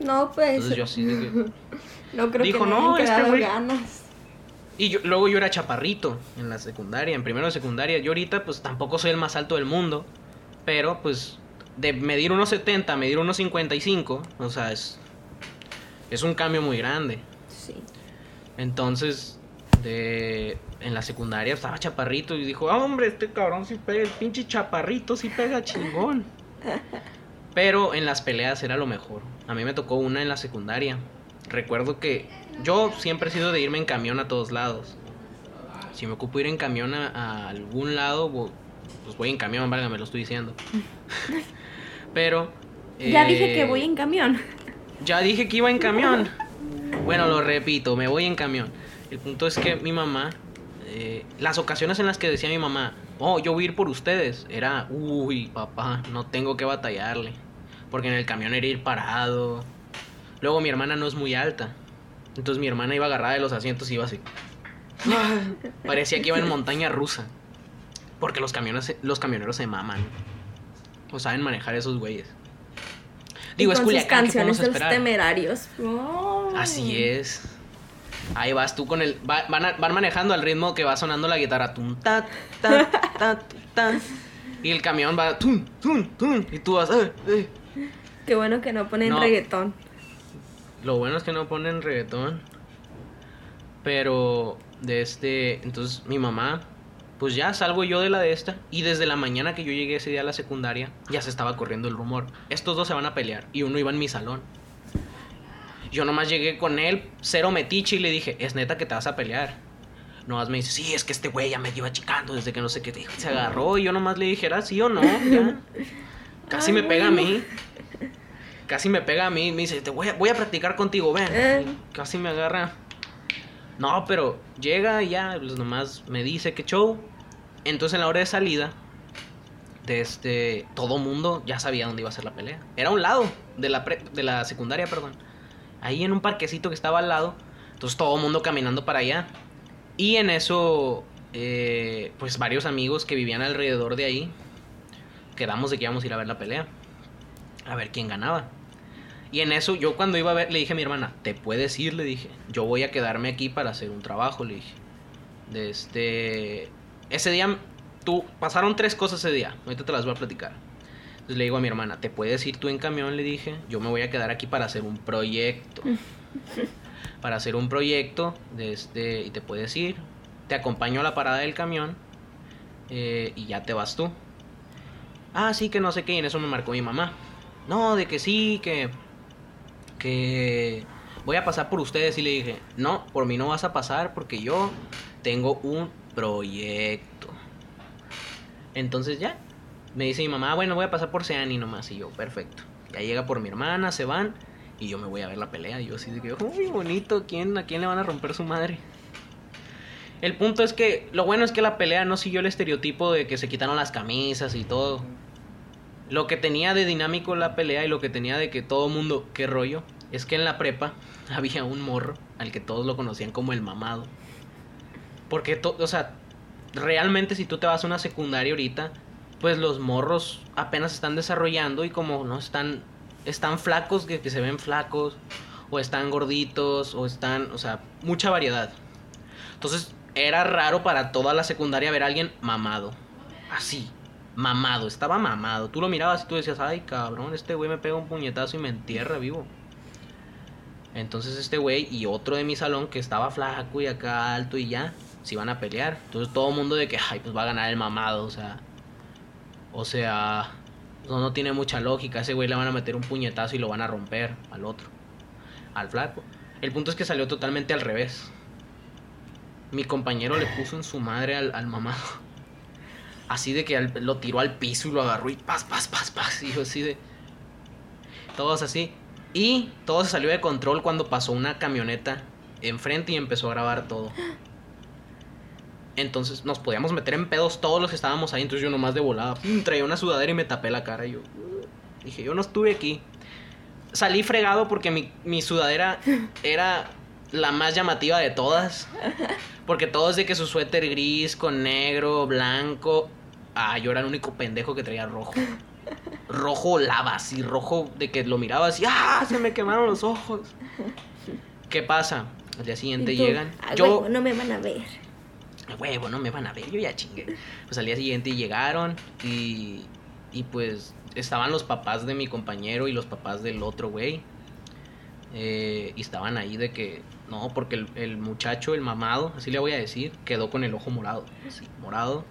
No, pues. Entonces yo así de que, <laughs> No creo dijo, que no, este güey. ganas. Y yo, luego yo era chaparrito en la secundaria, en primero de secundaria. Yo ahorita pues tampoco soy el más alto del mundo. Pero pues de medir unos 70 a medir unos 55, o sea, es, es un cambio muy grande. Sí. Entonces, de, en la secundaria estaba chaparrito y dijo, ah, hombre, este cabrón sí pega, el pinche chaparrito sí pega chingón. <laughs> Pero en las peleas era lo mejor. A mí me tocó una en la secundaria. Recuerdo que yo siempre he sido de irme en camión a todos lados. Si me ocupo ir en camión a, a algún lado, pues voy en camión, válgame, me lo estoy diciendo. <laughs> Pero... ya dije que eh, voy en camión. Ya dije que iba en camión. Bueno, lo repito, me voy en camión. El punto es que mi mamá, eh, las ocasiones en las que decía mi mamá, oh, yo voy a ir por ustedes, era, uy, papá, no tengo que batallarle. Porque en el camión era ir parado. Luego mi hermana no es muy alta. Entonces mi hermana iba agarrada de los asientos y iba así. <laughs> Parecía que iba en montaña rusa. Porque los camiones, los camioneros se maman. O saben manejar esos güeyes. Digo, es Culiacán, canciones de los temerarios. Así es. Ahí vas tú con el. van, van, manejando al ritmo que va sonando la guitarra. Tum, ta, ta, ta, ta, Y el camión va. Tum, tum, tum. Y tú vas. Eh, eh. Qué bueno que no ponen reggaetón. Lo bueno es que no ponen reggaetón. Pero. De este. Entonces, mi mamá pues ya salgo yo de la de esta y desde la mañana que yo llegué ese día a la secundaria ya se estaba corriendo el rumor. Estos dos se van a pelear y uno iba en mi salón. Yo nomás llegué con él, cero metiche y le dije, es neta que te vas a pelear. Nomás me dice, sí, es que este güey ya me lleva chicando desde que no sé qué dijo. Se agarró y yo nomás le dije, ¿era sí o no? Ya. Casi me pega a mí. Casi me pega a mí. Me dice, te voy a, voy a practicar contigo, ven. Eh. Casi me agarra. No, pero llega y ya, pues nomás me dice que show. Entonces en la hora de salida, de este, todo mundo ya sabía dónde iba a ser la pelea. Era a un lado de la, de la secundaria, perdón. Ahí en un parquecito que estaba al lado. Entonces todo mundo caminando para allá. Y en eso, eh, pues varios amigos que vivían alrededor de ahí, quedamos de que íbamos a ir a ver la pelea. A ver quién ganaba. Y en eso, yo cuando iba a ver, le dije a mi hermana, ¿te puedes ir? Le dije, yo voy a quedarme aquí para hacer un trabajo, le dije. De este. Ese día tú, pasaron tres cosas ese día, ahorita te las voy a platicar. Entonces le digo a mi hermana, ¿te puedes ir tú en camión? Le dije, yo me voy a quedar aquí para hacer un proyecto. <laughs> para hacer un proyecto de este, y te puedes ir. Te acompaño a la parada del camión eh, y ya te vas tú. Ah, sí, que no sé qué, y en eso me marcó mi mamá. No, de que sí, que... Que voy a pasar por ustedes y le dije, no, por mí no vas a pasar porque yo tengo un proyecto. Entonces ya, me dice mi mamá, bueno, voy a pasar por Seani nomás. Y yo, perfecto. Ya llega por mi hermana, se van y yo me voy a ver la pelea. Y yo así de que, uy, bonito, ¿quién, ¿a quién le van a romper su madre? El punto es que lo bueno es que la pelea no siguió el estereotipo de que se quitaron las camisas y todo. Lo que tenía de dinámico la pelea y lo que tenía de que todo mundo, qué rollo, es que en la prepa <laughs> había un morro al que todos lo conocían como el mamado. Porque, o sea, realmente si tú te vas a una secundaria ahorita, pues los morros apenas están desarrollando y como no están, están flacos, que, que se ven flacos, o están gorditos, o están, o sea, mucha variedad. Entonces, era raro para toda la secundaria ver a alguien mamado. Así, mamado, estaba mamado. Tú lo mirabas y tú decías, ay cabrón, este güey me pega un puñetazo y me entierra vivo. Entonces este güey y otro de mi salón que estaba flaco y acá alto y ya, se iban a pelear. Entonces todo el mundo de que, ay, pues va a ganar el mamado, o sea. O sea, no, no tiene mucha lógica. ese güey le van a meter un puñetazo y lo van a romper al otro, al flaco. El punto es que salió totalmente al revés. Mi compañero le puso en su madre al, al mamado. Así de que lo tiró al piso y lo agarró y paz, paz, paz, paz. Y yo así de. Todos así. Y todo se salió de control cuando pasó una camioneta enfrente y empezó a grabar todo. Entonces nos podíamos meter en pedos todos los que estábamos ahí. Entonces yo nomás de volada traía una sudadera y me tapé la cara. Y yo dije, yo no estuve aquí. Salí fregado porque mi, mi sudadera era la más llamativa de todas. Porque todos de que su suéter gris con negro, blanco. Ah, yo era el único pendejo que traía rojo rojo lava, así rojo de que lo miraba así, ¡ah! Se me quemaron los ojos. ¿Qué pasa? Al día siguiente llegan. yo no me van a ver. Huevo, no me van a ver, yo ya chingué. Pues al día siguiente llegaron y, y pues estaban los papás de mi compañero y los papás del otro güey. Eh, y estaban ahí de que, no, porque el, el, muchacho, el mamado, así le voy a decir, quedó con el ojo morado. Así, morado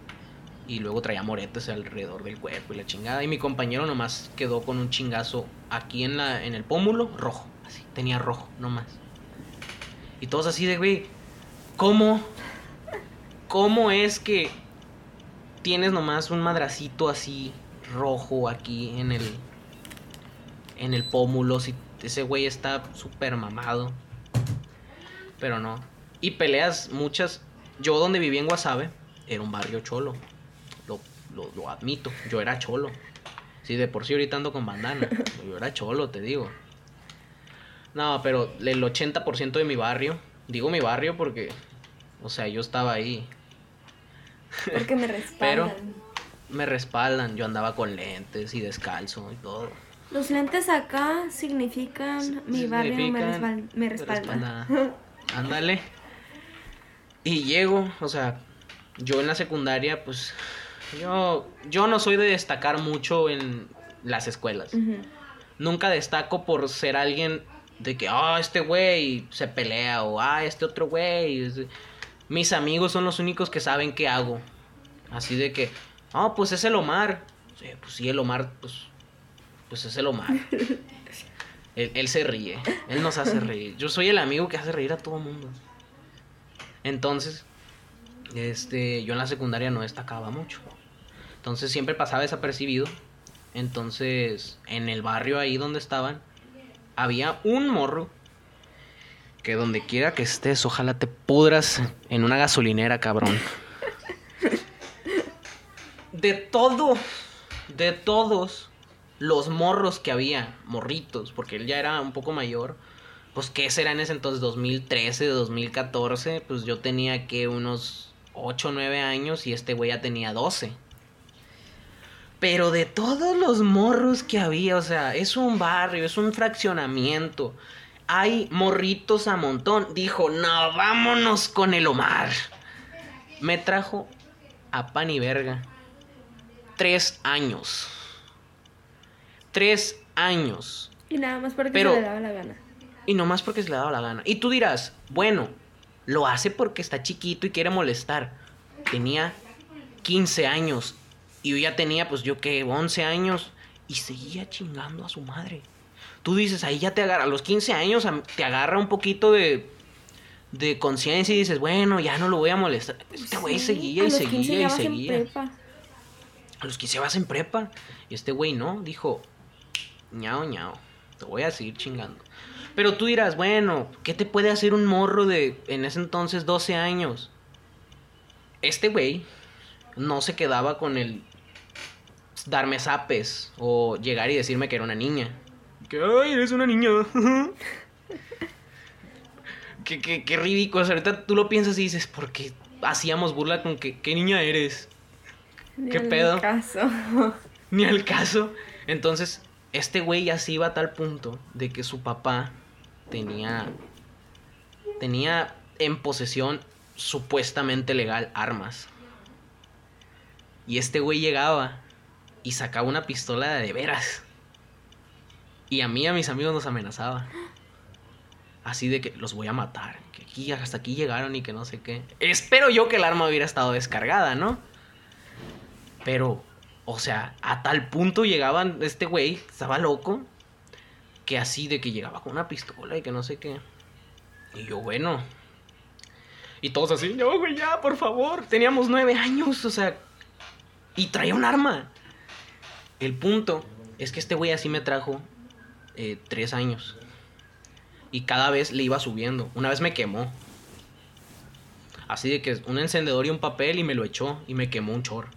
y luego traía moretes alrededor del cuerpo y la chingada. Y mi compañero nomás quedó con un chingazo aquí en, la, en el pómulo, rojo. Así, tenía rojo, nomás. Y todos así de, güey, ¿cómo? ¿Cómo es que tienes nomás un madracito así rojo aquí en el en el pómulo si ese güey está súper mamado? Pero no. Y peleas muchas. Yo donde viví en Guasave era un barrio cholo lo, admito, yo era cholo. Sí, de por sí ahorita ando con bandana. <laughs> Yo era cholo, te digo. No, pero el 80% de mi barrio, digo mi barrio porque, o sea, yo estaba ahí. Porque me <laughs> respaldan. Pero me respaldan, yo andaba con lentes y descalzo y todo. Los lentes acá significan mi barrio me, me respalda. <laughs> Ándale. Y llego, o sea, yo en la secundaria, pues yo, yo no soy de destacar mucho en las escuelas. Nunca destaco por ser alguien de que, ah, este güey se pelea o, ah, este otro güey. Mis amigos son los únicos que saben qué hago. Así de que, ah, pues es el Omar. Sí, pues sí, el Omar, pues, pues es el Omar. <laughs> él, él, se ríe, él nos hace reír. Yo soy el amigo que hace reír a todo el mundo. Entonces, este, yo en la secundaria no destacaba mucho. Entonces siempre pasaba desapercibido. Entonces, en el barrio ahí donde estaban, había un morro que donde quiera que estés, ojalá te pudras en una gasolinera, cabrón. De todo, de todos los morros que había, morritos, porque él ya era un poco mayor, pues qué será en ese entonces, 2013, 2014, pues yo tenía que unos 8 o 9 años y este güey ya tenía 12. Pero de todos los morros que había, o sea, es un barrio, es un fraccionamiento. Hay morritos a montón. Dijo, no, vámonos con el Omar. Me trajo a pan y verga. Tres años. Tres años. Y nada más porque Pero- se le daba la gana. Y no más porque se le daba la gana. Y tú dirás, bueno, lo hace porque está chiquito y quiere molestar. Tenía 15 años. Y yo ya tenía, pues yo que 11 años. Y seguía chingando a su madre. Tú dices, ahí ya te agarra. A los 15 años te agarra un poquito de, de conciencia y dices, bueno, ya no lo voy a molestar. Este güey Sí, seguía y los 15 seguía y seguía. prepa. A los 15 vas en prepa. Y este güey no, dijo, ñao, ñao, te voy a seguir chingando. Pero tú dirás, bueno, ¿qué te puede hacer un morro de en ese entonces 12 años? Este güey no se quedaba con el darme zapes o llegar y decirme que era una niña. Que, ay, eres una niña. <laughs> qué, qué, qué ridículo. O sea, ahorita tú lo piensas y dices, ¿por qué hacíamos burla con que, qué niña eres? Ni ¿Qué al pedo? caso. <laughs> Ni al caso. Entonces, este güey ya se iba a tal punto de que su papá tenía. tenía en posesión supuestamente legal armas. Y este güey llegaba y sacaba una pistola de, veras. Y a mí y a mis amigos nos amenazaba. Así de que los voy a matar. Que aquí, hasta aquí llegaron y que no sé qué. Espero yo que el arma hubiera estado descargada, ¿no? Pero, o sea, a tal punto llegaban, este güey estaba loco, que así de que llegaba con una pistola y que no sé qué. Y yo, bueno. Y todos así, no, güey, ya, por favor. Teníamos nueve años, o sea, y traía un arma. El punto es que este güey así me trajo eh, tres años. Y cada vez le iba subiendo. Una vez me quemó. Así de que un encendedor y un papel y me lo echó y me quemó un chor.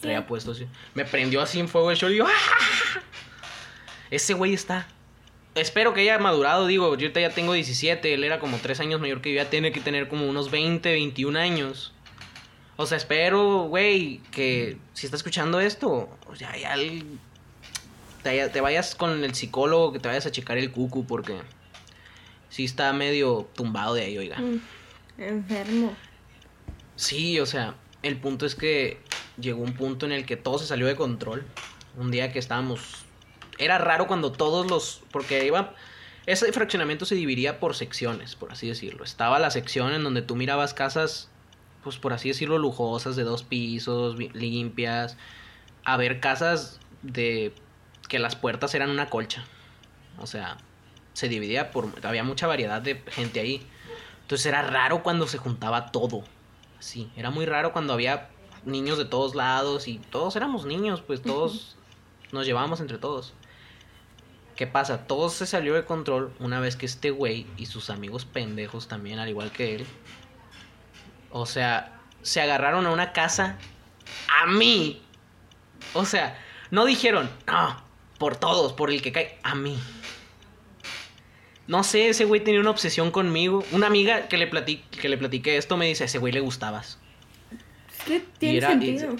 Traía puesto así. Me prendió así en fuego el short y yo. ¡ah! Ese güey está. Espero que haya madurado, digo, yo ya tengo 17, él era como 3 años mayor que yo, ya tiene que tener como unos 20, 21 años. O sea, espero, güey, que si está escuchando esto, o sea, ya el- te, te vayas con el psicólogo, que te vayas a checar el cucu, porque sí está medio tumbado de ahí, oiga. Mm, Enfermo. Sí, o sea, el punto es que llegó un punto en el que todo se salió de control. Un día que estábamos... Era raro cuando todos los... Porque iba... Ese fraccionamiento se dividía por secciones, por así decirlo. Estaba la sección en donde tú mirabas casas, pues por así decirlo, lujosas, de dos pisos, limpias. A ver casas de... que las puertas eran una colcha. O sea, se dividía por... Había mucha variedad de gente ahí. Entonces era raro cuando se juntaba todo. Sí, era muy raro cuando había niños de todos lados y todos éramos niños, pues todos nos llevábamos entre todos. ¿Qué pasa? Todo se salió de control una vez que este güey y sus amigos pendejos también, al igual que él, o sea, se agarraron a una casa a mí. O sea, no dijeron, no, por todos, por el que cae, a mí. No sé, ese güey tenía una obsesión conmigo. Una amiga que le, que le platiqué esto me dice, ese güey le gustabas. ¿Qué tiene era- sentido?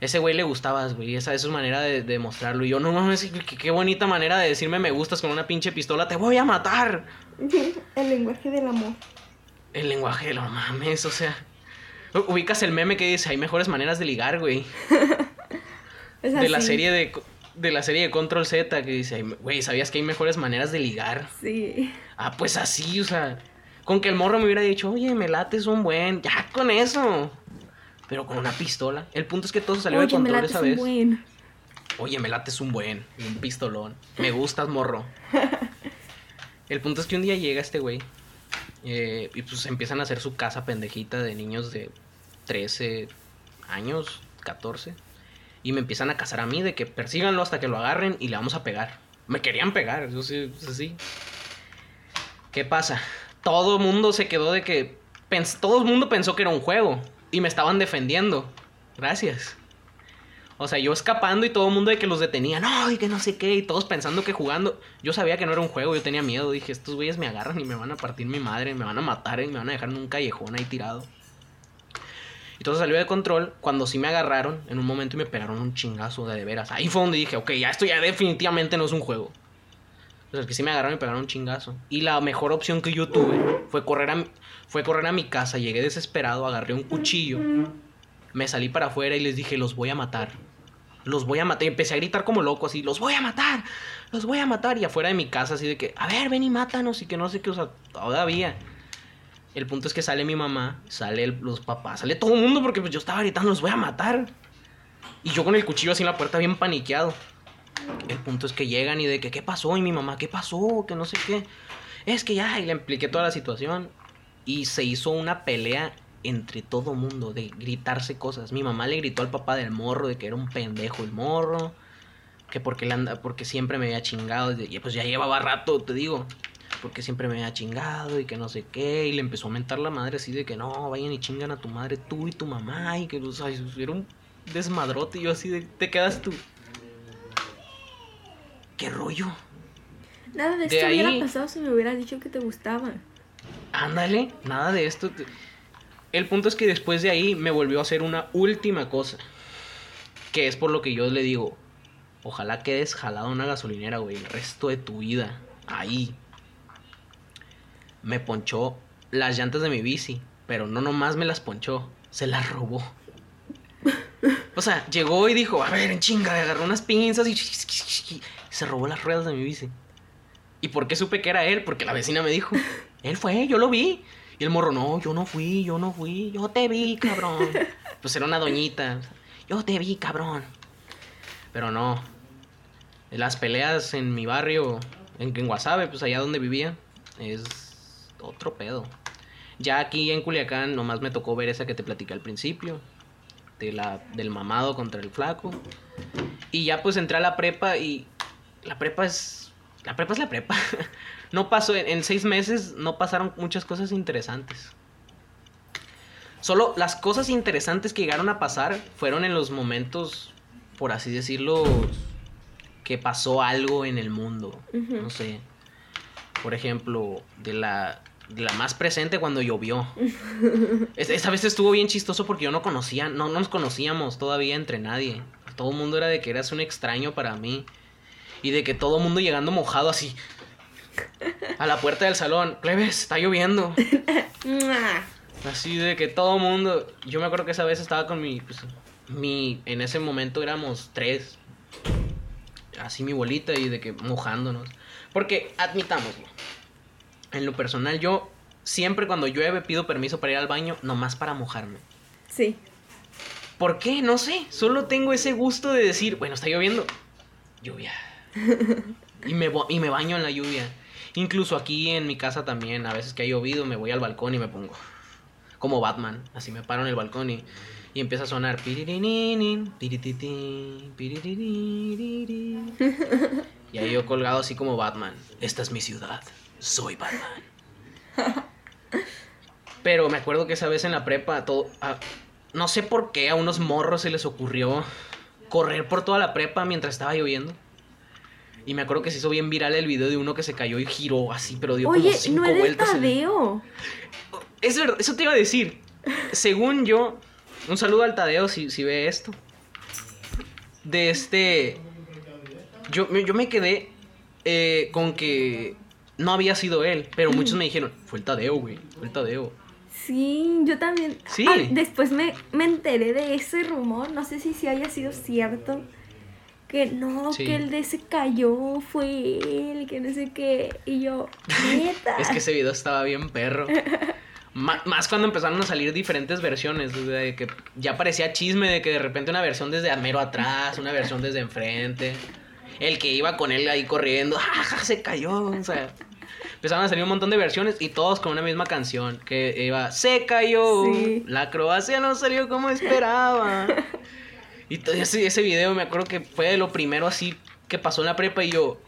Ese güey le gustabas, güey. Esa es su manera de de demostrarlo. Y yo, no mames, qué, qué bonita manera de decirme me gustas con una pinche pistola. Te voy a matar. <laughs> El lenguaje del amor. El lenguaje de los mames, o sea. Ubicas el meme que dice, hay mejores maneras de ligar, güey. <laughs> Es De la serie de, de la serie de Control Z que dice, güey, ¿sabías que hay mejores maneras de ligar? Sí. Ah, pues así, o sea, con que el morro me hubiera dicho, oye, me lates un buen, ya con eso. Pero con una pistola. El punto es que todo salió de Oye, me control lates esa un vez. buen. Oye, me lates un buen, un pistolón. Me gustas, morro. <laughs> El punto es que un día llega este güey. Eh, y pues empiezan a hacer su casa pendejita de niños de 13 años, 14. Y me empiezan a cazar a mí de que persíganlo hasta que lo agarren y le vamos a pegar. Me querían pegar, eso sí, eso sí. ¿Qué pasa? Todo el mundo se quedó de que... todo el mundo pensó que era un juego. Y me estaban defendiendo. Gracias. O sea, yo escapando y todo el mundo de que los detenía. No, y que no sé qué. Y todos pensando que jugando. Yo sabía que no era un juego. Yo tenía miedo. Dije, estos güeyes me agarran y me van a partir mi madre. Me van a matar y me van a dejar en un callejón ahí tirado. Y todo salió de control cuando sí me agarraron en un momento y me pegaron un chingazo de de veras. Ahí fue donde dije, ok, ya esto ya definitivamente no es un juego. O sea, que sí me agarraron y me pegaron un chingazo. Y la mejor opción que yo tuve fue correr a, mi- fue correr a mi casa. Llegué desesperado, agarré un cuchillo Me salí para afuera y les dije, los voy a matar. Los voy a matar. Y empecé a gritar como loco así, los voy a matar. Los voy a matar. Y afuera de mi casa así de que, a ver, ven y mátanos. Y que no sé qué, o sea, todavía. El punto es que sale mi mamá, sale los papás, sale todo el mundo porque pues yo estaba gritando, los voy a matar. Y yo con el cuchillo así en la puerta bien paniqueado. El punto es que llegan y de que, ¿qué pasó? Y mi mamá, ¿qué pasó? Que no sé qué. Es que ya, y le expliqué toda la situación. Y se hizo una pelea entre todo mundo de gritarse cosas. Mi mamá le gritó al papá del morro de que era un pendejo el morro. Que porque, le anda, porque siempre me había chingado. Y pues ya llevaba rato, te digo. Porque siempre me había chingado y que no sé qué. Y le empezó a mentar la madre así de que no, vayan y chingan a tu madre tú y tu mamá. Y que, o sea, era un desmadrote. Y yo así de, te quedas tú. ¿Qué rollo? Nada de De esto hubiera ahí- pasado si me hubieras dicho que te gustaba. Ándale, nada de esto. El punto es que después de ahí me volvió a hacer una última cosa. Que es por lo que yo le digo. Ojalá quedes jalado en una gasolinera, güey, el resto de tu vida. Ahí. Me ponchó las llantas de mi bici. Pero no nomás me las ponchó, se las robó. O sea, llegó y dijo, a ver, en chinga, agarró unas pinzas y se robó las ruedas de mi bici. ¿Y por qué supe que era él? Porque la vecina me dijo, él fue, yo lo vi. Y el morro, no, yo no fui, yo no fui, yo te vi, cabrón. <laughs> Pues era una doñita, yo te vi, cabrón. Pero no. Las peleas en mi barrio, en, en Guasave, pues allá donde vivía, es otro pedo. Ya aquí en Culiacán nomás me tocó ver esa que te platicé al principio. De la, del mamado contra el flaco. Y ya pues entré a la prepa y la prepa es... La prepa es la prepa. <laughs> No pasó, en, en seis meses no pasaron muchas cosas interesantes. Solo las cosas interesantes que llegaron a pasar fueron en los momentos, por así decirlo, que pasó algo en el mundo. No sé. Por ejemplo, de la, de la más presente cuando llovió. <laughs> Es- Esta vez estuvo bien chistoso porque yo no conocía, no nos conocíamos todavía entre nadie. Todo el mundo era de que eras un extraño para mí. Y de que todo el mundo llegando mojado así. <laughs> A la puerta del salón. Plebes, está lloviendo. <laughs> Así de que todo mundo. Yo me acuerdo que esa vez estaba con mi. Pues, mi. En ese momento éramos tres. Así mi bolita y de que mojándonos. Porque, admitámoslo. En lo personal, yo siempre cuando llueve pido permiso para ir al baño, nomás para mojarme. Sí. ¿Por qué? No sé. Solo tengo ese gusto de decir, bueno, está lloviendo. Lluvia. <laughs> Y me, y me baño en la lluvia. Incluso aquí en mi casa también, a veces que ha llovido, me voy al balcón y me pongo como Batman. Así me paro en el balcón y, y empieza a sonar. Y ahí yo colgado así como Batman. Esta es mi ciudad. Soy Batman. Pero me acuerdo que esa vez en la prepa, todo, a- no sé por qué a unos morros se les ocurrió correr por toda la prepa mientras estaba lloviendo. Y me acuerdo que se hizo bien viral el video de uno que se cayó y giró así, pero dio Oye, como cinco no era el vueltas. en- Tadeo. Es verdad, eso te iba a decir. Según yo, un saludo al Tadeo si, si ve esto. De este. Yo, me- yo me quedé eh, con que no había sido él, pero muchos me dijeron, fue el Tadeo, güey, fue el Tadeo. Sí, yo también. Sí. Ah, después me, me enteré de ese rumor, no sé si sí haya sido cierto. Que no, Sí. que el de se cayó, fue él, que no sé qué. Y yo, neta. <laughs> Es que ese video estaba bien perro. <laughs> Más cuando empezaron a salir diferentes versiones, de que ya parecía chisme de que de repente una versión desde mero atrás, una versión desde enfrente. El que iba con él ahí corriendo, ¡jaja! Se cayó. O sea, empezaron a salir un montón de versiones y todos con una misma canción que iba, se cayó. Sí. La Croacia no salió como esperaba. <laughs> Y todo ese, ese video me acuerdo que fue de lo primero así que pasó en la prepa y yo,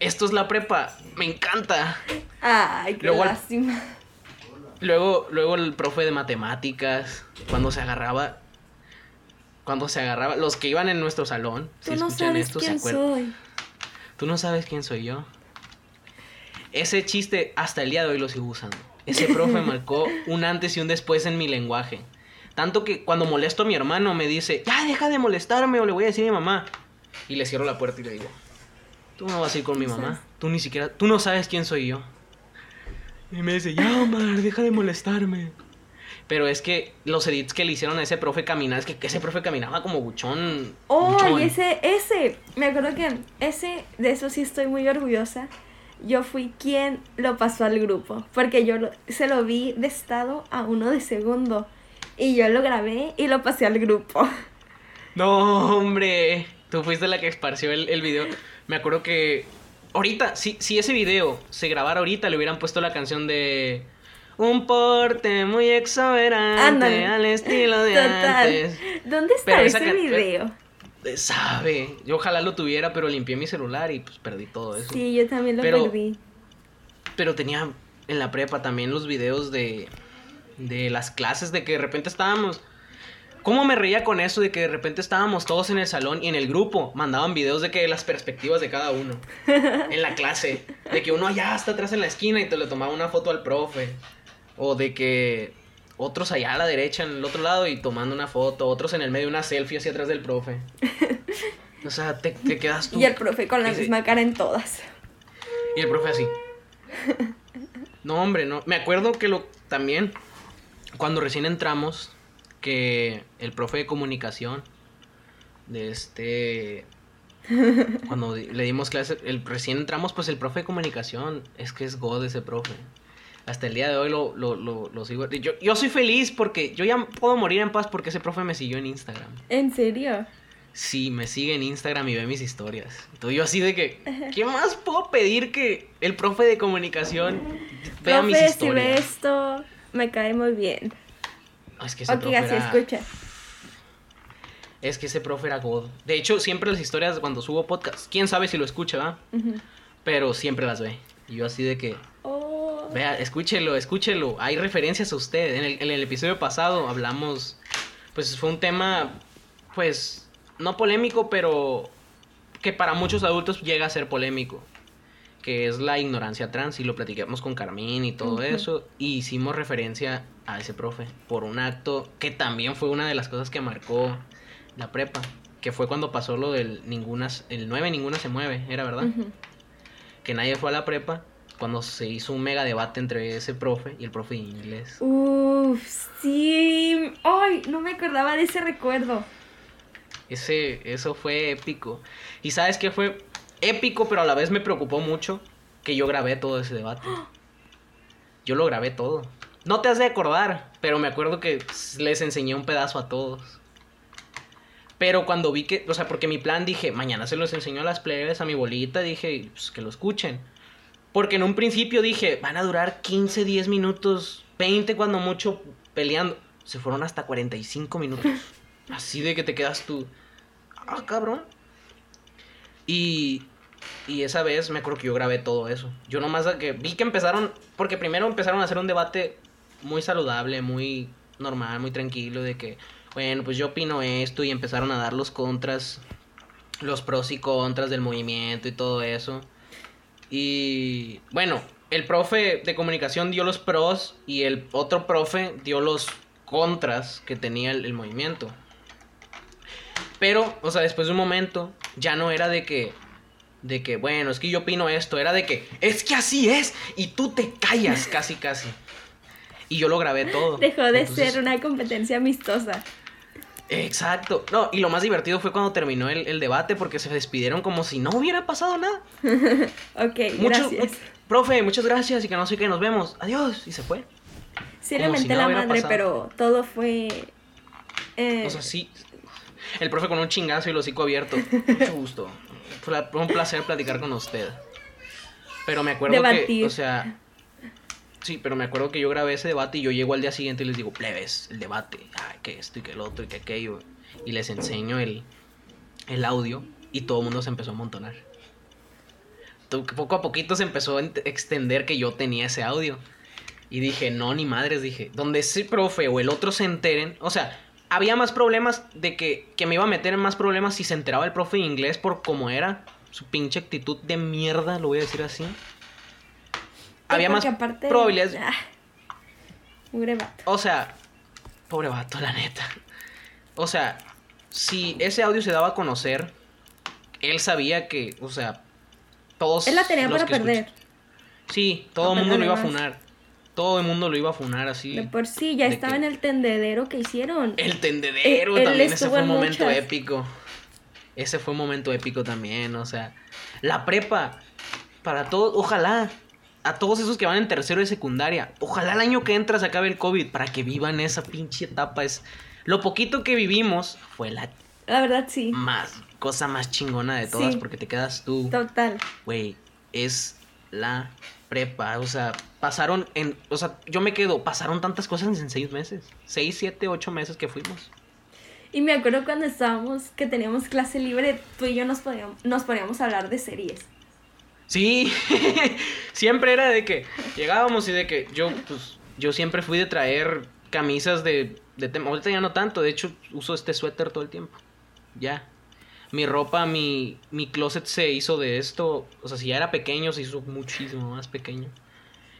esto es la prepa, me encanta. Ay, qué Luego lástima. Luego, luego el profe de matemáticas, cuando se agarraba, cuando se agarraba, los que iban en nuestro salón, si Tú no escuchan sabes esto, se quién acuerdan. soy. Tú no sabes quién soy yo. Ese chiste hasta el día de hoy lo sigo usando. Ese <laughs> profe marcó un antes y un después en mi lenguaje. Tanto que cuando molesto a mi hermano me dice, ya deja de molestarme o le voy a decir a mi mamá. Y le cierro la puerta y le digo, tú no vas a ir con mi ¿Qué mamá. Tú ni siquiera, tú no sabes quién soy yo. Y me dice, ya Omar, deja de molestarme. Pero es que los edits que le hicieron a ese profe caminar, es que ese profe caminaba como buchón. Oh, buchón. y ese, ese, me acuerdo que ese, de eso sí estoy muy orgullosa. Yo fui quien lo pasó al grupo, porque yo lo- se lo vi de estado a uno de segundo. Y yo lo grabé y lo pasé al grupo. No, hombre. Tú fuiste la que esparció el, el video. Me acuerdo que. Ahorita, si, si ese video se grabara ahorita, le hubieran puesto la canción de. Un porte muy exuberante al estilo de Total. antes. ¿Dónde está Pero ese video? Eh, Sabe. Yo ojalá lo tuviera, pero limpié mi celular y pues perdí todo eso. Sí, yo también lo Pero- perdí. Pero tenía en la prepa también los videos de, de las clases de que de repente estábamos. ¿Cómo me reía con eso de que de repente estábamos todos en el salón y en el grupo mandaban videos de que las perspectivas de cada uno <laughs> en la clase? De que uno allá está atrás en la esquina y te le tomaba una foto al profe. O de que otros allá a la derecha en el otro lado y tomando una foto, otros en el medio una selfie hacia atrás del profe. <laughs> O sea, te, te quedas tú. Y el profe con la misma cara en todas. Y el profe así. <laughs> No, hombre, no. Me acuerdo que lo también cuando recién entramos que el profe de comunicación de este <laughs> cuando le dimos clase, el recién entramos, pues el profe de comunicación es que es god ese profe. Hasta el día de hoy lo, lo, lo, lo sigo. Yo, yo soy feliz porque yo ya puedo morir en paz porque ese profe me siguió en Instagram. ¿En serio? Sí, me sigue en Instagram y ve mis historias. Entonces yo así de que, ¿qué más puedo pedir que el profe de comunicación vea mis profe, si ve historias? esto, me cae muy bien. Es que ese Ok, profe así era, escucha. es que ese profe era god. De hecho, siempre las historias cuando subo podcast, quién sabe si lo escucha, ¿va? Pero siempre las ve. Y yo así de que, Oh. vea, escúchelo, escúchelo. Hay referencias a usted. En el, en el episodio pasado hablamos, pues fue un tema, pues, no polémico, pero que para muchos adultos llega a ser polémico. Que es la ignorancia trans. Y lo platicamos con Carmín y todo eso. Y hicimos referencia a ese profe. Por un acto que también fue una de las cosas que marcó la prepa. Que fue cuando pasó lo del ninguna, el 9 ninguna se mueve, era verdad que nadie fue a la prepa cuando se hizo un mega debate entre ese profe y el profe de inglés. Uf, sí. Ay, no me acordaba de ese recuerdo. Ese, eso fue épico. Y sabes qué fue épico, pero a la vez me preocupó mucho que yo grabé todo ese debate. Yo lo grabé todo. No te has de acordar, pero me acuerdo que les enseñé un pedazo a todos. Pero cuando vi que, o sea, porque mi plan dije, mañana se los enseño a las plebes, a mi bolita, dije, pues que lo escuchen. Porque en un principio dije, van a durar 15, 10 minutos, 20 cuando mucho peleando. Se fueron hasta 45 minutos. <laughs> Así de que te quedas tú. Ah, cabrón. Y, y esa vez me acuerdo que yo grabé todo eso. Yo nomás que vi que empezaron, porque primero empezaron a hacer un debate muy saludable, muy normal, muy tranquilo, de que, bueno, pues yo opino esto y empezaron a dar los contras, los pros y contras del movimiento y todo eso. Y bueno, el profe de comunicación dio los pros y el otro profe dio los contras que tenía el movimiento. Pero, o sea, después de un momento, ya no era de que, de que, bueno, es que yo opino esto, era de que, es que así es, y tú te callas, <laughs> casi, casi. Y yo lo grabé todo. Dejó de Entonces, ser una competencia amistosa. Exacto. No, y lo más divertido fue cuando terminó el, el debate porque se despidieron como si no hubiera pasado nada. <laughs> Ok, gracias. mu- profe, muchas gracias y que no sé qué, nos vemos. Adiós. Y se fue. Sí le como menté la madre, pasado. pero todo fue... eh, O sea, sí. El profe con un chingazo y el hocico abierto. Mucho gusto. Fue, un placer platicar con usted. Pero me acuerdo que, Debatir. o sea, sí, pero me acuerdo que yo grabé ese debate y yo llego al día siguiente y les digo, plebes, el debate, ay, que esto y que el otro y que aquello. Y les enseño el, el audio y todo el mundo se empezó a amontonar. To- Poco a poquito se empezó a extender que yo tenía ese audio. Y dije, no, ni madres, dije, donde ese profe o el otro se enteren, o sea, había más problemas de que, que me iba a meter en más problemas si se enteraba el profe de inglés por cómo era, su pinche actitud de mierda, lo voy a decir así. Había más aparte- probabilidades, Ah, mugre vato. o sea, pobre vato, la neta. O sea, si ese audio se daba a conocer, él sabía que, o sea, todos Él la tenía los para perder. Sí, todo el mundo lo iba a funar. Todo el mundo lo iba a funar así. De por sí, ya estaba que- en el tendedero que hicieron. El tendedero Eh, también, ese fue un en momento muchas. épico. Ese fue un momento épico también, o sea, la prepa, para todos, ojalá, a todos esos que van en tercero de secundaria, ojalá el año que entra se acabe el COVID para que vivan esa pinche etapa. Es, lo poquito que vivimos fue la La verdad, sí. más, cosa más chingona de todas, Sí. porque te quedas tú, Total. güey, es la prepa, o sea, pasaron en, o sea, yo me quedo, pasaron tantas cosas en seis meses, seis, siete, ocho meses que fuimos. Y me acuerdo cuando estábamos, que teníamos clase libre, tú y yo nos podíamos, nos podíamos hablar de series. Sí, <laughs> siempre era de que llegábamos y de que yo, pues, yo siempre fui de traer camisas de, de tema. Ahorita ya no tanto, de hecho, uso este suéter todo el tiempo. Ya. Mi ropa, mi, mi closet se hizo de esto. O sea, si ya era pequeño, se hizo muchísimo más pequeño.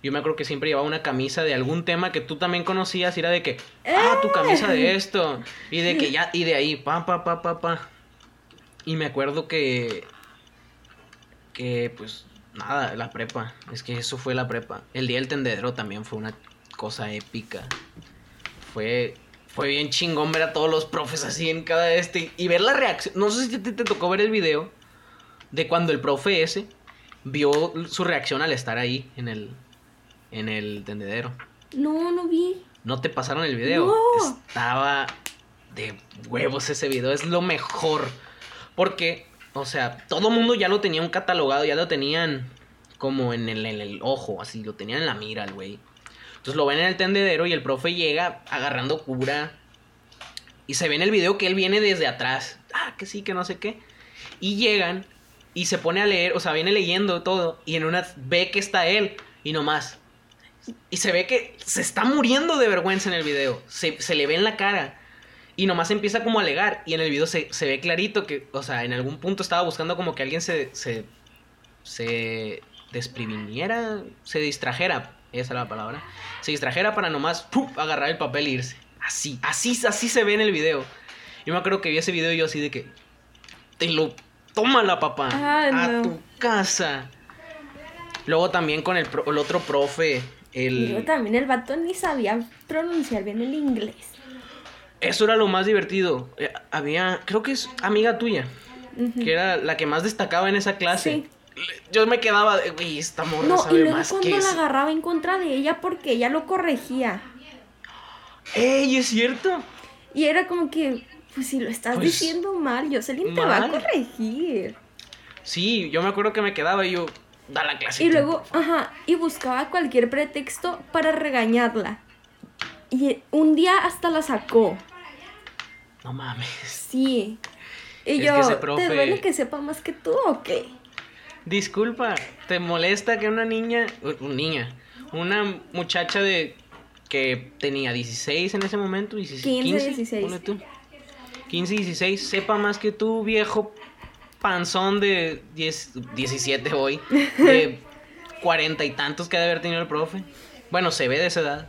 Yo me acuerdo que siempre llevaba una camisa de algún tema que tú también conocías y era de que, ah, tu camisa de esto. Y de que ya, y de ahí, pa, pa, pa, pa, pa. Y me acuerdo que que pues nada, la prepa, es que eso fue la prepa. El día del tendedero también fue una cosa épica. Fue fue bien chingón ver a todos los profes así en cada este y ver la reacción. No sé si a ti te tocó ver el video de cuando el profe ese vio su reacción al estar ahí en el en el tendedero. No, no vi. ¿No te pasaron el video? No. Estaba de huevos ese video. Es lo mejor. Porque, o sea, todo mundo ya lo tenía un catalogado, ya lo tenían como en el, en el ojo, así, lo tenían en la mira el güey. Entonces lo ven en el tendedero y el profe llega agarrando cura. Y se ve en el video que él viene desde atrás. Ah, que sí, que no sé qué. Y llegan y se pone a leer, o sea, viene leyendo todo. Y en una ve que está él. Y nomás. Y se ve que se está muriendo de vergüenza en el video. Se, se le ve en la cara. Y nomás empieza como a alegar. Y en el video se, se ve clarito que, o sea, en algún punto estaba buscando como que alguien se, se, se despreviniera, se distrajera. Esa era la palabra. Se distrajera para nomás ¡pum! agarrar el papel e irse. Así, así, así se ve en el video. Yo me acuerdo que vi ese video y yo así de que. Te lo. Tómala, papá. Ah, a no. tu casa. Luego también con el, pro- el otro profe. El... luego también el vato ni sabía pronunciar bien el inglés. Eso era lo más divertido. Eh, había, creo que es amiga tuya, que era la que más destacaba en esa clase. Sí. Yo me quedaba de, güey, esta morra No, y luego más cuando que la agarraba en contra de ella porque ella lo corregía. ¡Ey, es cierto! Y era como que, pues si lo estás Pues, diciendo mal, Jocelyn te va a corregir. Sí, yo me acuerdo que me quedaba y yo, da la clase. Y tú". luego, ajá, y buscaba cualquier pretexto para regañarla. Y un día hasta la sacó. No mames. Sí. Y Es yo, profe- ¿te duele que sepa más que tú o qué? Disculpa, ¿te molesta que una niña, una niña, una muchacha de que tenía 16 en ese momento, 16, 15, 15, 16. ponle tú, 15, 16, sepa más que tú, viejo panzón de 10, 17 hoy, de <laughs> cuarenta y tantos que ha de haber tenido el profe? Bueno, se ve de esa edad.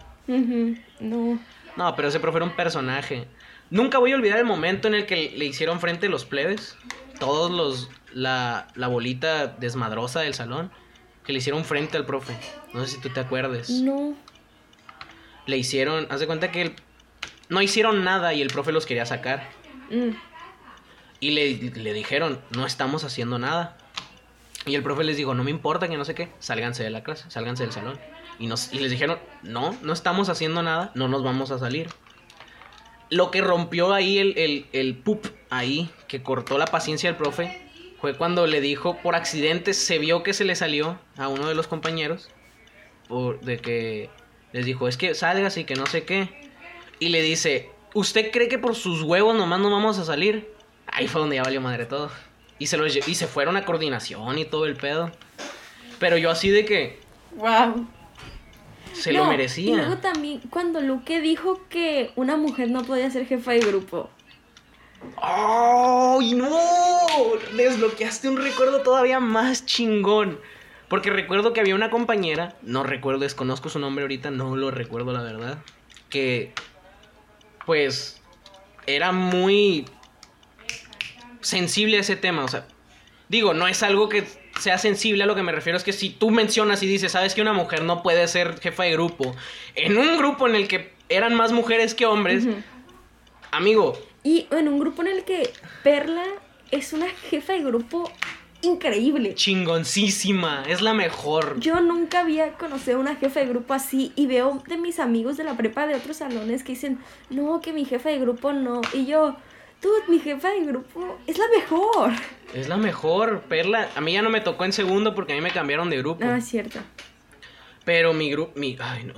No. No, pero ese profe era un personaje. Nunca voy a olvidar el momento en el que le hicieron frente los plebes. Todos los. La, la bolita desmadrosa del salón. Que le hicieron frente al profe. No sé si tú te acuerdes. No. Le hicieron. Haz de cuenta que él- no hicieron nada y el profe los quería sacar. Mm. Y le, le dijeron, no estamos haciendo nada. Y el profe les dijo, no me importa que no sé qué, sálganse de la clase, sálganse del salón. Y, nos, y les dijeron, no, no estamos haciendo nada, no nos vamos a salir. Lo que rompió ahí el, el, el pup, ahí, que cortó la paciencia del profe, fue cuando le dijo, por accidente, se vio que se le salió a uno de los compañeros, por, de que les dijo, es que salgas y que no sé qué. Y le dice, ¿usted cree que por sus huevos nomás no vamos a salir? Ahí fue donde ya valió madre todo. Y se, los, y se fueron a coordinación y todo el pedo. Pero yo así de que Wow. se No, lo Y luego merecía. también cuando Luque dijo que una mujer no podía ser jefa de grupo. ¡Ay, no! Desbloqueaste un recuerdo todavía más chingón. Porque recuerdo que había una compañera, no recuerdo, desconozco su nombre ahorita, no lo recuerdo la verdad, que pues era muy sensible a ese tema, o sea, digo, no es algo que sea sensible a lo que me refiero es que si tú mencionas y dices, sabes que una mujer no puede ser jefa de grupo, en un grupo en el que eran más mujeres que hombres, amigo, Y en un grupo en el que Perla es una jefa de grupo increíble. chingoncísima, es la mejor. Yo nunca había conocido a una jefa de grupo así y veo de mis amigos de la prepa de otros salones que dicen, no, que mi jefa de grupo no. Y yo, tú, mi jefa de grupo es la mejor. Es la mejor, Perla. A mí ya no me tocó en segundo porque a mí me cambiaron de grupo. Ah, es cierto. Pero mi grupo, mi, ay no.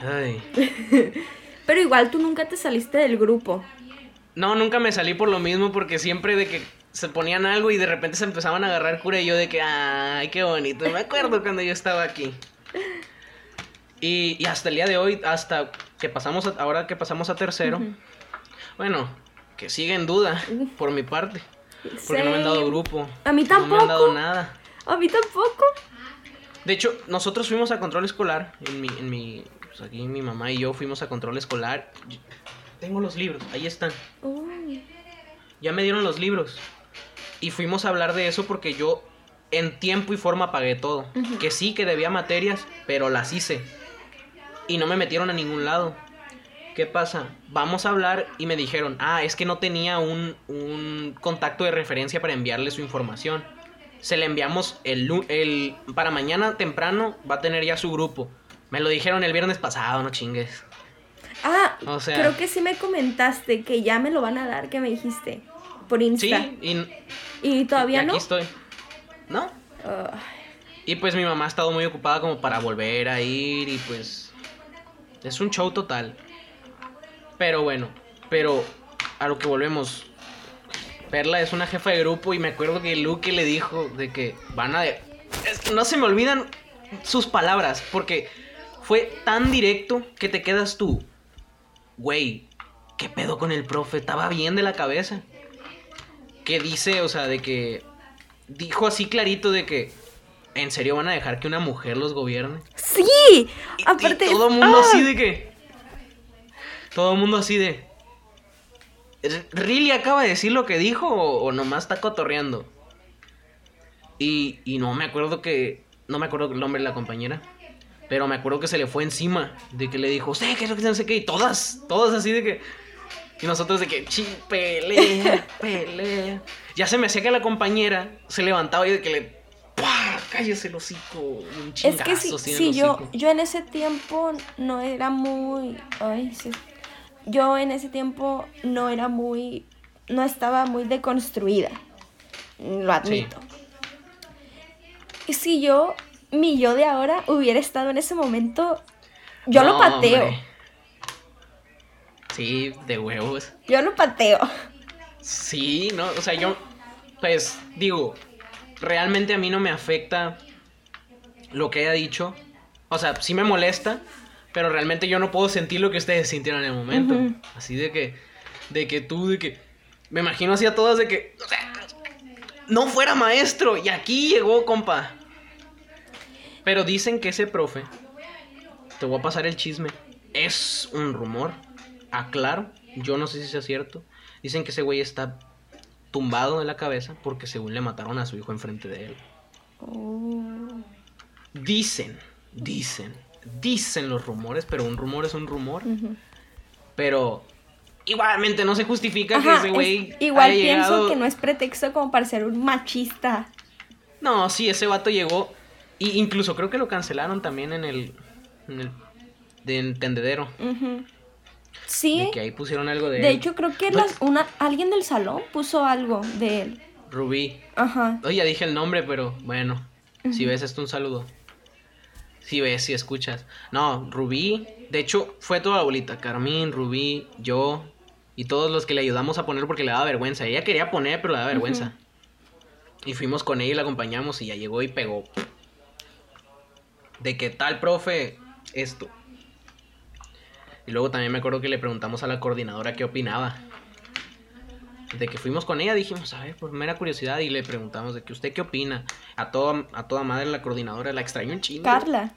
Ay. <laughs> Pero igual tú nunca te saliste del grupo. No, nunca me salí por lo mismo porque siempre de que se ponían algo y de repente se empezaban a agarrar cura y yo de que, ay, qué bonito. Me acuerdo cuando yo estaba aquí. Y, y hasta el día de hoy, hasta que pasamos, a- ahora que pasamos a tercero, bueno, que sigue en duda por mi parte. Porque no me han dado grupo. A mí No me han dado tampoco. nada. A mí tampoco. De hecho, nosotros fuimos a control escolar. En mi, en mi, pues aquí mi mamá y yo fuimos a control escolar. Tengo los libros, ahí están. Uy. Ya me dieron los libros. Y fuimos a hablar de eso porque yo en tiempo y forma pagué todo. Que sí, que debía materias, pero las hice. Y no me metieron a ningún lado. ¿Qué pasa? Vamos a hablar y me dijeron, ah, es que no tenía un, un contacto de referencia para enviarle su información. Se le enviamos el, el... Para mañana temprano va a tener ya su grupo. Me lo dijeron el viernes pasado, no chingues. Ah, O sea- creo que sí me comentaste que ya me lo van a dar, que me dijiste. Por Sí, Insta. y, ¿Y todavía y no? aquí estoy. ¿No? Y pues mi mamá ha estado muy ocupada como para volver a ir y pues es un show total. Pero bueno, pero a lo que volvemos. Perla es una jefa de grupo y me acuerdo que Luke le dijo de que van a... de- es que no se me olvidan sus palabras porque fue tan directo que te quedas tú. Güey, ¿qué pedo con el profe? Estaba bien de la cabeza. Que dice, o sea, de que... Dijo así clarito de que... ¿En serio van a dejar que una mujer los gobierne? Sí, Y- aparte. y todo el mundo ah, así de que. Todo el mundo así de. ¿R- ¿Really acaba de decir lo que dijo o, o nomás está cotorreando? Y, y no me acuerdo que. No me acuerdo el nombre de la compañera. Pero me acuerdo que se le fue encima. De que le dijo, sé que no sé qué. Y todas, todas así de que. Y nosotros de que, chi, pelea, <laughs> pelea. Ya se me hacía que la compañera se levantaba y de que le. ¡Pah! Cállese el hocico. Un Es chingazo que sí, sí, yo, yo en ese tiempo no era muy. Ay, sí. Yo en ese tiempo no era muy. No estaba muy deconstruida. Lo admito. Y si yo, mi yo de ahora, hubiera estado en ese momento, yo lo pateo. hombre. Sí, de huevos. Yo lo pateo. Sí, no, o sea, yo, pues, digo, realmente a mí no me afecta lo que haya dicho. O sea, sí me molesta, pero realmente yo no puedo sentir lo que ustedes sintieron en el momento. Así de que, de que tú, de que, me imagino así a todas de que, o sea, no fuera maestro y aquí llegó, compa. Pero dicen que ese profe, te voy a pasar el chisme, es un rumor, aclaro, yo no sé si sea cierto. Dicen que ese güey está tumbado de la cabeza porque según le mataron a su hijo enfrente de él. Oh. Dicen, dicen, dicen los rumores, pero un rumor es un rumor. Pero igualmente no se justifica que ese es- güey igual haya pienso llegado- que no es pretexto como para ser un machista. No, sí, ese vato llegó. Y incluso creo que lo cancelaron también en el. En el. De entendedero. Ujú. Sí. De que ahí pusieron algo de. De él. hecho, creo que las- una, alguien del salón puso algo de él. Rubí. Ajá. Oye, ya dije el nombre, pero bueno. Si ves esto, un saludo. Si ves, si escuchas. No, Rubí. De hecho, fue toda la bolita. Carmín, Rubí, yo. Y todos los que le ayudamos a poner porque le daba vergüenza. Ella quería poner, pero le daba vergüenza. Y fuimos con ella y la acompañamos y ya llegó y pegó. De que tal profe, esto. Y luego también me acuerdo que le preguntamos a la coordinadora qué opinaba. De que fuimos con ella, dijimos, a ver, por mera curiosidad, y le preguntamos de que usted qué opina. A toda, a toda madre la coordinadora, la extraño un chingo. Carla.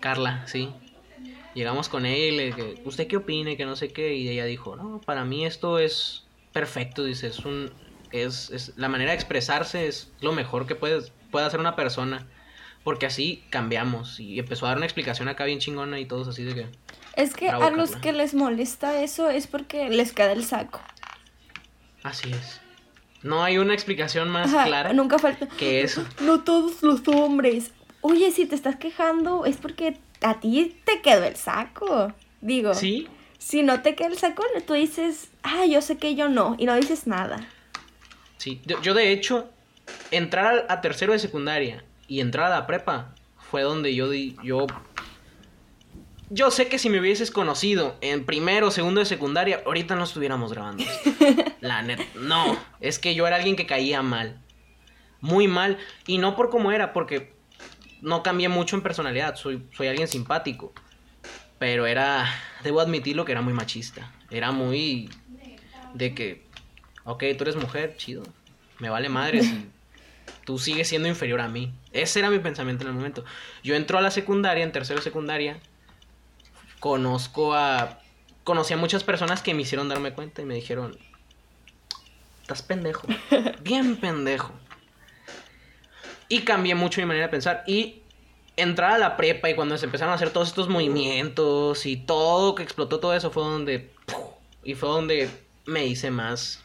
Carla, sí. Llegamos con ella y le dije, ¿usted qué opina? Y que no sé qué. Y ella dijo, no, para mí esto es perfecto. Dice, es un, es, es la manera de expresarse es lo mejor que puedes, puede hacer una persona. Porque así cambiamos. Y empezó a dar una explicación acá bien chingona y todos así de que. Es que Bravo, a los Carla. que les molesta eso es porque les queda el saco. Así es. No hay una explicación más Ajá, clara Nunca falta. que eso. No todos los hombres. Oye, si te estás quejando es porque a ti te quedó el saco. Digo, Sí, si no te queda el saco, tú dices, ah, yo sé que yo no, y no dices nada. sí. Yo, yo, de hecho, entrar al- a, tercero de secundaria y entrar a la prepa fue donde yo di. Yo. Yo sé que si me hubieses conocido en primero segundo de secundaria, ahorita no estuviéramos grabando. <laughs> La neta. No, es que yo era alguien que caía mal. Muy mal. Y no por cómo era, porque no cambié mucho en personalidad. Soy, soy alguien simpático. Pero era. Debo admitirlo que era muy machista. Era muy. De que. Ok, tú eres mujer, chido. Me vale madre si tú sigues siendo inferior a mí. Ese era mi pensamiento en el momento. Yo entro a la secundaria, en tercero de secundaria. Conozco a. Conocí a muchas personas que me hicieron darme cuenta y me dijeron. Estás pendejo. <laughs> Bien pendejo. Y cambié mucho mi manera de pensar. Y entrar a la prepa y cuando se empezaron a hacer todos estos movimientos y todo que explotó todo eso fue donde. Y fue donde me hice más.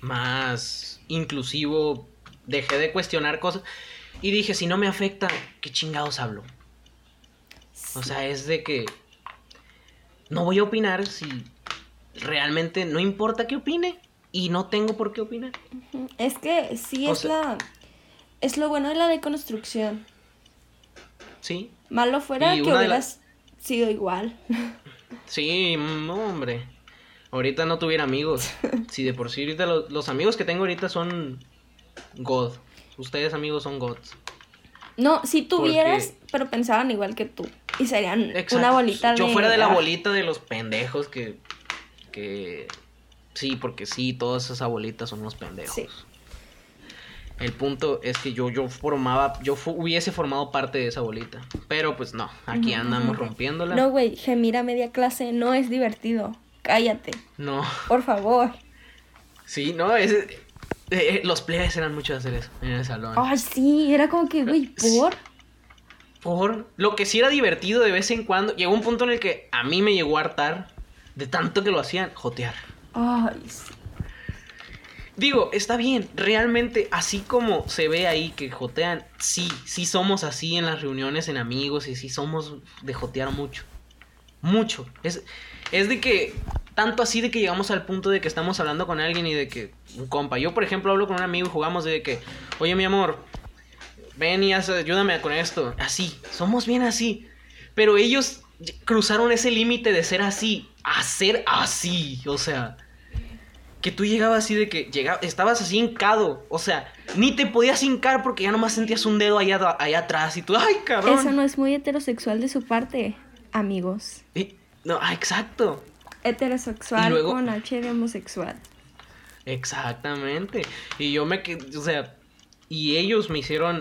Más inclusivo. Dejé de cuestionar cosas. Y dije, si no me afecta, ¿qué chingados hablo? O sea, es de que no voy a opinar si realmente no importa qué opine y no tengo por qué opinar. Es que sí O es sea- la... Es lo bueno de la deconstrucción. Sí, Malo fuera Y que hubieras sido igual. sí, no, hombre. Ahorita no tuviera amigos. <laughs> Si de por sí ahorita lo- los amigos que tengo ahorita son God. Ustedes amigos son gods. No, si tuvieras, Porque- pero pensaban igual que tú. Y serían Exacto. una bolita de... Yo fuera de la bolita de los pendejos que que sí, porque sí, todas esas bolitas son unos pendejos. Sí. El punto es que yo, yo formaba, yo fu- hubiese formado parte de esa bolita. Pero pues no, aquí andamos rompiéndola. No, güey, gemir a media clase no es divertido. Cállate, No, por favor. sí, no, es, eh, eh, los plebes eran mucho de hacer eso en el salón. Ay, sí, era como que, güey. ¿por? Por lo que sí era divertido de vez en cuando, llegó un punto en el que a mí me llegó a hartar de tanto que lo hacían, jotear. Ay, sí. Digo, está bien, realmente así como se ve ahí que jotean, sí, sí somos así en las reuniones en amigos y sí somos de jotear mucho. Mucho. Es, es de que, tanto así de que llegamos al punto de que estamos hablando con alguien y de que, un compa, yo por ejemplo hablo con un amigo y jugamos de que, oye mi amor, ven y haz- ayúdame con esto. Así, somos bien así. Pero ellos cruzaron ese límite de ser así a ser así, o sea que tú llegabas así de que llegaba, estabas así hincado, o sea, ni te podías hincar porque ya nomás sentías un dedo allá, allá atrás y tú, ay, cabrón. Eso no es muy heterosexual de su parte, amigos. Eh, no, ah, exacto, Heterosexual luego- con H de homosexual. exactamente. Y yo me quedé, o sea, y ellos me hicieron,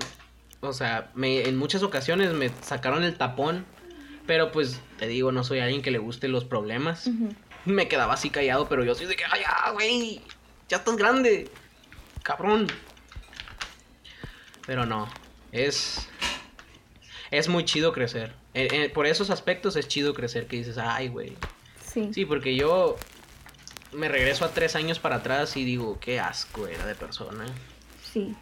o sea, me, en muchas ocasiones me sacaron el tapón, pero pues te digo, no soy alguien que le guste los problemas. Me quedaba así callado, pero yo así de que, ay, ya, güey, ya estás grande, cabrón. Pero no, es, es muy chido crecer. Eh, eh, por esos aspectos es chido crecer, que dices, ay, güey. Sí. Sí, porque yo me regreso a tres años para atrás y digo, qué asco era de persona. Sí.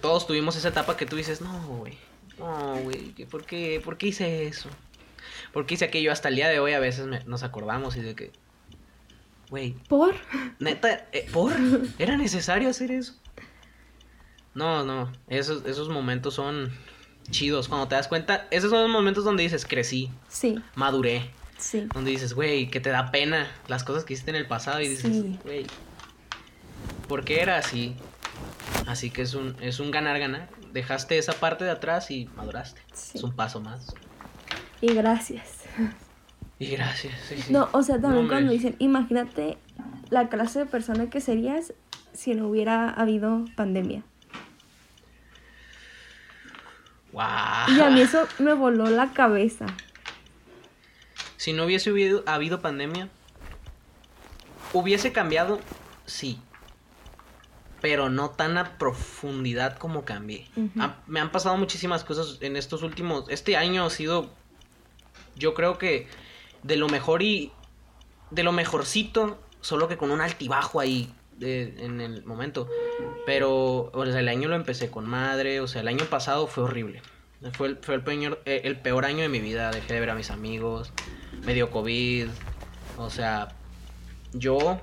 Todos tuvimos esa etapa que tú dices, no, güey, no, güey, ¿qué- ¿por qué, ¿por qué hice eso? ¿Por qué hice aquello? Hasta el día de hoy a veces me- nos acordamos y de que, güey, ¿Por? neta, eh, ¿por? ¿Era necesario hacer eso? No, no, esos, esos momentos son chidos. Cuando te das cuenta, esos son los momentos donde dices, crecí, Sí, maduré. sí. Donde dices, güey, que te da pena las cosas que hiciste en el pasado y dices, Sí. güey, ¿por qué era así? Así que es un, es un ganar-ganar. Dejaste esa parte de atrás y maduraste. Sí. Es un paso más. Y gracias. Y gracias. sí, sí. No, o sea, también cuando dicen, imagínate la clase de persona que serías si no hubiera habido pandemia. Guau. Y a mí eso me voló la cabeza. Si no hubiese habido, habido pandemia, hubiese cambiado sí. Pero no tan a profundidad como cambié. Ha- me han pasado muchísimas cosas en estos últimos... Este año ha sido, yo creo que, de lo mejor y... De lo mejorcito, solo que con un altibajo ahí en el momento. Pero, o el año lo empecé con madre, o sea, el año pasado fue horrible. Fue eh, el peor año de mi vida, dejé de ver a mis amigos, me dio COVID, o sea, yo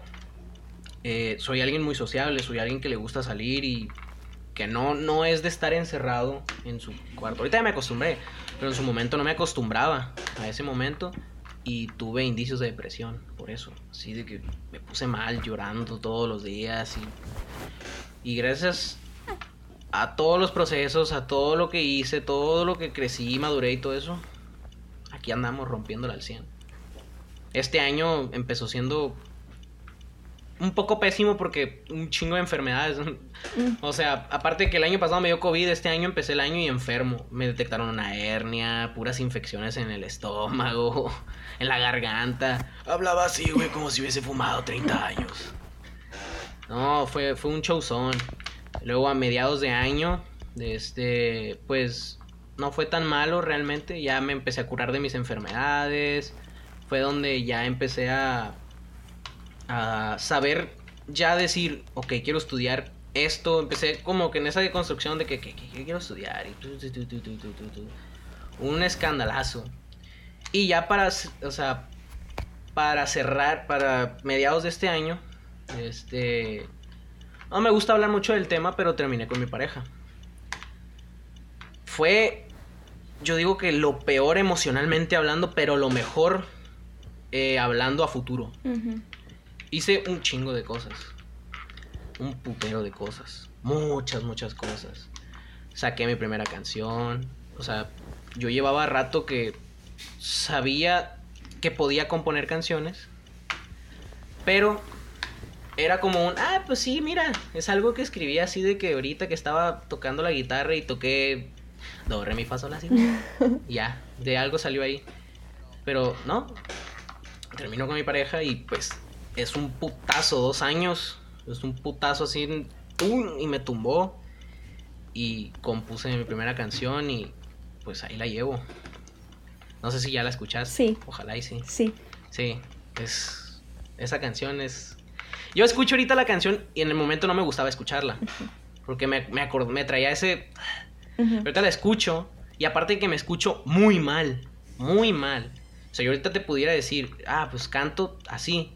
eh, soy alguien muy sociable, soy alguien que le gusta salir y que no, no es de estar encerrado en su cuarto. Ahorita ya me acostumbré, pero en su momento no me acostumbraba a ese momento y tuve indicios de depresión por eso. Así de que me puse mal llorando todos los días y, y gracias a todos los procesos, a todo lo que hice, todo lo que crecí, maduré y todo eso, aquí andamos rompiéndola al 100. Este año empezó siendo un poco pésimo porque un chingo de enfermedades. Mm. O sea, aparte de que el año pasado me dio COVID, este año empecé el año y enfermo. Me detectaron una hernia, puras infecciones en el estómago, en la garganta. Hablaba así, güey, como si hubiese fumado 30 años. No, fue, fue un showzón. Luego a mediados de año, este, pues no fue tan malo realmente. Ya me empecé a curar de mis enfermedades. Fue donde ya empecé a, a saber, ya decir, ok, quiero estudiar esto. Empecé como que en esa deconstrucción de que, que- que- que quiero estudiar. Y tu, tu, tu. Un escandalazo. Y ya para, o sea, para cerrar, para mediados de este año, este... No me gusta hablar mucho del tema, pero terminé con mi pareja. Fue, yo digo que lo peor emocionalmente hablando, pero lo mejor eh, hablando a futuro. Hice un chingo de cosas. Un putero de cosas. Muchas, muchas cosas. Saqué mi primera canción. O sea, yo llevaba rato que sabía que podía componer canciones. Pero era como un, ah, pues sí, mira, es algo que escribí así de que ahorita que estaba tocando la guitarra y toqué do, re, mi, fa, sol, la, si. <laughs> ya, de algo salió ahí. Pero no, terminó con mi pareja y pues es un putazo, dos años, es un putazo así, ¡tum! y me tumbó. Y compuse mi primera canción y pues ahí la llevo. No sé si ya la escuchaste. Sí. Ojalá y sí. Sí. Sí, es. Esa canción es. Yo escucho ahorita la canción y en el momento no me gustaba escucharla. Porque me, me, me traía ese. Ujú. Ahorita la escucho y aparte de que me escucho muy mal. Muy mal. O sea, yo ahorita te pudiera decir, ah, pues canto así.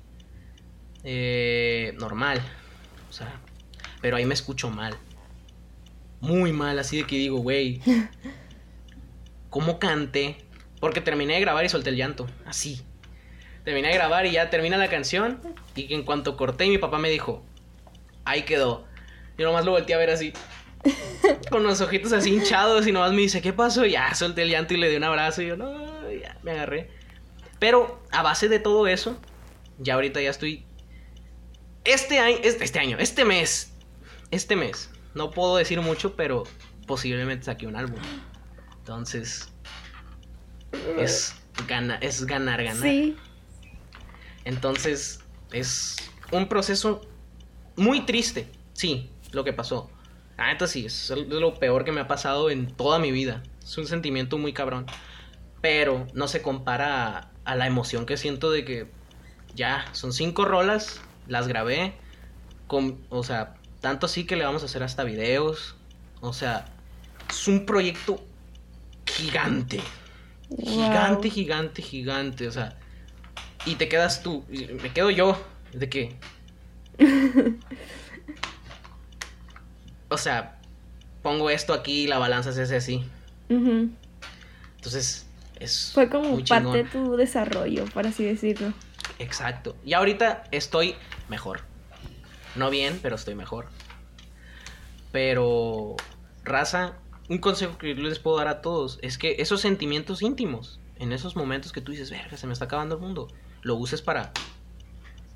eh, normal. O sea, pero ahí me escucho mal. Muy mal, así de que digo, güey. <laughs> ¿Cómo canté? Porque terminé de grabar y solté el llanto. Así. Terminé de grabar y ya termina la canción. Y en cuanto corté, mi papá me dijo, ahí quedó. Yo nomás lo volteé a ver así. <laughs> Con los ojitos así hinchados y nomás me dice, ¿qué pasó? Y ya solté el llanto y le di un abrazo y yo, no, ya me agarré. Pero a base de todo eso, ya ahorita ya estoy... Este año, este, este año, este mes, este mes, no puedo decir mucho, pero posiblemente saqué un álbum. Entonces, es, gana, es ganar, ganar. Sí. Entonces, es un proceso muy triste, sí, lo que pasó. Ah, neta sí, es lo peor que me ha pasado en toda mi vida. Es un sentimiento muy cabrón. Pero no se compara a, a la emoción que siento de que ya, son cinco rolas, las grabé. Con, o sea, tanto así que le vamos a hacer hasta videos. O sea, es un proyecto gigante. Gigante, Wow. gigante, gigante. O sea, y te quedas tú. me quedo yo. De que. <laughs> o sea, pongo esto aquí y la balanza se hace así. Ujú. Entonces, es. Fue como muy parte de tu desarrollo, por así decirlo. Exacto. Y ahorita estoy mejor. No bien, pero estoy mejor. Pero, raza, un consejo que les puedo dar a todos es que esos sentimientos íntimos, en esos momentos que tú dices, verga, se me está acabando el mundo, lo uses para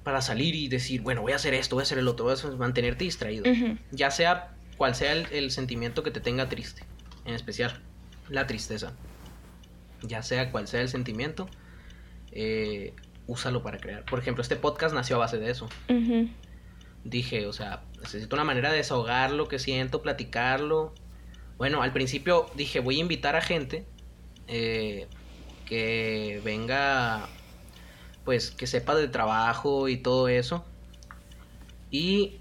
para salir y decir, bueno, voy a hacer esto, voy a hacer el otro, voy a mantenerte distraído. Ya sea cual sea el, el sentimiento que te tenga triste, en especial la tristeza. Ya sea cual sea el sentimiento, eh, úsalo para crear. Por ejemplo, este podcast nació a base de eso. Dije, o sea, necesito una manera de desahogar lo que siento, platicarlo. Bueno, al principio dije, voy a invitar a gente eh, que venga, pues, que sepa de trabajo y todo eso. Y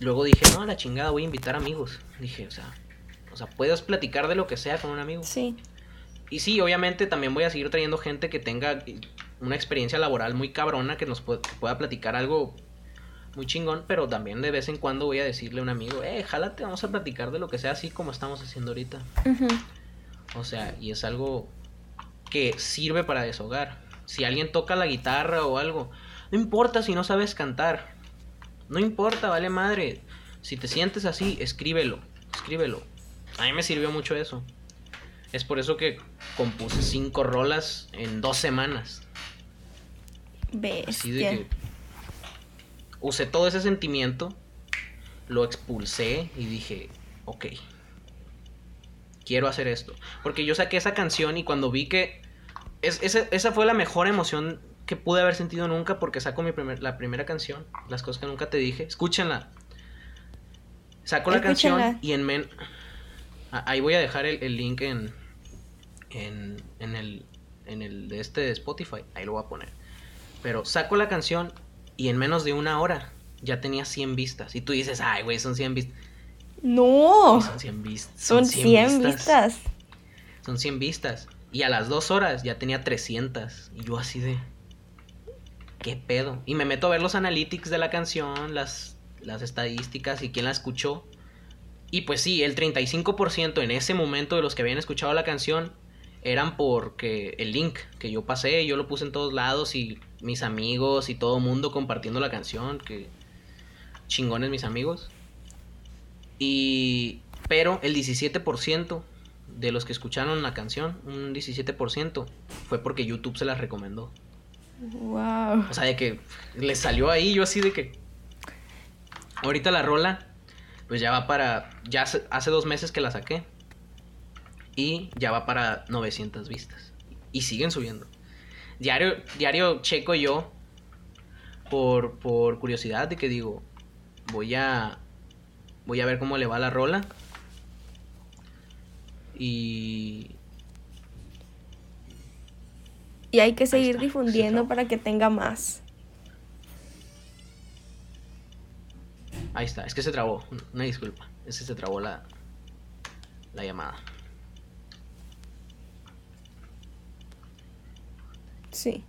luego dije, no, a la chingada, voy a invitar amigos. Dije, o sea, o sea, puedes platicar de lo que sea con un amigo. Sí. Y sí, obviamente también voy a seguir trayendo gente que tenga una experiencia laboral muy cabrona, que nos pueda, que pueda platicar algo muy chingón, pero también de vez en cuando voy a decirle a un amigo, eh, jálate, vamos a platicar de lo que sea así como estamos haciendo ahorita. O sea, y es algo que sirve para deshogar. Si alguien toca la guitarra o algo, no importa si no sabes cantar. No importa, vale madre. Si te sientes así, escríbelo, escríbelo. A mí me sirvió mucho eso. Es por eso que compuse cinco rolas en dos semanas. Así de Bestia. que usé todo ese sentimiento, lo expulsé y dije, ok, quiero hacer esto. Porque yo saqué esa canción y cuando vi que es, esa, esa fue la mejor emoción que pude haber sentido nunca porque saco mi primer, la primera canción, las cosas que nunca te dije, escúchenla. Saco la canción y en men... Ah, Ahí voy a dejar el, el link en, en, en el, en el de este de Spotify, ahí lo voy a poner. Pero saco la canción y en menos de una hora ya tenía 100 vistas. Y tú dices, ay, güey, son 100 vistas. No. Son 100 vistas. Son 100 vistas. Son 100 vistas. Y a las dos horas ya tenía 300. Y yo así de... ¿Qué pedo? Y me meto a ver los analytics de la canción, las, las estadísticas y quién la escuchó. Y pues sí, el 35% en ese momento de los que habían escuchado la canción eran porque el link que yo pasé, yo lo puse en todos lados y mis amigos y todo mundo compartiendo la canción, que chingones mis amigos. Y pero el 17% de los que escucharon la canción, un 17%, fue porque YouTube se las recomendó. Wow. O sea, de que les salió ahí, yo así de que. Ahorita la rola, pues ya va para. Ya hace, hace dos meses que la saqué. Y ya va para 900 vistas. Y siguen subiendo. Diario, diario checo yo. Por, por curiosidad de que digo. Voy a. Voy a ver cómo le va la rola. Y. Y hay que seguir está, difundiendo para que tenga más. Ahí está, es que se trabó. Una disculpa. Es que se trabó la. La llamada. Sí.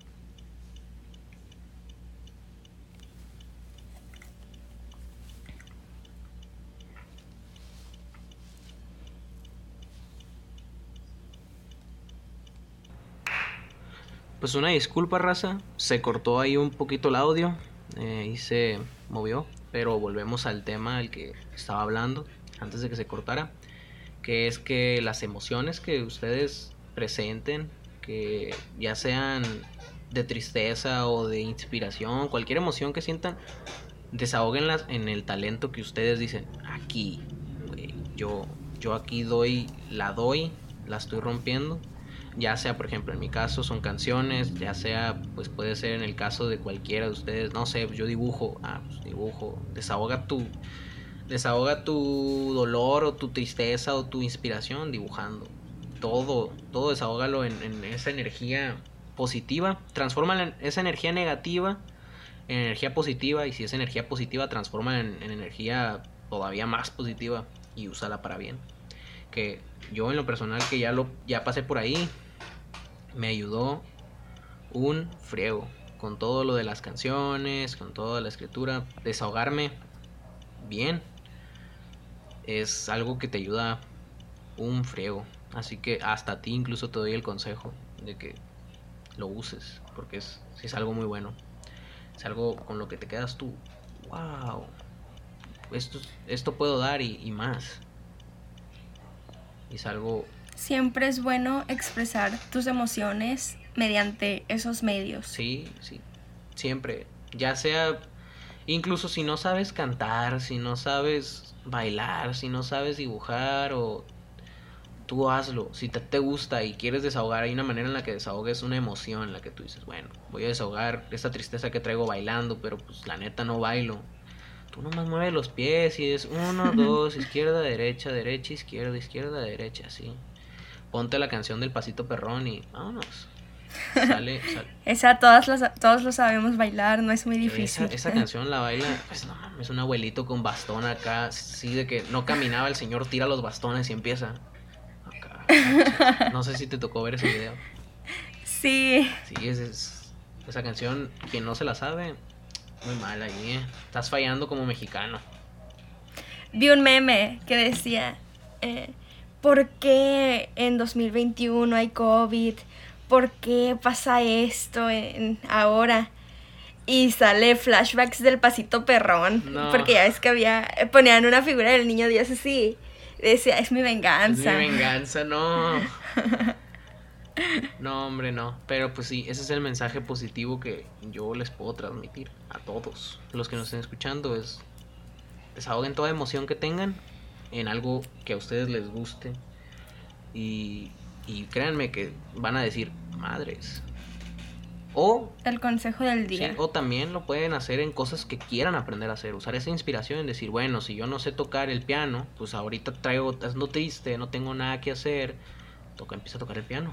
Pues una disculpa, raza. Se cortó ahí un poquito el audio eh, y se movió. Pero volvemos al tema del que estaba hablando antes de que se cortara. Que es que las emociones que ustedes presenten, que ya sean de tristeza o de inspiración, cualquier emoción que sientan, desahóguenlas en el talento que ustedes dicen. Aquí, yo, yo aquí doy, la doy, la estoy rompiendo ya sea por ejemplo en mi caso son canciones, ya sea pues puede ser en el caso de cualquiera de ustedes, no sé, yo dibujo, ah, pues dibujo, desahoga tu desahoga tu dolor o tu tristeza o tu inspiración dibujando. Todo, todo desahógalo en, esa energía positiva, transforma esa energía negativa en energía positiva y si es energía positiva transforma en, en energía todavía más positiva y úsala para bien. Que yo en lo personal que ya lo ya pasé por ahí me ayudó un friego con todo lo de las canciones, con toda la escritura, desahogarme bien es algo que te ayuda un friego. Así que hasta a ti incluso te doy el consejo de que lo uses, porque es, es algo muy bueno. Es algo con lo que te quedas tú, wow, esto, esto puedo dar y, y más. Y es algo Siempre es bueno expresar tus emociones mediante esos medios. Sí, sí, siempre. Ya sea, incluso si no sabes cantar, si no sabes bailar, si no sabes dibujar o tú hazlo. Si te, te gusta y quieres desahogar, hay una manera en la que desahogues una emoción en la que tú dices, bueno, voy a desahogar esta tristeza que traigo bailando, pero pues la neta no bailo. Tú nomás mueves los pies y es uno, <laughs> dos, izquierda, derecha, derecha, izquierda, izquierda, derecha, así. Ponte la canción del pasito perrón y vámonos. Sale, <laughs> sale. Esa todas las, todos lo sabemos bailar, no es muy difícil. Esa, esa canción la baila, pues no mames, un abuelito con bastón acá, sí, de que no caminaba, el señor tira los bastones y empieza. <laughs> No sé si te tocó ver ese video. Sí. Sí, es, es- esa canción, quien no se la sabe, muy mal ahí, ¿eh? Estás fallando como mexicano. Vi un meme que decía, eh, ¿por qué en 2021 hay COVID? ¿Por qué pasa esto en, ahora? Y sale flashbacks del pasito perrón. No. Porque ya ves que había, ponían una figura del niño Dios así. Decía, es mi Es venganza. mi venganza, no. <laughs> No, hombre, no. Pero pues sí, ese es el mensaje positivo que yo les puedo transmitir a todos los que nos estén escuchando. Es desahoguen toda emoción que tengan en algo que a ustedes les guste. Y, y créanme que van a decir, madres. O El consejo del Sí, día. o también lo pueden hacer en cosas que quieran aprender a hacer, usar esa inspiración en decir, bueno, si yo no sé tocar el piano, pues ahorita traigo, ando triste, no tengo nada que hacer, toca, empieza a tocar el piano.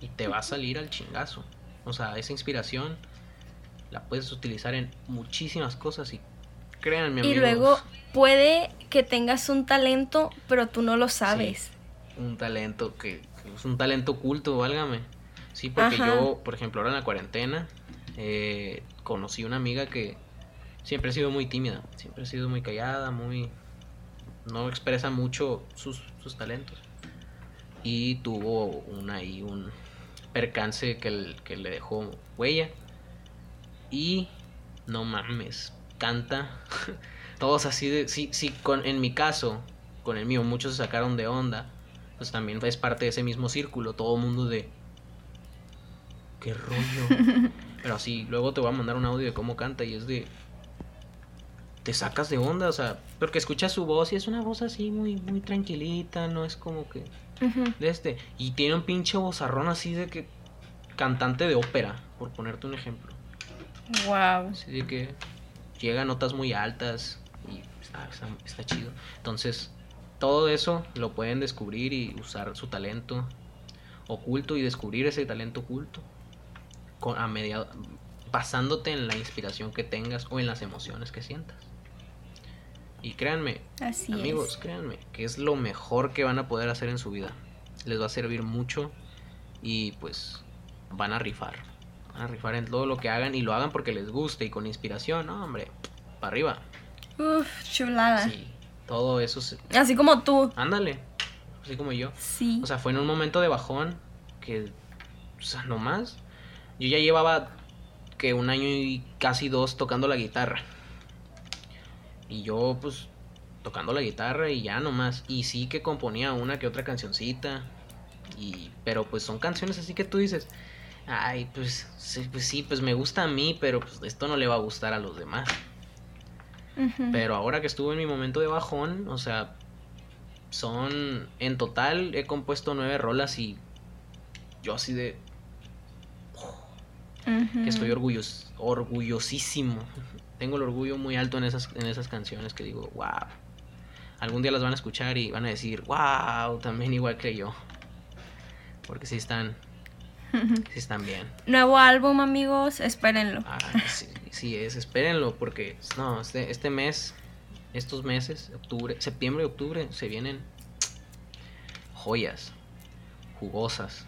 Y te va a salir al chingazo. O sea, esa inspiración la puedes utilizar en muchísimas cosas y créanme, y amigos, luego puede que tengas un talento, pero tú no lo sabes. un talento que, que es un talento oculto, válgame. Sí, porque Ajá. yo, por ejemplo, ahora en la cuarentena, eh, conocí una amiga que siempre ha sido muy tímida, siempre ha sido muy callada, muy... no expresa mucho sus, sus talentos. Y tuvo un, ahí un percance que, el- que le dejó huella. Y no mames, canta. <laughs> Todos así de... Sí, sí, con, en mi caso, con el mío, muchos se sacaron de onda. Pues también es parte de ese mismo círculo. Todo mundo de... ¿Qué rollo? <laughs> Pero así, luego te voy a mandar un audio de cómo canta y es de... Te sacas de onda, o sea, porque escuchas su voz y es una voz así muy, muy tranquilita, no es como que de este. Y tiene un pinche vozarrón así de que cantante de ópera, por ponerte un ejemplo. Wow. Así de que llega a notas muy altas y está, está- está chido. Entonces, todo eso lo pueden descubrir y usar su talento oculto y descubrir ese talento oculto con, a media, basándote en la inspiración que tengas o en las emociones que sientas. Y créanme, Así Amigos, es. créanme, que es lo mejor que van a poder hacer en su vida. Les va a servir mucho y pues van a rifar. Van a rifar en todo lo que hagan y lo hagan porque les guste y con inspiración, no, hombre, para arriba. Uf, chulada. Sí, todo eso se... Así como tú. Ándale, así como yo. Sí. O sea, fue en un momento de bajón que, o sea, nomás. Yo ya llevaba que un año y casi dos tocando la guitarra. Y yo, pues, tocando la guitarra y ya nomás. Y sí que componía una que otra cancioncita. Y, pero pues son canciones así que tú dices, ay, pues sí, pues sí, pues me gusta a mí, pero pues esto no le va a gustar a los demás. Pero ahora que estuve en mi momento de bajón, o sea, son. En total he compuesto nueve rolas y. Yo así de. Que estoy orgullos, orgullosísimo. Tengo el orgullo muy alto en esas, en esas canciones que digo, wow. Algún día las van a escuchar y van a decir, wow, también igual que yo. Porque sí están. <laughs> Sí están bien. Nuevo álbum, amigos, espérenlo. Ah, sí, sí es, espérenlo, porque no, este, este mes, estos meses, octubre, septiembre y octubre, se vienen joyas, jugosas.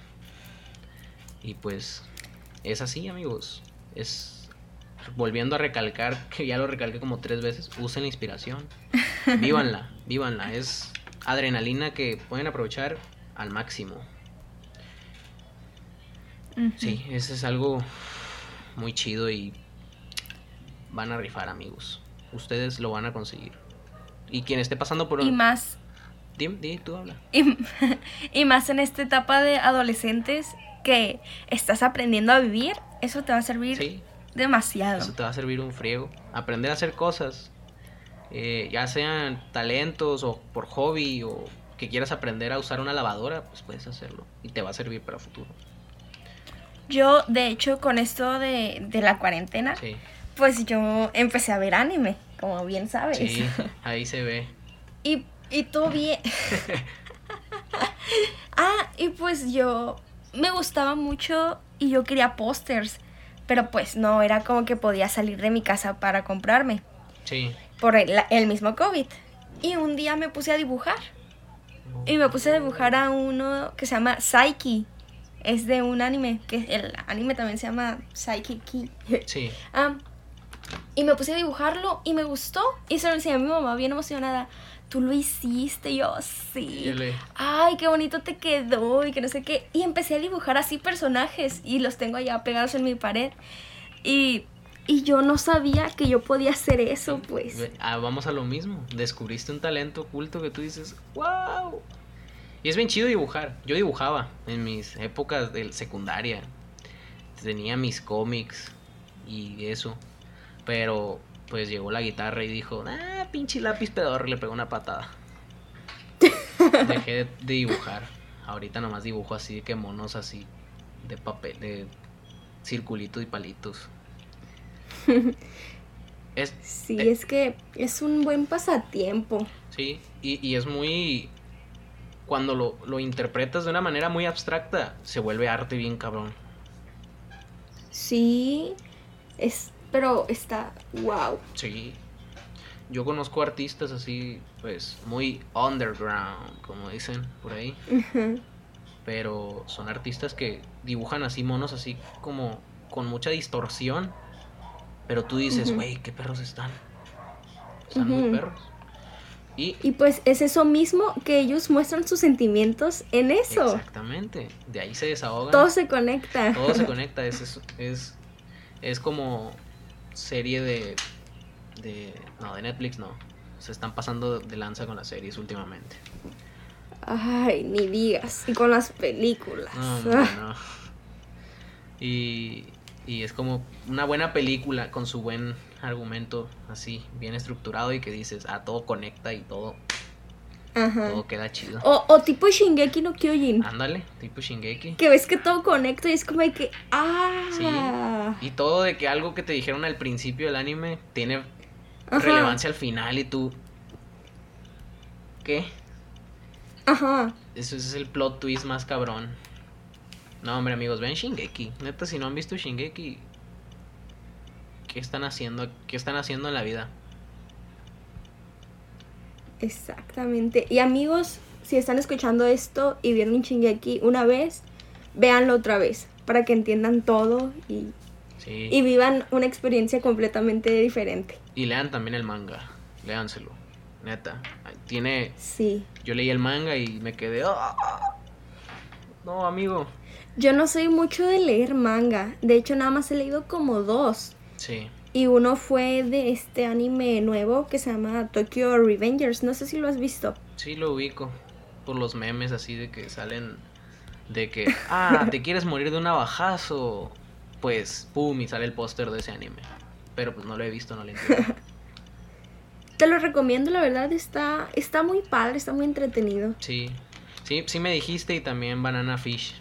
Y pues, es así, amigos. Es volviendo a recalcar, <laughs> que ya lo recalqué como tres veces, usen la inspiración. <laughs> Vívanla, vívanla. Es adrenalina que pueden aprovechar al máximo. Sí, eso es algo muy chido y van a rifar, amigos. Ustedes lo van a conseguir. Y quien esté pasando por Y un... más. Dim, di, tú habla. Y, <laughs> y más en esta etapa de adolescentes que estás aprendiendo a vivir, eso te va a servir Sí, demasiado. eso te va a servir un friego. Aprender a hacer cosas, eh, ya sean talentos o por hobby o que quieras aprender a usar una lavadora, pues puedes hacerlo. Y te va a servir para futuro. Yo, de hecho, con esto de, de la cuarentena, Sí. pues yo empecé a ver anime. como bien sabes. Sí, <laughs> ahí se ve. Y, y tú bien. <laughs> ah, y pues yo me gustaba mucho y yo quería pósters, pero pues no, era como que podía salir de mi casa para comprarme. Sí. Por el, el mismo COVID. Y un día me puse a dibujar. Y me puse a dibujar a uno que se llama Psyche. Es de un anime, que el anime también se llama Psyche Key. Sí. <laughs> Ah, y me puse a dibujarlo y me gustó. Y se lo enseñé a mi mamá bien emocionada. Tú lo hiciste, y yo sí. Ay, qué bonito te quedó y que no sé qué. Y empecé a dibujar así personajes y los tengo allá pegados en mi pared. Y, y yo no sabía que yo podía hacer eso, pues. Ah, vamos a lo mismo. Descubriste un talento oculto que tú dices, wow. Y es bien chido dibujar. Yo dibujaba en mis épocas de secundaria. Tenía mis cómics y eso. Pero pues llegó la guitarra y dijo, ah, pinche lápiz pedorro, y le pegó una patada. <laughs> Dejé de, de dibujar. Ahorita nomás dibujo así que monos así de papel, de circulitos y palitos. <laughs> Es, Sí, Eh. es que es un buen pasatiempo. Sí, y, y es muy... Cuando lo, lo interpretas de una manera muy abstracta, se vuelve arte bien cabrón. Sí, es, pero está wow. Sí. Yo conozco artistas así, pues, muy underground, como dicen por ahí. Pero son artistas que dibujan así monos así como con mucha distorsión. Pero tú dices, güey, qué perros están. Están muy perros. Y Y pues es eso mismo que ellos muestran sus sentimientos en eso. exactamente, de ahí se desahogan. Todo se conecta. Todo se <laughs> conecta, es, es, es, es como serie de, de... No, de Netflix no. Se están pasando de lanza con las series últimamente. Ay, ni digas. Y con las películas. No, hombre, <laughs> no. Y, y es como una buena película con su buen argumento así, bien estructurado y que dices, ah, todo conecta y todo, Ajá. todo queda chido. O, o tipo Shingeki no Kyojin. Ándale, tipo Shingeki. Que ves que todo conecta y es como de que. ¡Ah! Y todo de que algo que te dijeron al principio del anime tiene Ajá. relevancia al final y tú... ¿Qué? Ajá. Eso es el plot twist más cabrón. No, hombre, amigos, ven Shingeki. Neta, si no han visto Shingeki, ¿qué están haciendo? ¿Qué están haciendo en la vida? Exactamente. Y amigos, si están escuchando esto y vieron Shingeki una vez, véanlo otra vez. Para que entiendan todo y, Sí. y vivan una experiencia completamente diferente. Y lean también el manga. Léanselo. Neta. Tiene. Sí. Yo leí el manga y me quedé. "Ah". No, amigo. Yo no soy mucho de leer manga. De hecho, nada más he leído como dos. Sí. Y uno fue de este anime nuevo que se llama Tokyo Revengers. No sé si lo has visto. Sí, lo ubico. Por los memes así de que salen. De que. <laughs> Ah, ¿te quieres morir de un navajazo? Pues, pum, y sale el póster de ese anime. Pero pues no lo he visto, no lo entiendo. <laughs> Te lo recomiendo, la verdad. Está, está muy padre, está muy entretenido. Sí. Sí, sí me dijiste y también Banana Fish.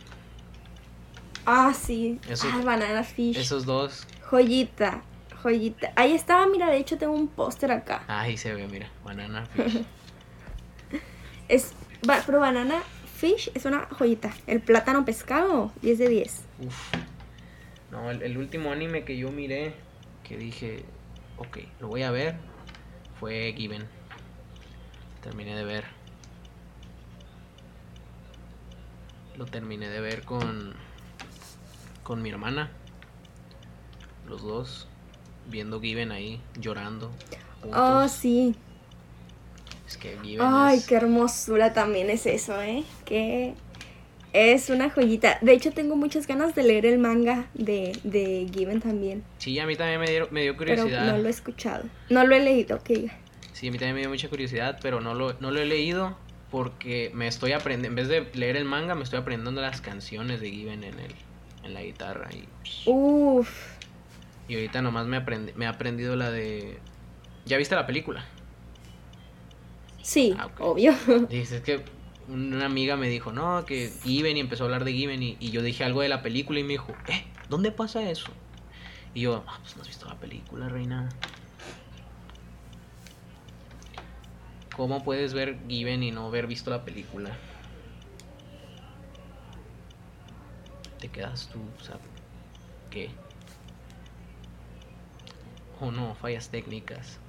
Ah, sí. Eso- ah, Banana Fish. Esos dos. Joyita, joyita. Ahí estaba, mira, de hecho tengo un póster acá. Ahí se ve, mira. Banana <laughs> Fish. Es, ba- pero Banana Fish es una joyita. El plátano pescado, 10 de 10. Uf. No, el, el último anime que yo miré, que dije, ok, lo voy a ver, fue Given. Terminé de ver. Lo terminé de ver con, con mi hermana. Los dos viendo Given ahí, llorando. juntos. Oh, sí. Es que Given Ay, es- qué hermosura también es eso, ¿eh? Que es una joyita. De hecho, tengo muchas ganas de leer el manga de, de Given también. Sí, a mí también me dio, me dio Pero curiosidad. no lo he escuchado. No lo he leído, que diga. Sí, a mí también me dio mucha curiosidad, pero no lo, no lo he leído porque me estoy aprendiendo, en vez de leer el manga, me estoy aprendiendo las canciones de Given en, el, en la guitarra. Y, Uf. Y ahorita nomás me, aprendi- me he aprendido la de... ¿Ya viste la película? Sí, Ah, obvio. <laughs> Dice, es que una amiga me dijo, no, que Given y empezó a hablar de Given y, y yo dije algo de la película y me dijo, eh, ¿dónde pasa eso? Y yo, ah, pues no has visto la película, reina. ¿Cómo puedes ver Given y no haber visto la película? Te quedas tú, o sea, ¿qué? O no, fallas técnicas.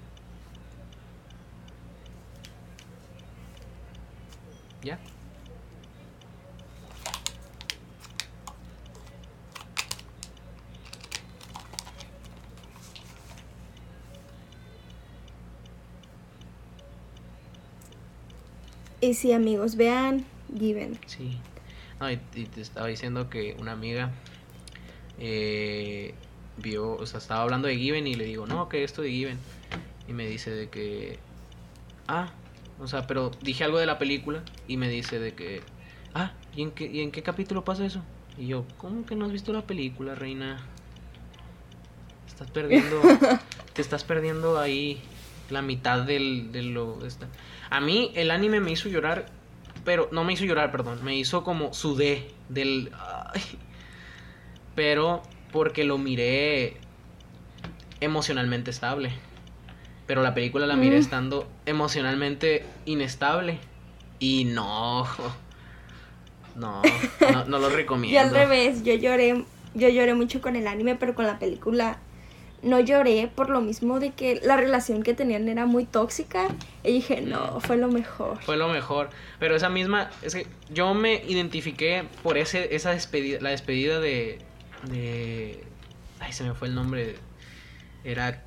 ¿Ya? Y sí, amigos, vean Given. Sí. No, y, y te estaba diciendo que una amiga eh, vio, o sea, estaba hablando de Given y le digo, no, que esto de Given. Y me dice de que, ah, o sea, pero dije algo de la película y me dice de que, ah, ¿y en qué, y en qué capítulo pasa eso? Y yo, ¿cómo que no has visto la película, reina? Estás perdiendo, <laughs> te estás perdiendo ahí la mitad del, de lo... Esta. A mí el anime me hizo llorar, pero no me hizo llorar, perdón, me hizo como sudé del... ay. pero porque lo miré emocionalmente estable. Pero la película la miré Mm. estando emocionalmente inestable. Y no. No, no, no lo <laughs> recomiendo. Yo al revés, yo lloré, yo lloré mucho con el anime, pero con la película no lloré por lo mismo de que la relación que tenían era muy tóxica. Y dije, no, fue lo mejor. Fue lo mejor. Pero esa misma, es que yo me identifiqué por ese, esa despedida, la despedida de, de, ay, se me fue el nombre. Era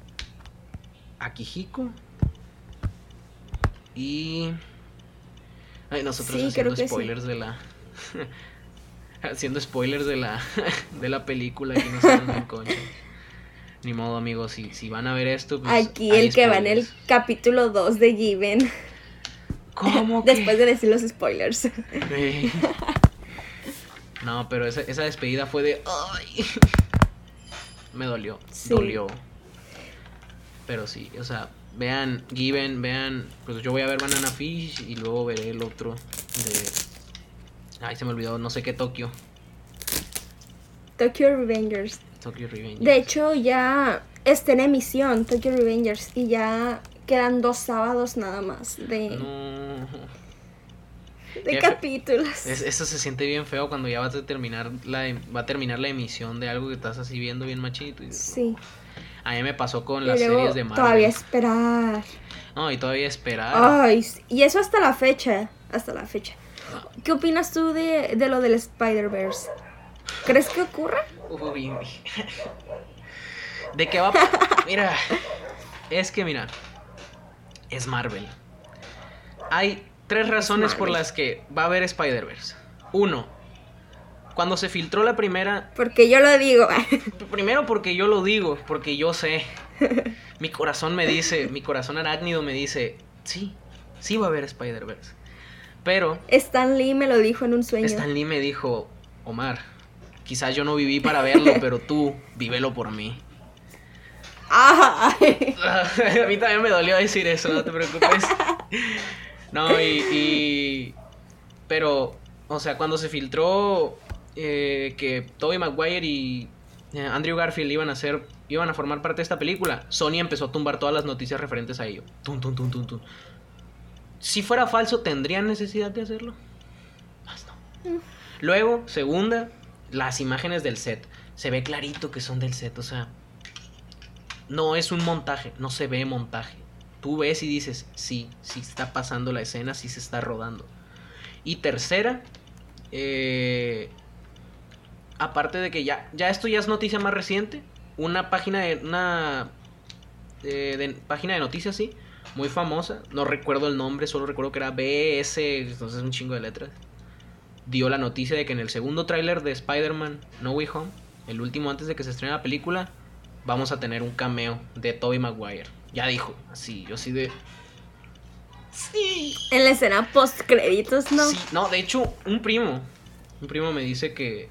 Akihiko. Y, ay, nosotros Sí, haciendo sí. spoilers de la, <laughs> haciendo spoilers de la, <laughs> de la película que no saben en concha. Ni modo, amigos, si, si van a ver esto, pues Aquí el que va en el capítulo 2 de Given. ¿Cómo <laughs> que? Después de decir los spoilers. Sí. No, pero esa, esa despedida fue de. ¡Ay! <laughs> Me dolió. Sí. Dolió. Pero sí, o sea, vean Given, vean. Pues yo voy a ver Banana Fish y luego veré el otro de. Ay, se me olvidó, no sé qué Tokio. Tokyo Revengers. Tokyo Revenge. De hecho, ya está en emisión Tokyo Revengers y ya quedan dos sábados nada más de, No. De capítulos. Es- eso se siente bien feo cuando ya vas a terminar la, em- va a terminar la emisión de algo que estás así viendo bien machito. y- Sí. A mí me pasó con Y las luego series de Marvel. todavía esperar. No, y todavía esperar. Ay, y eso hasta la fecha. Hasta la fecha. ¿Qué opinas tú de, de lo del Spider-Verse? ¿Crees que ocurra? Uy, ¿De qué va? <laughs> Mira, es que mira, es Marvel. Hay tres razones por las que va a haber Spider-Verse. Uno, cuando se filtró la primera, Porque yo lo digo. <laughs> primero porque yo lo digo, porque yo sé. Mi corazón me dice, mi corazón arácnido me dice, sí, sí va a haber Spider-Verse. Pero Stan Lee me lo dijo en un sueño. Stan Lee me dijo, Omar, quizás yo no viví para verlo, pero tú vívelo por mí. <laughs> <laughs> A mí también me dolió decir eso, no te preocupes. No, y. y- pero, o sea, cuando se filtró eh, que Tobey Maguire y eh, Andrew Garfield iban a ser. iban a formar parte de esta película, Sony empezó a tumbar todas las noticias referentes a ello. Tum, tum, tum, tum, tum. Si fuera falso, ¿tendrían necesidad de hacerlo? Pues no. Luego, segunda, las imágenes del set. Se ve clarito que son del set, o sea, no es un montaje, no se ve montaje. Tú ves y dices, sí, sí está pasando la escena, sí se está rodando. Y tercera, eh, aparte de que ya, ya esto ya es noticia más reciente, una página de una eh, página de noticias, sí, muy famosa, no recuerdo el nombre, solo recuerdo que era BS, entonces un chingo de letras. Dio la noticia de que en el segundo tráiler de Spider-Man No Way Home, el último antes de que se estrene la película, vamos a tener un cameo de Tobey Maguire. Ya dijo, así, yo así de... Sí. En la escena post créditos, ¿no? Sí, no, de hecho, un primo, un primo me dice que,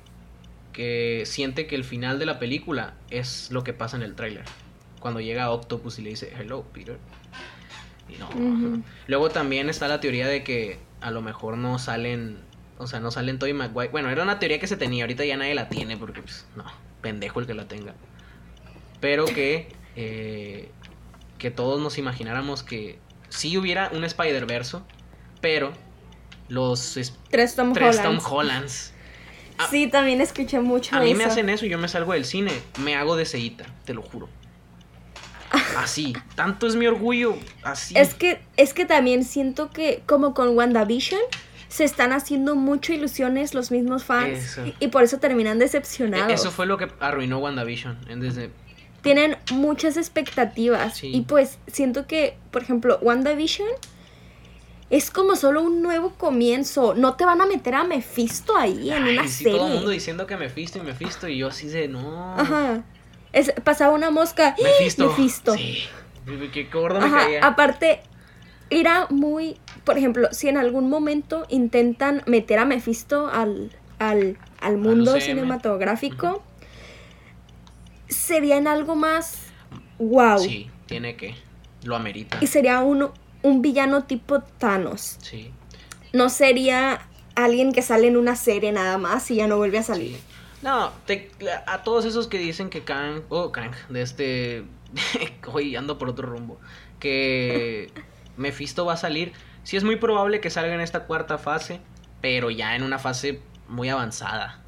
que siente que el final de la película es lo que pasa en el tráiler. Cuando llega Octopus y le dice, hello, Peter. Y no. Luego también está la teoría de que a lo mejor no salen, o sea, no salen Tobey Maguire. Bueno, era una teoría que se tenía, ahorita ya nadie la tiene porque, pues, no, pendejo el que la tenga. Pero que, eh, que todos nos imagináramos que sí hubiera un Spider-Verse, pero los es- Tres Tom tres Hollands. Tom Hollands. a- Sí, también escuché mucho A mí eso. me hacen eso y yo me salgo del cine. Me hago de ceita, te lo juro. <laughs> Así. Tanto es mi orgullo. Así. Es que, es que también siento que, como con WandaVision, se están haciendo mucho ilusiones los mismos fans. Y, y por eso terminan decepcionados. E- Eso fue lo que arruinó WandaVision. Desde, Tienen muchas expectativas. Sí. Y pues siento que, por ejemplo, WandaVision es como solo un nuevo comienzo. No te van a meter a Mephisto ahí en una sí, serie. todo el mundo diciendo que Mephisto y Mephisto. Y yo así de no. Ajá. Es, pasaba una mosca. ¡Ah! Mephisto. Mephisto. Sí. Qué gordo me caía. aparte, era muy. Por ejemplo, si en algún momento intentan meter a Mephisto al, al, al mundo UCM. cinematográfico, sería en algo más. ¡Wow! Sí, tiene que. Lo amerita. Y sería un, un villano tipo Thanos. Sí. No sería alguien que sale en una serie nada más y ya no vuelve a salir. Sí. No, te- a todos esos que dicen que Kang, oh, Kang, de este, <laughs> hoy ando por otro rumbo, que <laughs> Mephisto va a salir, sí es muy probable que salga en esta cuarta fase, pero ya en una fase muy avanzada.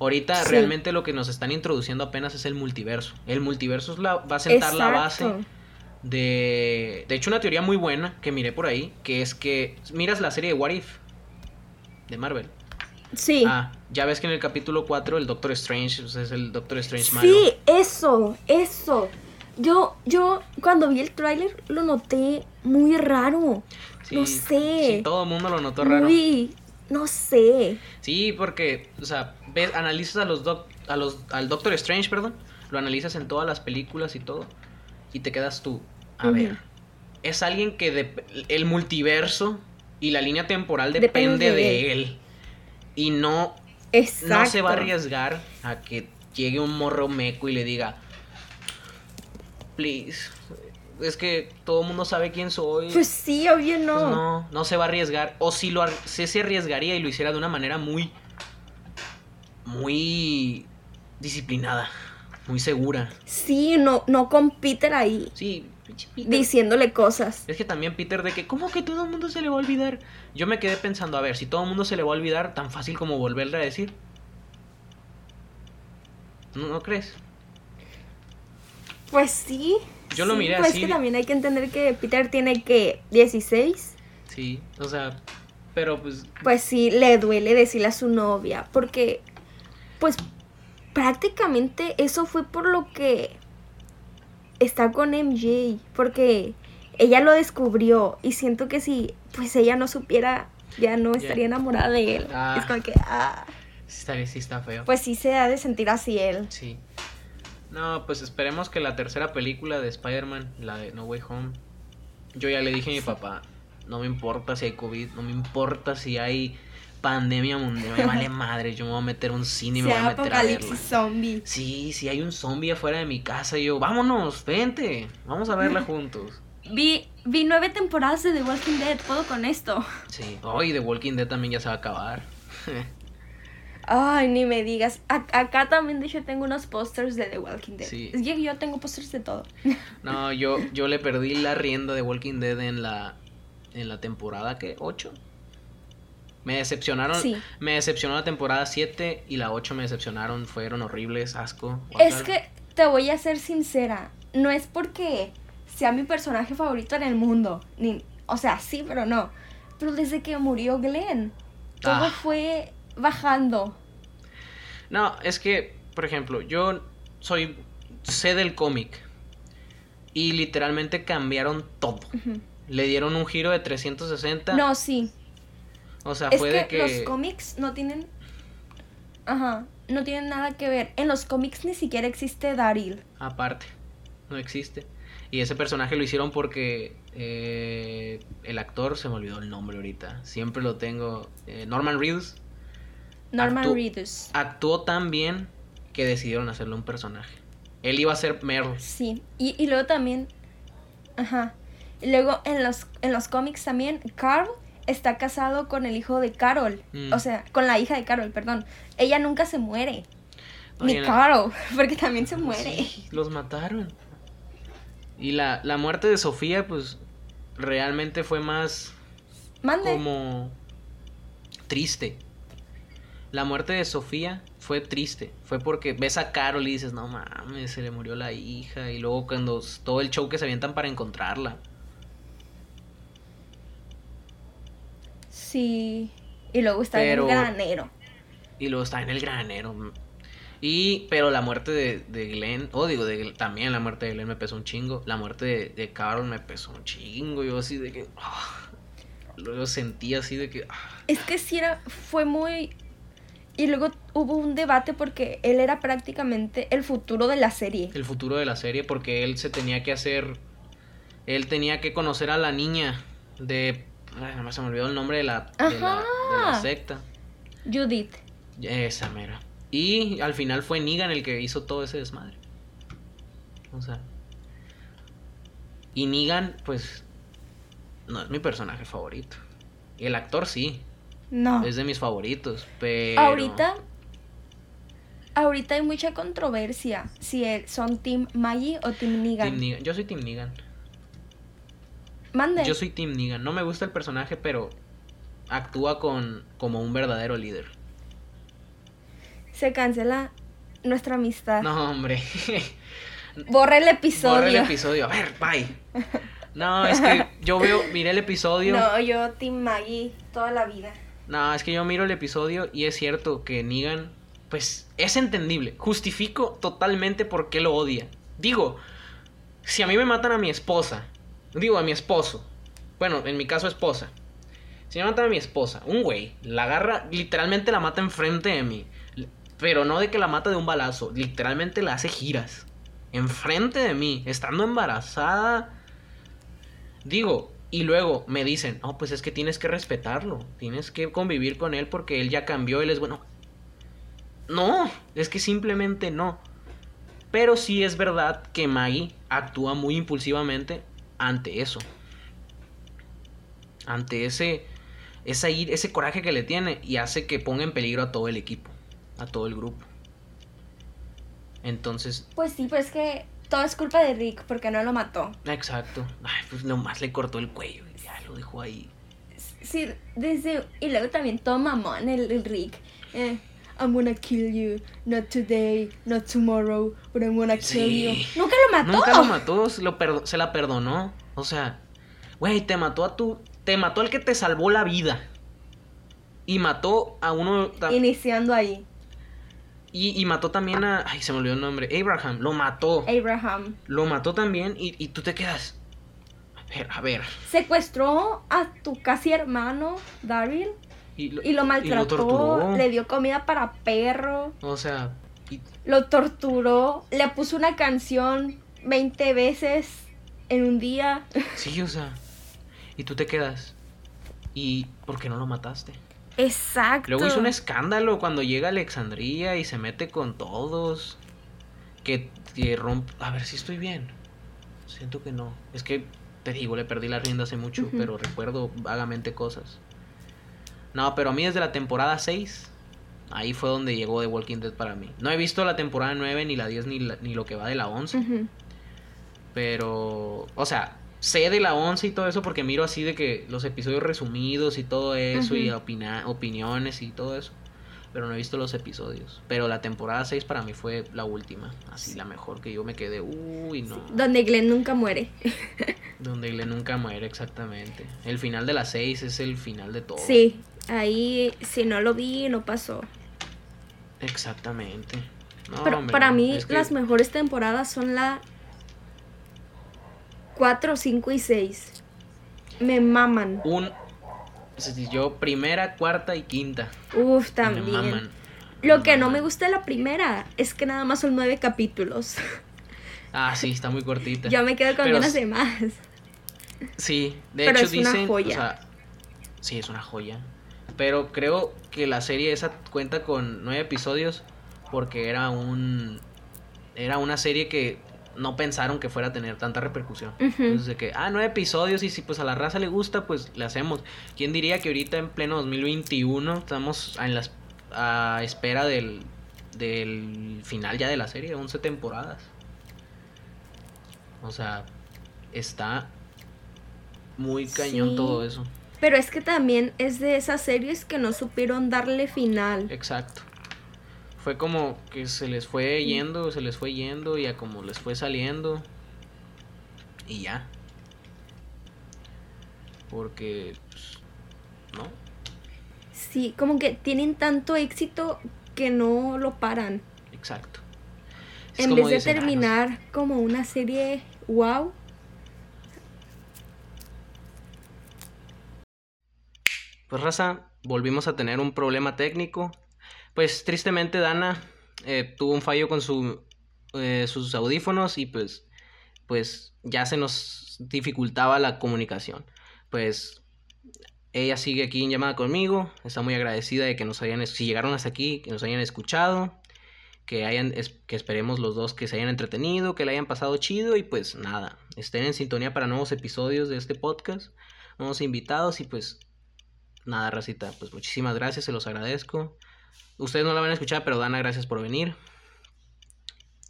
Ahorita Sí. realmente lo que nos están introduciendo apenas es el multiverso. El multiverso es la- va a sentar la base de... De hecho, una teoría muy buena que miré por ahí, que es que miras la serie de What If de Marvel. Sí. Ah, ya ves que en el capítulo 4 el Doctor Strange pues, es el Doctor Strange malo. Sí, eso, eso. Yo, yo cuando vi el tráiler lo noté muy raro. Sí, no sé. Sí, todo el mundo lo notó raro. Muy, no sé. Sí, porque, o sea, ves, analizas a los doc- a los, al Doctor Strange, perdón, lo analizas en todas las películas y todo, y te quedas tú, a ver, es alguien que de- el multiverso y la línea temporal Depende depende de él. Y no, Exacto. no se va a arriesgar a que llegue un morro meco y le diga, please, es que todo el mundo sabe quién soy. Pues sí, obvio no. Pues no, no se va a arriesgar. O si lo si se arriesgaría y lo hiciera de una manera muy. Muy. disciplinada. Muy segura. Sí, no, no con Peter ahí Sí, Peter. diciéndole cosas. Es que también Peter de que, ¿cómo que todo el mundo se le va a olvidar? Yo me quedé pensando, a ver, si todo el mundo se le va a olvidar, tan fácil como volverle a decir. ¿No, no crees? Pues sí. Yo lo miré pues así. es que también hay que entender que Peter tiene que 16. Sí, o sea, pero pues. Pues sí, le duele decirle a su novia. Porque, pues, prácticamente eso fue por lo que está con MJ. Porque ella lo descubrió. Y siento que si, pues, ella no supiera, ya no estaría enamorada de él. Ah. Es como que, ah. Está, sí está feo. Pues sí se ha de sentir así él. Sí. No, pues esperemos que la tercera película de Spider-Man, la de No Way Home, yo ya le dije a mi papá, no me importa si hay COVID, no me importa si hay pandemia mundial, me vale <laughs> madre, yo me voy a meter a un cine y me voy a meter a verla. apocalipsis zombie. Sí, si hay un zombie afuera de mi casa, y yo, vámonos, vente, vamos a verla <laughs> juntos. Vi, vi nueve temporadas de The Walking Dead. ¿Puedo con esto? Sí, hoy The Walking Dead también ya se va a acabar. <laughs> Ay, ni me digas. A- acá también, de hecho, tengo unos pósters de The Walking Dead. Sí. Es que yo tengo pósters de todo. No, yo, yo le perdí la rienda de Walking Dead en la, en la temporada que 8. Me decepcionaron. Sí. Me decepcionó la temporada 7 y la 8 me decepcionaron. Fueron horribles, asco. Es que te voy a ser sincera. No es porque sea mi personaje favorito en el mundo. Ni, o sea, sí, pero no. Pero desde que murió Glenn, todo Ah. fue bajando. No, es que, por ejemplo, yo soy. sé del cómic. Y literalmente cambiaron todo. Le dieron un giro de 360. No, sí. O sea, Es fue que, de que. los cómics no tienen. Ajá. No tienen nada que ver. En los cómics ni siquiera existe Daryl. Aparte, no existe. Y ese personaje lo hicieron porque eh, el actor, se me olvidó el nombre ahorita, siempre lo tengo, eh, Norman Reedus, Norman Reedus. actuó tan bien que decidieron hacerle un personaje. Él iba a ser Merle. Sí, y, y luego también, ajá, y luego en los, en los cómics también, Carl está casado con el hijo de Carol, Mm. o sea, con la hija de Carol, perdón. Ella nunca se muere, ni la- Carol, <laughs> porque también se muere. Sí, los mataron. Y la, la muerte de Sofía, pues, realmente fue más Mande. como triste. La muerte de Sofía fue triste. Fue porque ves a Carol y dices, no mames, se le murió la hija. Y luego cuando todo el show que se avientan para encontrarla. Sí. Y luego está Pero- en el granero. Y luego está en el granero. Y, pero la muerte de, de Glenn, oh, digo, de, también la muerte de Glenn me pesó un chingo. La muerte de, de Carol me pesó un chingo. Yo así de que. ah, luego sentí así de que. ah, Es que sí era, fue muy... Y luego hubo un debate porque él era prácticamente el futuro de la serie. el futuro de la serie porque él se tenía que hacer él tenía que conocer a la niña de ay, nada más se me olvidó el nombre de la, de la, de la Ajá. secta Judith. esa mera y al final fue Negan el que hizo todo ese desmadre o sea y Negan pues no es mi personaje favorito y el actor sí No. es de mis favoritos pero Ahorita... Ahorita hay mucha controversia si son Team Maggie o Team Negan. Team Negan. yo soy Team Negan Mande. Yo soy Team Negan. No me gusta el personaje, pero actúa con como un verdadero líder. Se cancela nuestra amistad. No, hombre. <laughs> Borra el episodio. Borra el episodio. A ver, bye. <laughs> No, es que yo veo, miré el episodio. No. No, yo Team Maggie toda la vida. es que yo miro el episodio y es cierto que Negan, pues, es entendible. Justifico totalmente por qué lo odia. Digo, si a mí me matan a mi esposa, digo a mi esposo, bueno, en mi caso esposa. Si me matan a mi esposa, un güey, la agarra, literalmente la mata enfrente de mí. Pero no de que la mata de un balazo, literalmente la hace giras. Enfrente de mí, estando embarazada. Digo, y luego me dicen, no, pues es que tienes que respetarlo, tienes que convivir con él porque él ya cambió, él es bueno. No, es que simplemente no. Pero sí es verdad que Maggie actúa muy impulsivamente ante eso. Ante ese, esa ir- ese coraje que le tiene y hace que ponga en peligro a todo el equipo, a todo el grupo. Entonces, Pues sí, pero es que todo es culpa de Rick porque no lo mató. exacto. Ay, pues nomás le cortó el cuello y ya lo dejó ahí. Sí, desde... Y luego también todo mamón el, el Rick. Eh, I'm gonna kill you. Not today, not tomorrow, but I'm gonna kill Sí. you. Nunca lo mató. Nunca lo mató, se, lo perdo- se la perdonó. O sea, güey, te mató a tu. Te mató al que te salvó la vida. Y mató a uno. Iniciando ahí. Y, y mató también a. Ay, se me olvidó el nombre. Abraham, lo mató. Abraham. Lo mató también y, y tú te quedas. A ver, a ver. Secuestró a tu casi hermano, Daryl, Y lo, y lo maltrató. le dio comida para perro. O sea, y- Lo torturó. Le puso una canción 20 veces en un día. <laughs> sí, o sea. Y tú te quedas. ¿Y por qué no lo mataste? Exacto. Luego hizo un escándalo cuando llega a Alexandría y se mete con todos. Que, que rompe. A ver si estoy bien. Siento que no. Es que te digo, le perdí la rienda hace mucho, pero recuerdo vagamente cosas. No, pero a mí desde la temporada 6, ahí fue donde llegó The Walking Dead para mí. No he visto la temporada 9, ni la 10, ni, la- ni lo que va de la 11. Ujú. Pero, o sea, sé de la 11 y todo eso porque miro así de que los episodios resumidos y todo eso y opina- opiniones y todo eso. Pero no he visto los episodios. Pero la temporada 6 para mí fue la última. Así la mejor que yo me quedé. Uy, no. Donde Glenn nunca muere. Donde Glenn nunca muere exactamente. El final de la 6 es el final de todo. Sí, ahí si no lo vi, no pasó. Exactamente. No, Pero hombre, para mí que las mejores temporadas son la 4, 5 y 6. Me maman. Un... Yo primera, cuarta y quinta. Uf, Me también. maman. Lo que no me gusta de la primera es que nada más son nueve capítulos. Ah, sí, está muy cortita. <laughs> Yo me quedo con Pero ganas s- de más. Sí, de Pero hecho es una dicen, joya. o sea, sí es una joya. Pero creo que la serie esa cuenta con nueve episodios porque era un era una serie que no pensaron que fuera a tener tanta repercusión. Entonces de que, ah, nueve episodios y si pues a la raza le gusta, pues le hacemos. ¿Quién diría que ahorita en pleno 2021 estamos en las a espera del del final ya de la serie, 11 temporadas? O sea, está muy cañón Sí. todo eso. Pero es que también es de esas series que no supieron darle final. Exacto. Fue como que se les fue yendo, se les fue yendo y a como les fue saliendo. Y ya. Porque, pues, ¿no? Sí, como que tienen tanto éxito que no lo paran. Exacto. Es en vez de dicen, "Ah, no sé". terminar como una serie wow, Pues raza, volvimos a tener un problema técnico. Pues tristemente Dana eh, tuvo un fallo con su, eh, sus audífonos y pues, pues ya se nos dificultaba la comunicación. Pues ella sigue aquí en llamada conmigo, está muy agradecida de que nos hayan, si llegaron hasta aquí, que nos hayan escuchado, que hayan, que esperemos los dos que se hayan entretenido, que le hayan pasado chido y pues nada, estén en sintonía para nuevos episodios de este podcast, nuevos invitados y pues Nada, racita, pues muchísimas gracias, se los agradezco. Ustedes no la van a escuchar, pero Dana, gracias por venir.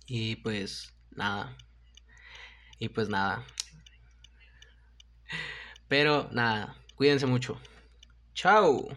Y pues nada. Y pues nada. Pero nada, cuídense mucho. Chao.